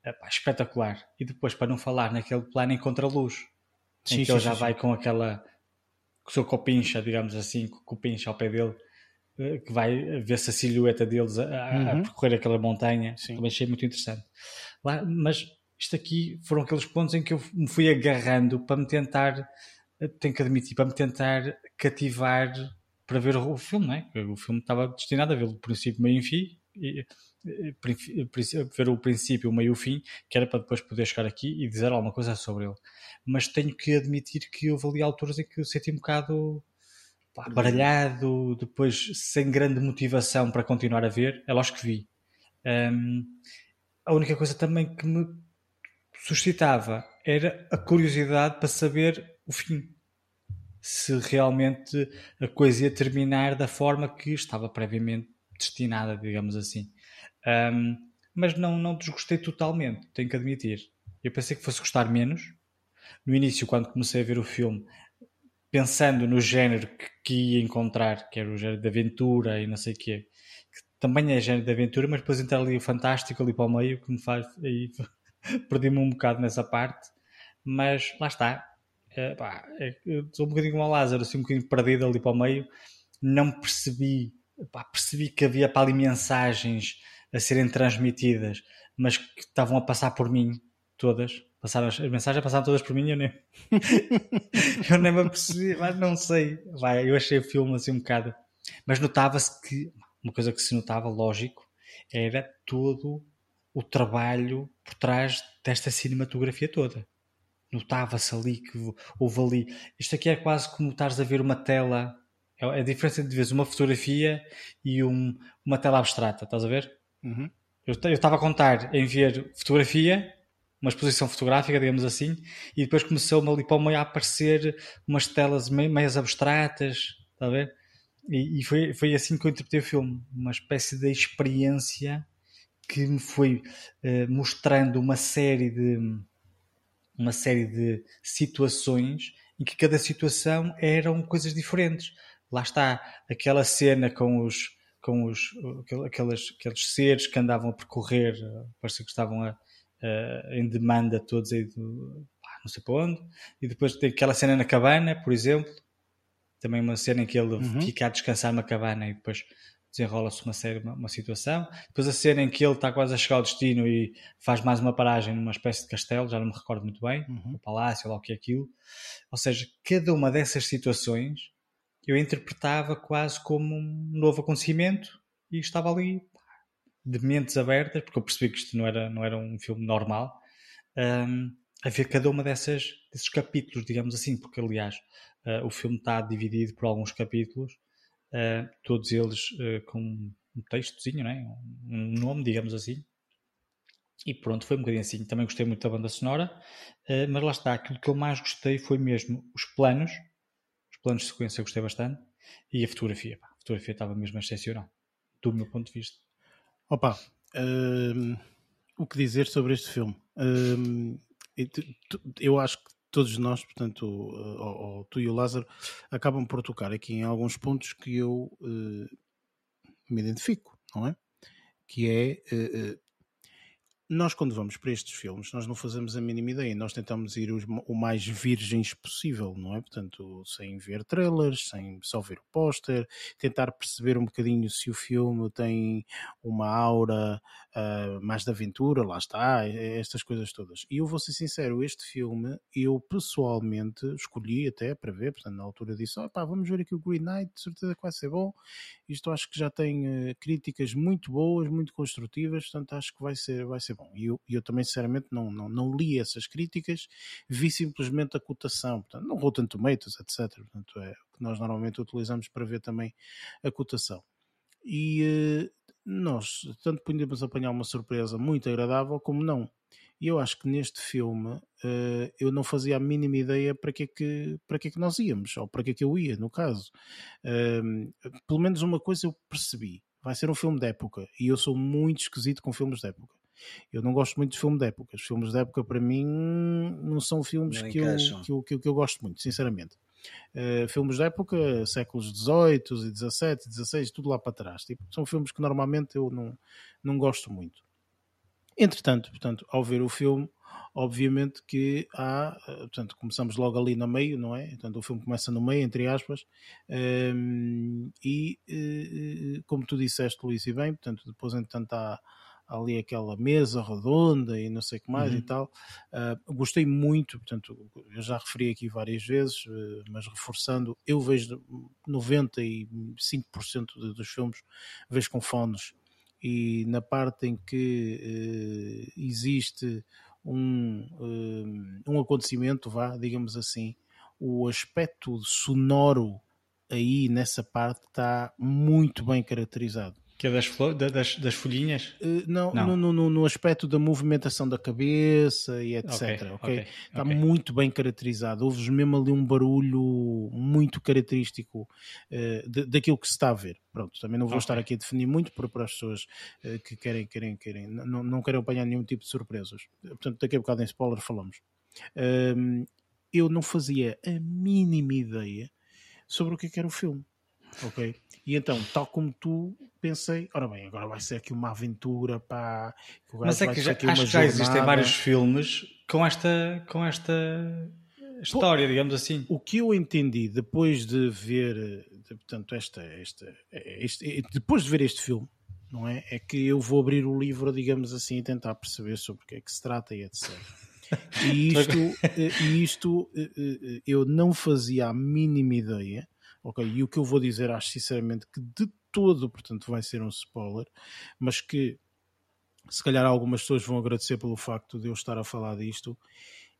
Epá, espetacular e depois para não falar naquele plano encontra luz em Sim, que sim, ele já sim. vai com aquela com o seu copincha, digamos assim, com o copincha ao pé dele eh, que vai ver-se a silhueta deles a, a- a Uhum. percorrer aquela montanha Sim. também achei muito interessante Lá, mas isto aqui foram aqueles pontos em que eu me fui agarrando para me tentar eh, tenho que admitir, para me tentar cativar para ver o filme, não é? O filme estava destinado a ver o princípio, meio e fim, e, e, ver o princípio, o meio e o fim, que era para depois poder chegar aqui e dizer alguma coisa sobre ele. Mas tenho que admitir que houve ali alturas em que eu senti um bocado pá, baralhado, depois sem grande motivação para continuar a ver. É lógico que vi. Hum, a única coisa também que me suscitava era a curiosidade para saber o fim. Se realmente a coisa ia terminar da forma que estava previamente destinada, digamos assim. Ahm, mas não, não desgostei totalmente, tenho que admitir. Eu pensei que fosse gostar menos. No início, quando comecei a ver o filme, pensando no género que, que ia encontrar, que era o género de aventura e não sei o quê, que também é género de aventura, mas depois entrar ali o fantástico ali para o meio, que me faz. Aí, perdi-me um bocado nessa parte, mas lá está. É, pá, é sou um bocadinho como o Lázaro, assim, um bocadinho perdido ali para o meio. Não percebi, pá, percebi que havia para ali mensagens a serem transmitidas, mas que estavam a passar por mim todas. Passaram, as mensagens passaram todas por mim e eu nem, eu nem me apercebi, mas não sei. Vai, eu achei o filme assim um bocado. Mas notava-se que, uma coisa que se notava, lógico, era todo o trabalho por trás desta cinematografia toda. Notava-se ali que houve ali. Isto aqui é quase como estares a ver uma tela. É a diferença de veres uma fotografia e um, uma tela abstrata, estás a ver? Uhum. Eu estava a contar em ver fotografia, uma exposição fotográfica, digamos assim, e depois começou-me ali para o meio a aparecer umas telas meio, meias abstratas, está a ver? E, e foi, foi assim que eu interpretei o filme, uma espécie de experiência que me foi eh, mostrando uma série de uma série de situações em que cada situação eram coisas diferentes. Lá está aquela cena com os com os aquel- aquelas, aqueles seres que andavam a percorrer, parecia que estavam a, a- em demanda todos aí do, não sei para onde, e depois tem aquela cena na cabana, por exemplo, também uma cena em que ele Uhum. fica a descansar numa cabana e depois desenrola-se uma série, uma, uma situação. Depois a cena em que ele está quase a chegar ao destino e faz mais uma paragem numa espécie de castelo, já não me recordo muito bem, Uhum. o palácio, lá o que é aquilo. Ou seja, cada uma dessas situações eu interpretava quase como um novo acontecimento e estava ali de mentes abertas, porque eu percebi que isto não era, não era um filme normal, hum, a ver cada uma dessas, desses capítulos, digamos assim, porque aliás uh, o filme está dividido por alguns capítulos, uh, todos eles uh, com um textozinho, né? um nome, digamos assim. E pronto, foi um bocadinho assim. Também gostei muito da banda sonora, uh, mas lá está, aquilo que eu mais gostei foi mesmo os planos, os planos de sequência eu gostei bastante, e a fotografia. A fotografia estava mesmo excepcional, do meu ponto de vista. Opa, hum, o que dizer sobre este filme? Hum, e tu- eu acho que todos nós, portanto, o- o- o- tu e o Lázaro, acabam por tocar aqui em alguns pontos que eu eh, me identifico, não é? Que é eh, eh, nós quando vamos para estes filmes, nós não fazemos a mínima ideia, nós tentamos ir os- o mais virgens possível, não é? Portanto, sem ver trailers, sem só ver o póster, tentar perceber um bocadinho se o filme tem uma aura uh, mais de aventura, lá está, estas coisas todas. E eu vou ser sincero, este filme eu pessoalmente escolhi até para ver, portanto na altura disse, oh, pá, vamos ver aqui o Green Knight, de certeza que vai ser bom. Isto acho que já tem uh, críticas muito boas, muito construtivas, portanto acho que vai ser, vai ser bom. E eu, eu também sinceramente não, não, não li essas críticas, vi simplesmente a cotação, portanto não Rotten Tomatoes, etc. Portanto é o que nós normalmente utilizamos para ver também a cotação. E uh, nós tanto podemos apanhar uma surpresa muito agradável como não. E eu acho que neste filme uh, eu não fazia a mínima ideia para que, é que, para que é que nós íamos, ou para que é que eu ia, no caso. Uh, pelo menos uma coisa eu percebi. Vai ser um filme de época. E eu sou muito esquisito com filmes de época. Eu não gosto muito de filme de época. Os filmes de época, para mim, não são filmes não que, eu, que, eu, que, eu, que eu gosto muito, sinceramente. Uh, filmes da época, séculos XVIII XVII, XVI, tudo lá para trás. Tipo, são filmes que normalmente eu não, não gosto muito. Entretanto, portanto, ao ver o filme, obviamente que há, eh, portanto, começamos logo ali no meio, não é? Portanto, o filme começa no meio, entre aspas, um, ehm, e uh, como tu disseste, Luís, e bem, portanto, depois, entretanto, há ali aquela mesa redonda e não sei o que mais uhum. e tal. Uh, gostei muito, portanto, eu já referi aqui várias vezes, uh, mas reforçando, eu vejo 95% de, dos filmes vejo com fones e na parte em que uh, existe um, um acontecimento, vá, digamos assim, o aspecto sonoro aí nessa parte está muito bem caracterizado. Que é das, das, das folhinhas? Uh, não, não. No, no, no, aspecto da movimentação da cabeça e etc. Okay, okay? okay Está okay. muito bem caracterizado. Houve mesmo ali um barulho muito característico uh, de, daquilo que se está a ver. Pronto, também não vou estar aqui a definir muito para, para as pessoas uh, que querem, querem, querem, não, não querem apanhar nenhum tipo de surpresas. Portanto, daqui a bocado em spoiler falamos. Eu não fazia a mínima ideia sobre o que, é que era o filme. Ok? E então, tal como tu, pensei, ora bem, agora vai ser aqui uma aventura, pá. Mas é que já, acho que já existem vários filmes com esta, com esta história, Pô, digamos assim. O que eu entendi depois de ver, de, portanto, esta, esta, este, depois de ver este filme, não é? É que eu vou abrir o livro, digamos assim, e tentar perceber sobre o que é que se trata e etc. E isto, eh, isto eu não fazia a mínima ideia ok? E o que eu vou dizer, acho sinceramente que de todo, portanto, vai ser um spoiler, mas que se calhar algumas pessoas vão agradecer pelo facto de eu estar a falar disto.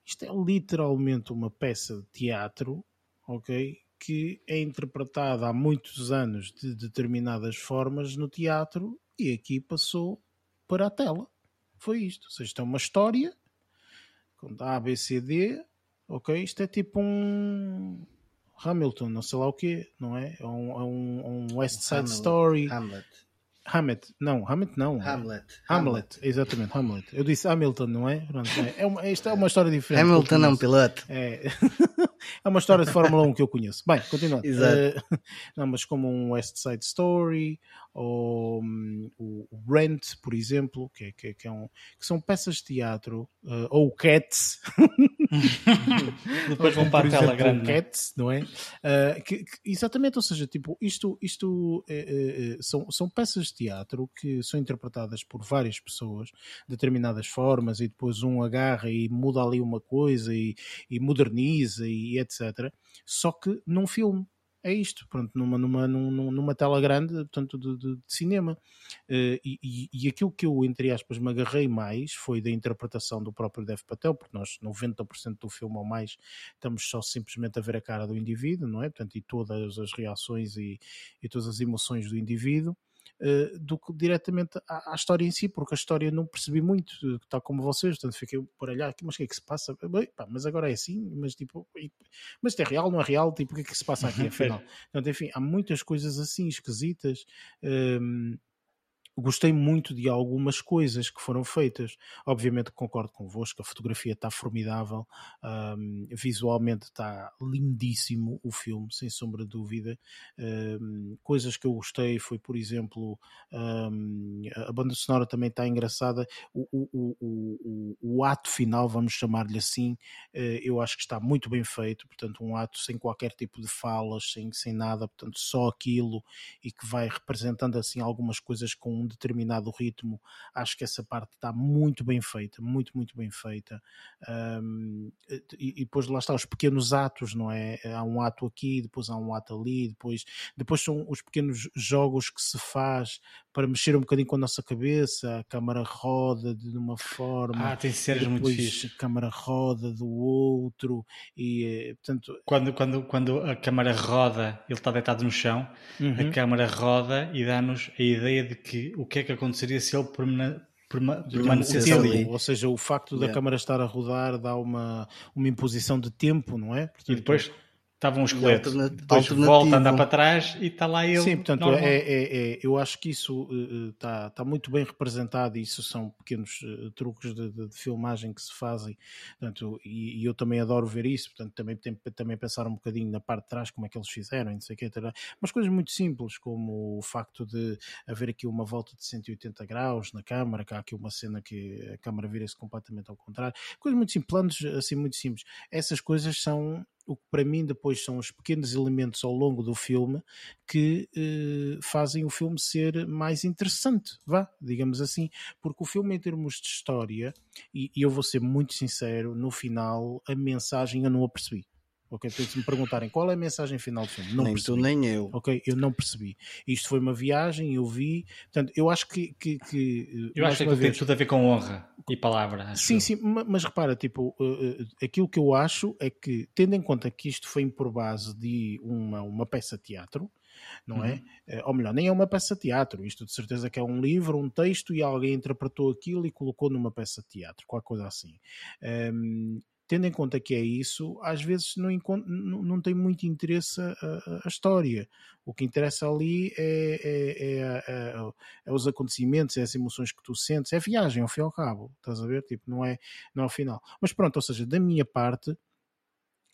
Isto é literalmente uma peça de teatro, ok? Que é interpretada há muitos anos de determinadas formas no teatro e aqui passou para a tela. Foi isto. Ou seja, isto é uma história com A, B, C, D, ok? Isto é tipo um Hamilton, não sei lá o quê, não é? É um, é um, um West Side Hamlet, Story. Hamlet. Hamlet, não, Hamlet não. Hamlet. Hamlet, exatamente, Hamlet. Eu disse Hamilton, não é? Pronto, é, é uma, esta é uma história diferente. Hamilton é um piloto. É. é uma história de Fórmula 1 que eu conheço. Bem, continuando. Exato. Uh, não, mas como um West Side Story, ou um, o Rent, por exemplo, que, é, que, é, que, é um, que são peças de teatro, uh, ou Cats. Depois vão para a tela grande. É? Cats, não é? Uh, que, que, exatamente, ou seja, tipo, isto, isto é, é, são, são peças de teatro que são interpretadas por várias pessoas, de determinadas formas, e depois um agarra e muda ali uma coisa e, e moderniza e etc. Só que num filme é isto, pronto, numa, numa, numa, numa tela grande, portanto, de, de, de cinema. Uh, e, e, aquilo que eu, entre aspas, me agarrei mais foi da interpretação do próprio Dev Patel, porque nós, 90% do filme ou mais, estamos só simplesmente a ver a cara do indivíduo, não é? Portanto, e todas as reações e, e todas as emoções do indivíduo. Uh, do que diretamente à, à, história em si, porque a história não percebi muito, tal como vocês, portanto fiquei por olhar, mas o que é que se passa? Bem, pá, mas agora é assim, mas tipo, mas isto é real, não é real? Tipo, o que é que se passa aqui afinal? portanto, enfim, há muitas coisas assim esquisitas. Um, gostei muito de algumas coisas que foram feitas. Obviamente concordo convosco, a fotografia está formidável, um, visualmente está lindíssimo o filme, sem sombra de dúvida. Um, coisas que eu gostei foi, por exemplo, um, a banda sonora também está engraçada. O, o, o, o ato final, vamos chamar-lhe assim, uh, eu acho que está muito bem feito. Portanto, um ato sem qualquer tipo de falas, sem, sem nada, portanto, só aquilo e que vai representando assim algumas coisas com um determinado ritmo. Acho que essa parte está muito bem feita, muito, muito bem feita. Um, e, e, depois lá está os pequenos atos, não é? Há um ato aqui, depois há um ato ali, depois, depois são os pequenos jogos que se faz para mexer um bocadinho com a nossa cabeça, a câmara roda de uma forma. Ah, tem séries muito fixe. A câmara roda do outro e eh, portanto. Quando, quando, quando a câmara roda, ele está deitado no chão, uhum. a câmara roda e dá-nos a ideia de que o que é que aconteceria se ele permanecesse ali. Ou seja, o facto da câmara estar a rodar dá uma, uma imposição de tempo, não é? Portanto, e depois estavam os esqueletos. Depois volta andar para trás e está lá ele. Sim, portanto, é, é, é, eu acho que isso está, uh, está muito bem representado e isso são pequenos uh, truques de, de, de, filmagem que se fazem. Portanto, e, e, eu também adoro ver isso, portanto, também, tem, também pensar um bocadinho na parte de trás como é que eles fizeram, não sei o que, mas coisas muito simples, como o facto de haver aqui uma volta de 180 graus na câmara, que há aqui uma cena que a câmara vira-se completamente ao contrário, coisas muito simples, planos assim muito simples. Essas coisas são o que para mim depois são os pequenos elementos ao longo do filme que eh, fazem o filme ser mais interessante, vá, digamos assim, porque o filme em termos de história, e, e eu vou ser muito sincero, no final a mensagem eu não a percebi. Ok, se me perguntarem qual é a mensagem final do filme, não nem percebi. tu nem eu. Ok, eu não percebi. Isto foi uma viagem, eu vi. Portanto, eu acho que. que, que eu acho que vez... tem tudo a ver com honra e palavra. Sim, sim, mas repara, tipo, uh, uh, aquilo que eu acho é que, tendo em conta que isto foi por base de uma, uma peça de teatro, não é? uhum. é? Ou melhor, nem é uma peça de teatro, isto de certeza que é um livro, um texto e alguém interpretou aquilo e colocou numa peça de teatro, qualquer coisa assim. Um, tendo em conta que é isso, às vezes não, não, não tem muito interesse a, a, história. O que interessa ali é, é, é, é, os acontecimentos, é as emoções que tu sentes, é a viagem, ao fim e ao cabo, estás a ver? Tipo, não é, não é o final. Mas pronto, ou seja, da minha parte,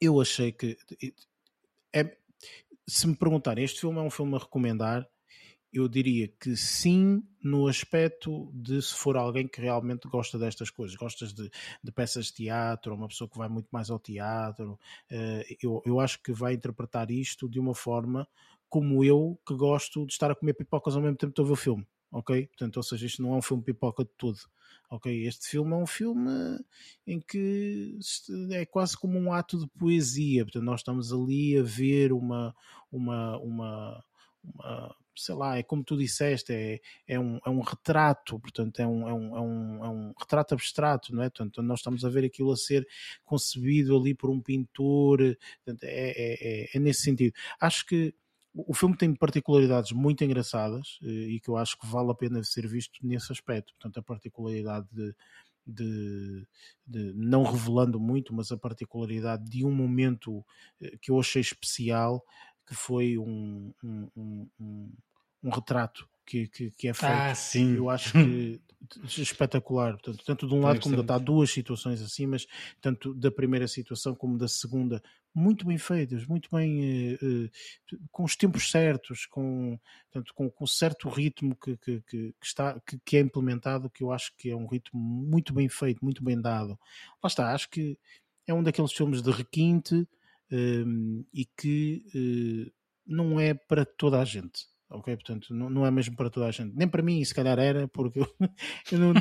eu achei que. É, se me perguntarem, este filme é um filme a recomendar, eu diria que sim, no aspecto de se for alguém que realmente gosta destas coisas, gostas de, de peças de teatro, uma pessoa que vai muito mais ao teatro, uh, eu, eu acho que vai interpretar isto de uma forma como eu, que gosto de estar a comer pipocas ao mesmo tempo que estou a ver o filme, ok? Portanto, ou seja, isto não é um filme pipoca de tudo. Ok, este filme é um filme em que é quase como um ato de poesia. Portanto, nós estamos ali a ver uma, uma, uma, uma sei lá, é como tu disseste, é, é, um, é um retrato, portanto, é um, é, um, é, um, é um retrato abstrato, não é? Portanto, nós estamos a ver aquilo a ser concebido ali por um pintor, portanto, é, é, é, é nesse sentido. Acho que o filme tem particularidades muito engraçadas eh, e que eu acho que vale a pena ser visto nesse aspecto. Portanto, a particularidade de, de, de, não revelando muito, mas a particularidade de um momento eh, que eu achei especial, que foi um, um, um, um retrato que, que, que, é feito. Ah, sim. Eu acho que espetacular. Portanto, tanto de um lado como do outro. Há duas situações assim, mas tanto da primeira situação como da segunda, muito bem feitas, muito bem uh, uh, com os tempos certos, com, tanto com, com certo ritmo que, que, que, está, que, que é implementado, que eu acho que é um ritmo muito bem feito, muito bem dado. Lá está, acho que é um daqueles filmes de requinte e que uh, não é para toda a gente. Ok, portanto, não, não é mesmo para toda a gente, nem para mim, se calhar era, porque eu, eu não,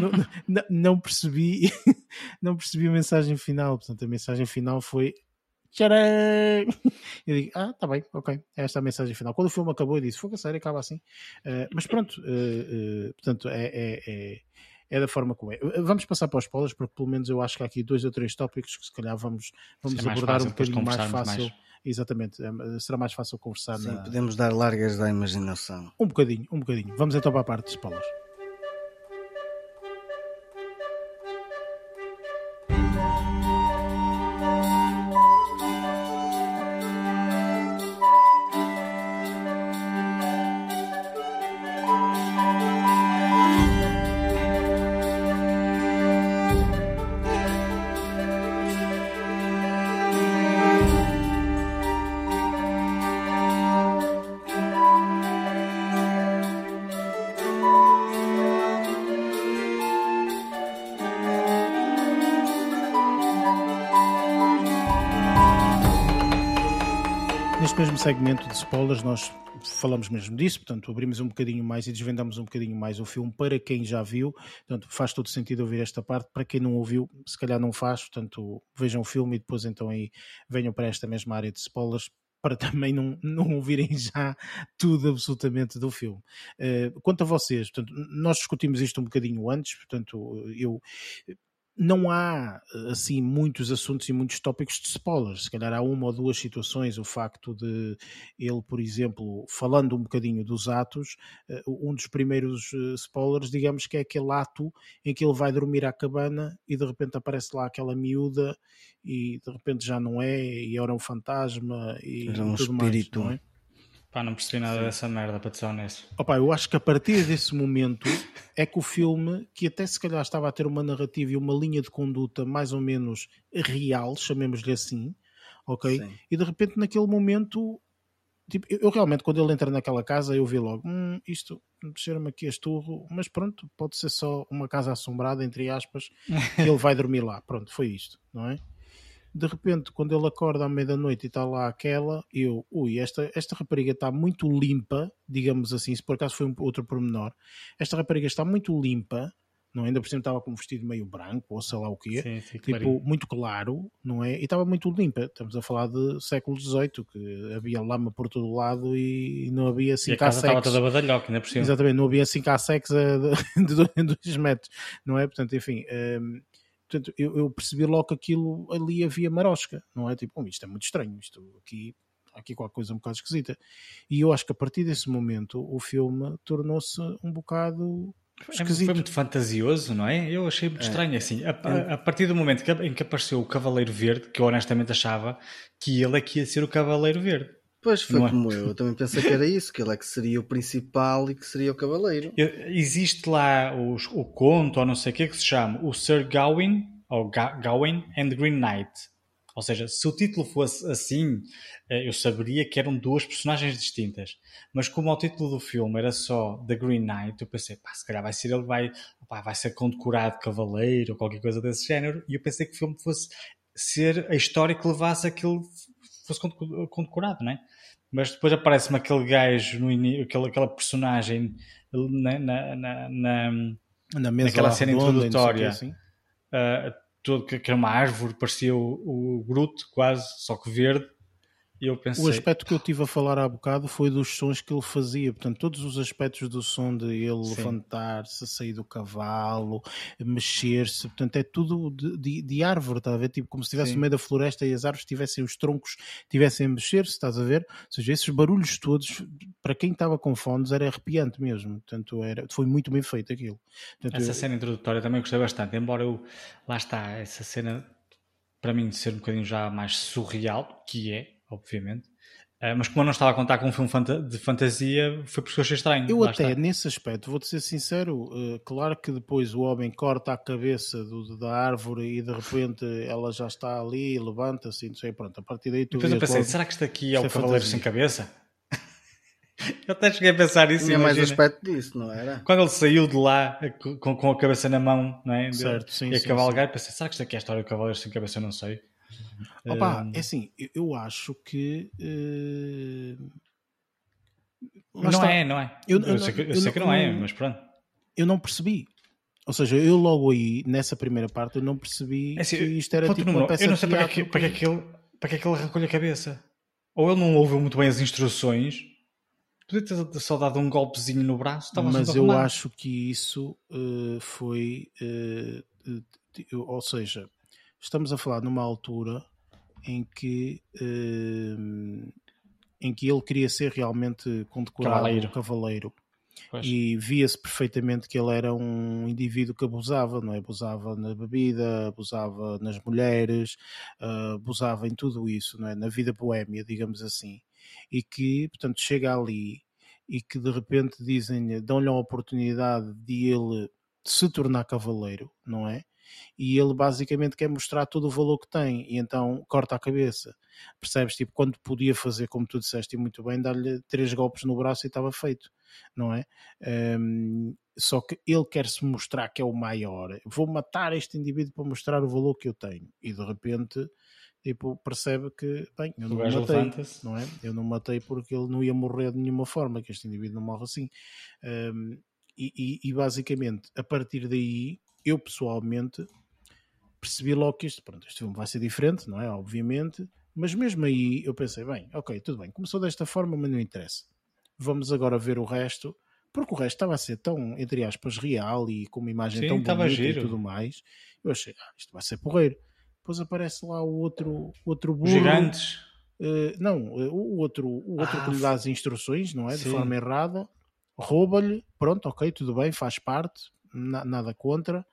não, não, percebi, não percebi a mensagem final. Portanto, a mensagem final foi Tcharam! Eu digo, ah, tá bem, ok, é esta a mensagem final. Quando o filme acabou, eu disse, foi a sério, acaba assim. Uh, mas pronto, uh, uh, portanto, é, é, é, é, da forma como é. Vamos passar para os spoilers, porque pelo menos eu acho que há aqui dois ou três tópicos que se calhar vamos, vamos abordar fácil, um bocadinho mais fácil. Mais. Exatamente, será mais fácil conversar. Sim, na... podemos dar largas da imaginação. Um bocadinho, um bocadinho. Vamos então para a parte de spoilers. Segmento de spoilers, nós falamos mesmo disso, portanto, abrimos um bocadinho mais e desvendamos um bocadinho mais o filme para quem já viu. Portanto, faz todo sentido ouvir esta parte. Para quem não ouviu, se calhar não faz, portanto, vejam o filme e depois então aí venham para esta mesma área de spoilers para também não, não ouvirem já tudo absolutamente do filme. Uh, quanto a vocês, portanto, nós discutimos isto um bocadinho antes, portanto, eu não há assim muitos assuntos e muitos tópicos de spoilers. Se calhar há uma ou duas situações. O facto de ele, por exemplo, falando um bocadinho dos atos, eh, um dos primeiros eh, spoilers, digamos que é aquele ato em que ele vai dormir à cabana e de repente aparece lá aquela miúda e de repente já não é, e era um fantasma e Era um tudo espírito. mais, não é? Pá, não percebi nada dessa merda, para te ser honesto. Opa, eu acho que a partir desse momento é que o filme, que até se calhar estava a ter uma narrativa e uma linha de conduta mais ou menos real, chamemos-lhe assim, ok? Sim. E de repente naquele momento, tipo, eu, eu realmente quando ele entra naquela casa eu vi logo, hum, isto cheira-me aqui a esturro, mas pronto, pode ser só uma casa assombrada, entre aspas, e ele vai dormir lá, pronto, foi isto, não é? De repente, quando ele acorda à meia-da-noite e está lá aquela, eu, ui, esta, esta rapariga está muito limpa, digamos assim, se por acaso foi um outro pormenor, esta rapariga está muito limpa, não é? ainda por cima estava com um vestido meio branco, ou sei lá o quê, Sim, sim, tipo, clarinho. muito claro, não é? E estava muito limpa. Estamos a falar de século XVIII, que havia lama por todo lado e não havia E assim a casa estava toda badalhoca, ainda por cima. Exatamente, não havia assim cassex a- de, de dois- dois metros, não é? Portanto, enfim, hum, portanto, eu, eu percebi logo que aquilo ali havia marosca, não é? Tipo, "Oh, isto é muito estranho, isto aqui, aqui qualquer coisa um bocado esquisita. E eu acho que a partir desse momento o filme tornou-se um bocado É, esquisito. Foi muito fantasioso, não é? Eu achei muito estranho assim. A, a- a partir do momento que, em que apareceu o Cavaleiro Verde, que eu honestamente achava que ele é que ia ser o Cavaleiro Verde. Pois foi é? como eu. Eu também pensei que era isso, que ele é que seria o principal e que seria o cavaleiro. Existe lá os- o conto, ou não sei o que, que se chama o Sir Gawain, ou Ga- Gawain and the Green Knight. Ou seja, se o título fosse assim, eh, eu saberia que eram duas personagens distintas. Mas como o título do filme era só The Green Knight, eu pensei, pá, se calhar vai ser ele vai, pá, vai ser condecorado cavaleiro ou qualquer coisa desse género. E eu pensei que o filme fosse ser a história que levasse aquilo fosse condeco- condecorado, não é? Mas depois aparece-me aquele gajo, no ini- aquela, aquela personagem na, na, na- na- Na mesa naquela cena redonda introdutória. assim. uh, todo, que que era uma árvore, parecia o, o Groot quase, só que verde. Pensei, O aspecto que eu tive a falar há bocado foi dos sons que ele fazia, portanto, todos os aspectos do som de ele levantar-se, sair do cavalo, mexer-se, portanto, é tudo de, de- de árvore, está a ver? Tipo, como se estivesse no meio da floresta e as árvores tivessem os troncos, tivessem a mexer-se, estás a ver? Ou seja, esses barulhos todos, para quem estava com fones, era arrepiante mesmo, portanto, era, foi muito bem feito aquilo. Portanto, essa eu- cena introdutória também gostei bastante, embora eu, lá está, essa cena para mim ser um bocadinho já mais surreal, que é, obviamente. Uh, mas como eu não estava a contar com um filme fanta- de fantasia, foi porque eu achei estranho. Eu lá até, está. nesse aspecto, vou-te ser sincero, eh, claro que depois o homem corta a cabeça do- da árvore e de repente ela já está ali, levanta-se e não sei, pronto, a partir daí tu Depois eu pensei, logo- será que isto aqui é o é Cavaleiro sem cabeça? eu até cheguei a pensar isso. Tinha mais aspecto disso, não era? Quando ele saiu de lá com, com a cabeça na mão, não é? Certo, sim, e a sim, cavalgar, pensei, será que isto aqui é a história do Cavaleiro sem cabeça? Eu não sei. Opa, Hum, é assim, eu, eu acho que. lá não está. é, não é. Eu- Eu, eu sei, que, eu não- sei eu que não é, não- mas pronto. Eu não percebi. Ou seja, eu logo aí, nessa primeira parte, eu não percebi É assim, que isto era tipo uma um, peça eu não sei para que, é teatro. que- para, que é que ele, para que é que ele arrancou-lhe a cabeça. Ou ele não ouviu muito bem as instruções, podia ter só dado um golpezinho no braço, mas eu acho que isso eh, foi. t- ou seja, estamos a falar numa altura em que. eh, em que ele queria ser realmente condecorado Cavaleiro. cavaleiro. Pois. E via-se perfeitamente que ele era um indivíduo que abusava, não é? Abusava na bebida, abusava nas mulheres, ah, abusava em tudo isso, não é? Na vida boémia, digamos assim. E que, portanto, chega ali e que de repente dizem, dão-lhe a oportunidade de ele se tornar cavaleiro, não é? E ele basicamente quer mostrar todo o valor que tem e então corta a cabeça. Percebes? Tipo, quando podia fazer, como tu disseste e muito bem, dar-lhe três golpes no braço e estava feito, não é? Hum, só que ele quer se mostrar que é o maior. Vou matar este indivíduo para mostrar o valor que eu tenho. E de repente tipo, percebe que, bem, eu não matei, não é? Eu não matei porque ele não ia morrer de nenhuma forma, que este indivíduo não morre assim. Um, e, e- e basicamente, a partir daí, eu pessoalmente percebi logo que este, pronto, este filme vai ser diferente, não é? Obviamente, mas mesmo aí eu pensei, bem, ok, tudo bem, começou desta forma, mas não interessa. Vamos agora ver o resto, porque o resto estava a ser tão, entre aspas, real e com uma imagem Sim, tão bonita e giro. tudo mais. Eu achei, ah, isto vai ser porreiro. Depois aparece lá o outro, outro burro. gigantes. Eh, não, eh, o outro, o outro Ah, que lhe dá as instruções, não é? De sim. forma errada, rouba-lhe, pronto, ok, tudo bem, faz parte, na- nada contra.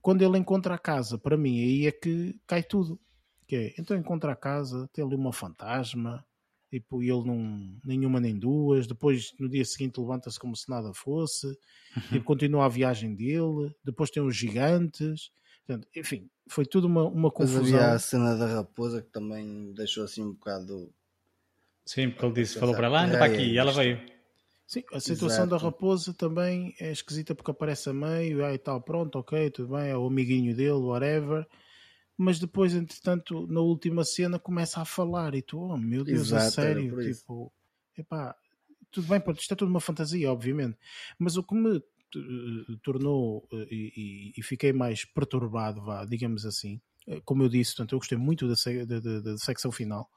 Quando ele encontra a casa, para mim, aí é que cai tudo. Que é, então encontra a casa, tem ali uma fantasma, tipo, e ele não, nenhuma nem duas, depois no dia seguinte levanta-se como se nada fosse, tipo, continua a viagem dele, depois tem os gigantes, Portanto, enfim, foi tudo uma, uma confusão. havia a cena da raposa que também deixou assim um bocado. Sim, porque ele disse, falou para ela, anda "Ah, para é aqui, e ela isto." veio. Sim, a situação da Exato. raposa também é esquisita porque aparece a meio, ah, e tal, pronto, ok, tudo bem, é o amiguinho dele, whatever. Mas depois, entretanto, na última cena começa a falar e tu, oh meu Deus, a Exato, era sério, tipo, epá, tudo bem, pronto, isto é tudo uma fantasia, obviamente. Mas o que me eh, tornou eh, e, e- e fiquei mais perturbado, vá, digamos assim, eh, como eu disse, portanto, eu gostei muito da, da- da- da secção final.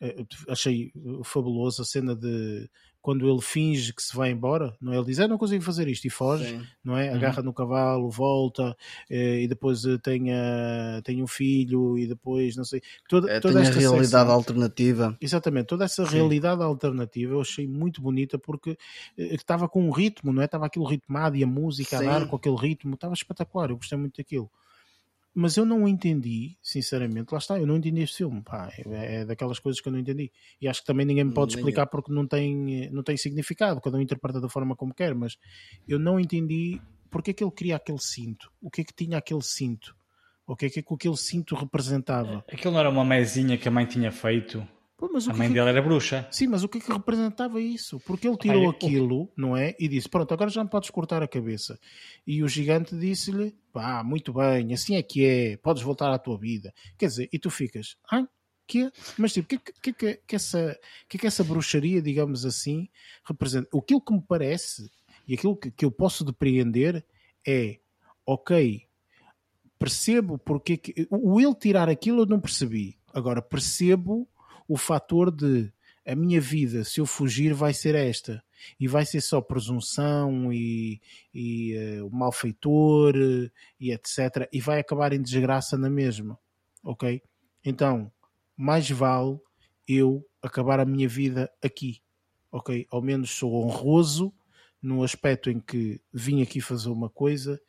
Eh, achei eh, fabuloso a cena de quando ele finge que se vai embora, não é? Ele diz, ah, não consigo fazer isto e foge, Sim. não é? Agarra no cavalo, volta eh, e depois tem, a- tem um filho e depois não sei. Toda, É, toda tem a esta realidade alternativa. Exatamente, toda essa Sim. realidade alternativa eu achei muito bonita porque estava com um ritmo, não é? Estava aquilo ritmado e a música Sim. a dar com aquele ritmo, estava espetacular, eu gostei muito daquilo. Mas eu não entendi, sinceramente, lá está, eu não entendi este filme, pá, é é daquelas coisas que eu não entendi. E acho que também ninguém me pode explicar porque não tem, não tem significado, cada um interpreta da forma como quer, mas eu não entendi porque é que ele queria aquele cinto, o que é que tinha aquele cinto, o que é que aquele cinto representava. Aquilo não era uma mesinha que a mãe tinha feito. Pô, o A mãe que- dele era bruxa. Sim, mas o que é que representava isso? Porque ele tirou aquilo, não é? E disse: Pronto, agora já me podes cortar a cabeça. E o gigante disse-lhe: Pá, muito bem, assim é que é, podes voltar à tua vida. Quer dizer, e tu ficas: Ah, que é? Mas tipo, o que, é que, que, que, essa, que é que essa bruxaria, digamos assim, representa? Aquilo que me parece e aquilo que, que eu posso depreender é: Ok, percebo porque é que. O ele tirar aquilo eu não percebi. Agora percebo o fator de a minha vida, se eu fugir, vai ser esta. E vai ser só presunção e, e o malfeitor e etc. E vai acabar em desgraça na mesma. Ok? Então, mais vale eu acabar a minha vida aqui. Ok? Ao menos sou honroso no aspecto em que vim aqui fazer uma coisa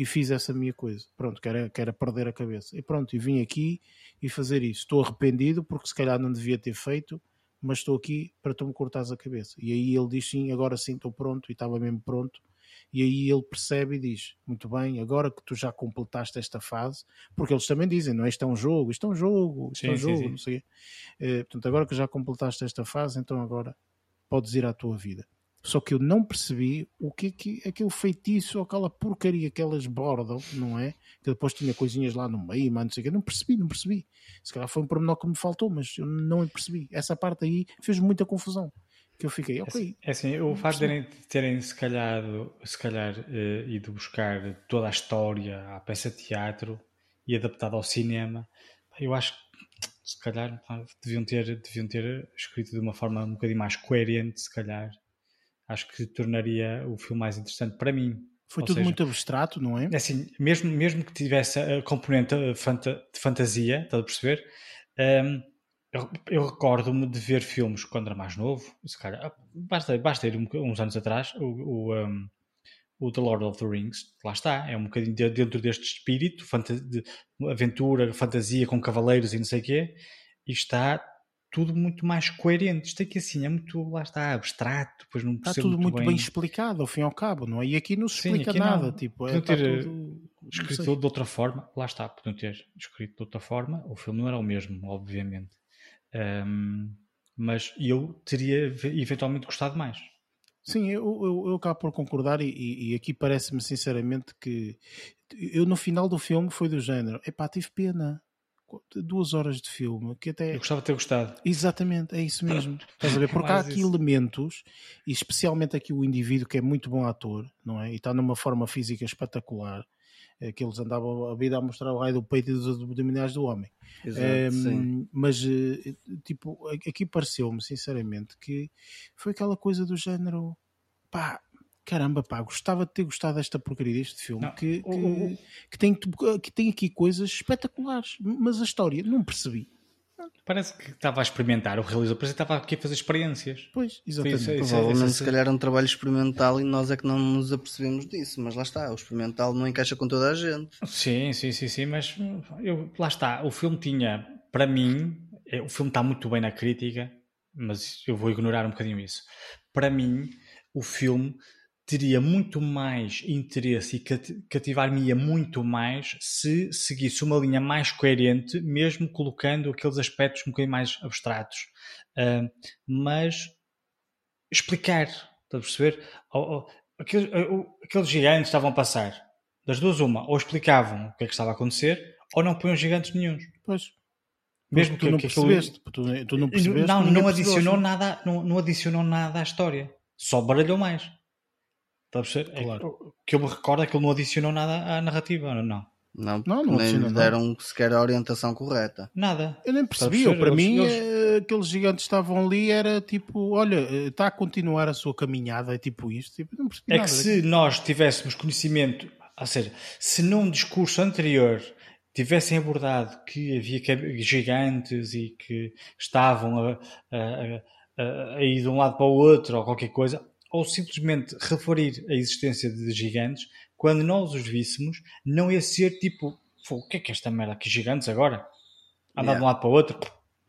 e fiz essa minha coisa. Pronto, que era, que era perder a cabeça. E pronto, e vim aqui e fazer isso. Estou arrependido porque se calhar não devia ter feito, mas estou aqui para tu me cortares a cabeça. E aí ele diz sim, agora sim estou pronto e estava mesmo pronto. E aí ele percebe e diz: Muito bem, agora que tu já completaste esta fase, porque eles também dizem, não é? Isto é um jogo, isto é um jogo, isto é um Sim, sim, jogo, sim. não sei. Eh, portanto, agora que já completaste esta fase, então agora podes ir à tua vida. Só que eu não percebi o que é que aquele feitiço ou aquela porcaria que elas bordam, não é? Que depois tinha coisinhas lá no meio, mas não sei o quê. Não percebi, não percebi. Se calhar foi um pormenor que me faltou, mas eu não percebi. Essa parte aí fez muita confusão. Que eu fiquei, ok. É assim, o facto de terem, terem se calhar, se calhar eh, ido buscar toda a história à peça de teatro e adaptado ao cinema, eu acho que se calhar deviam ter, deviam ter escrito de uma forma um bocadinho mais coerente, se calhar. Acho que tornaria o filme mais interessante para mim. Foi Ou tudo seja, muito abstrato, não é? Assim, mesmo, mesmo que tivesse a componente eh, de fantasia, estás a perceber? Hum, eu, eu recordo-me de ver filmes quando era mais novo, se calhar, ah, basta, basta ir um uns anos atrás, o, o, um, o The Lord of the Rings, lá está, é um bocadinho de- dentro deste espírito, de aventura, fantasia com cavaleiros e não sei o quê, e está tudo muito mais coerente. Isto aqui assim é muito, lá está, abstrato, depois não Está tudo muito bem, bem explicado, ao fim e ao cabo, não é? E aqui não se Sim, explica não. nada. Tipo, é, Podiam está ter, tudo. não escrito de outra forma, lá está, podiam ter escrito de outra forma, o filme não era o mesmo, obviamente. Ahm, mas eu teria ve- eventualmente gostado mais. Sim, eu, eu, eu acabo por concordar e, e- e aqui parece-me sinceramente que eu no final do filme foi do género, epá, tive pena duas horas de filme que até Eu gostava de ter gostado. Exatamente, é isso mesmo. Estás a ver? Porque há aqui isso. elementos, e especialmente aqui o indivíduo que é muito bom ator, não é? E está numa forma física espetacular. é Que eles andavam a vida a mostrar o raio do peito e dos abdominais do homem. Exato, Ehm, mas, eh, tipo, aqui pareceu-me, sinceramente, que foi aquela coisa do género pá, caramba, pá, gostava de ter gostado desta porcaria deste filme Não, que, o- que, o- que tem, que tem aqui coisas espetaculares, mas a história não percebi. Parece que estava a experimentar o realizador, parece que estava aqui a fazer experiências. Pois, exatamente. isso é- Provavelmente, isso- se calhar, é um trabalho experimental e nós é que não nos apercebemos disso. Mas lá está, o experimental não encaixa com toda a gente. Sim, sim, sim, sim, mas eu, lá está, o filme tinha, para mim, é, o filme está muito bem na crítica, mas eu vou ignorar um bocadinho isso. Para mim, o filme teria muito mais interesse e cati- cativar-me-ia muito mais se seguisse uma linha mais coerente, mesmo colocando aqueles aspectos um bocadinho mais abstratos. Ah, mas explicar, estás a perceber? Ou- ou- aqueles, o- aqueles gigantes estavam a passar, das duas uma, ou explicavam o que é que estava a acontecer, ou não punham gigantes nenhuns. Pois. Mesmo tu que, não que aquilo- percebeste, tu, tu não percebeste. não, não adicionou assim. nada, não, não adicionou nada à história. Só baralhou mais. Está a perceber? É Claro. que- O que eu me recordo é que ele não adicionou nada à narrativa, não? Não, Não, não nem nada. deram sequer a orientação correta. Nada. Eu nem percebi, eu, para Eles- mim eles- eh, aqueles gigantes que estavam ali era tipo, olha, eh, está a continuar a sua caminhada, é tipo isto, tipo, não percebi É nada que se nós tivéssemos conhecimento, ou seja, se num discurso anterior tivessem abordado que havia gigantes e que estavam a, a- a- a ir de um lado para o outro ou qualquer coisa, ou simplesmente referir a existência de gigantes, quando nós os víssemos, não ia ser tipo, "Fô, o que é que é esta merda aqui, gigantes agora? Andar de um Yeah. lado para o outro?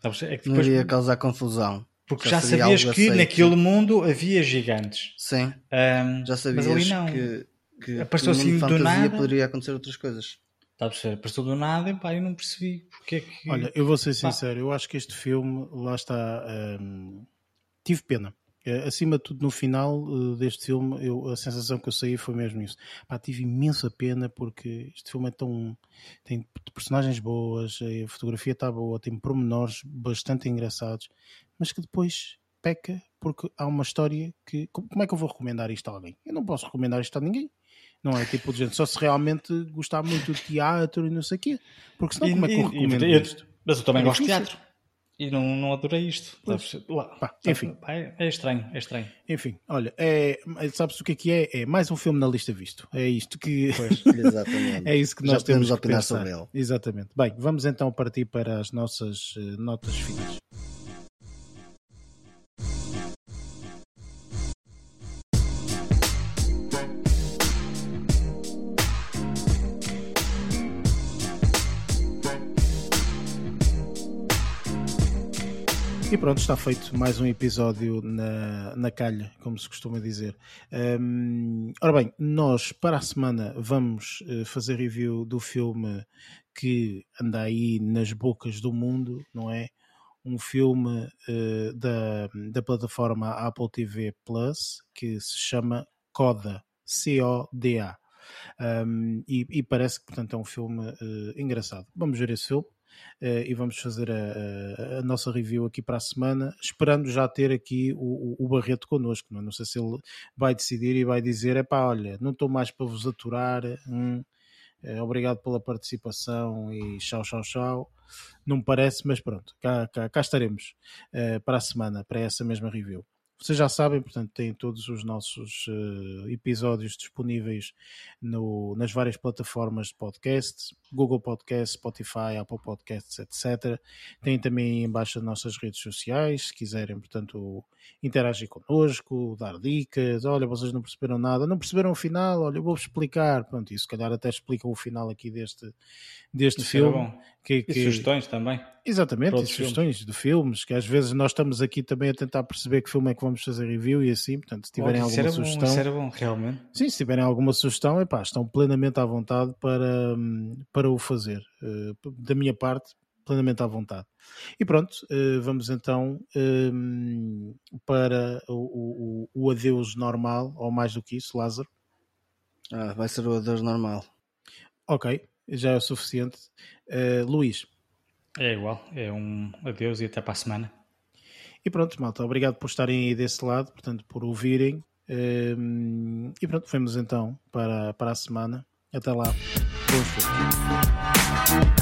Sabes? É que Não depois, iria causar confusão. porque já já sabias que aceito. naquele mundo havia gigantes. Sim, Ahm, já mas sabias ali não. que, que Apareceu assim do nada. poderia acontecer outras coisas. Está a perceber? Apareceu do nada e pá, eu não percebi porque é que. Olha, eu vou ser Pá. sincero, eu acho que este filme, lá está, hum, tive pena. Eh, Acima de tudo, no final eh, deste filme, eu, a sensação que eu saí foi mesmo isso. Pá, tive imensa pena porque este filme é tão. tem personagens boas, a fotografia está boa, tem pormenores bastante engraçados, mas que depois peca porque há uma história que. Como é que eu vou recomendar isto a alguém? Eu não posso recomendar isto a ninguém. Não é tipo de gente, só se realmente gostar muito de teatro e não sei o quê. Porque senão, E- como é que eu e- e- recomendo eu- isto? Mas eu também É gosto de teatro. E não, não adorei isto. A Pois. Lá- Pá, enfim. Pá, É, é estranho, é estranho. Enfim, olha, é, sabes o que é que é? É mais um filme na lista visto. É isto que. Exatamente. É isso que Já nós temos podemos que opinar sobre ele. Exatamente. Bem, vamos então partir para as nossas eh, notas finais. E pronto, está feito mais um episódio na, na calha, como se costuma dizer. Hum, ora bem, nós para a semana vamos eh, fazer review do filme que anda aí nas bocas do mundo, não é? Um filme eh, da, da plataforma Apple TV Plus que se chama Coda, C-O-D-A. Um, e, e parece que, portanto, é um filme eh, engraçado. Vamos ver esse filme. Eh, e vamos fazer a, a- a nossa review aqui para a semana, esperando já ter aqui o, o- o Barreto connosco. Não, é? não sei se ele vai decidir e vai dizer: é pá, olha, não estou mais para vos aturar, hum, eh, obrigado pela participação e tchau, tchau, tchau. Não me parece, mas pronto, cá, cá- cá estaremos eh, para a semana, para essa mesma review. Vocês já sabem, portanto, têm todos os nossos eh, episódios disponíveis no- nas várias plataformas de podcast, Google Podcast, Spotify, Apple Podcasts, etc. Têm também embaixo as nossas redes sociais, se quiserem, portanto, interagir connosco, dar dicas, olha, vocês não perceberam nada, não perceberam o final, olha, eu vou-vos explicar, pronto, e se calhar até explicam o final aqui deste, deste Isso filme. bom. Que, E que- sugestões também. Exatamente, e sugestões de filmes, que às vezes nós estamos aqui também a tentar perceber que filme é que vamos fazer review e assim, portanto, se tiverem alguma era bom, sugestão. isso era bom, realmente. Sim, se tiverem alguma sugestão, epá, estão plenamente à vontade para, hum, para o fazer. Eh, Da minha parte, plenamente à vontade. E pronto, eh, vamos então hum, para o, o, o adeus normal, ou mais do que isso, Lázaro. Ah, vai ser o adeus normal. Ok, já é o suficiente. Eh, Luís, É igual, é um adeus e até para a semana. E pronto, malta, obrigado por estarem aí desse lado, portanto, por ouvirem. Um, e pronto, vemos então para, para a semana. Até lá. Bons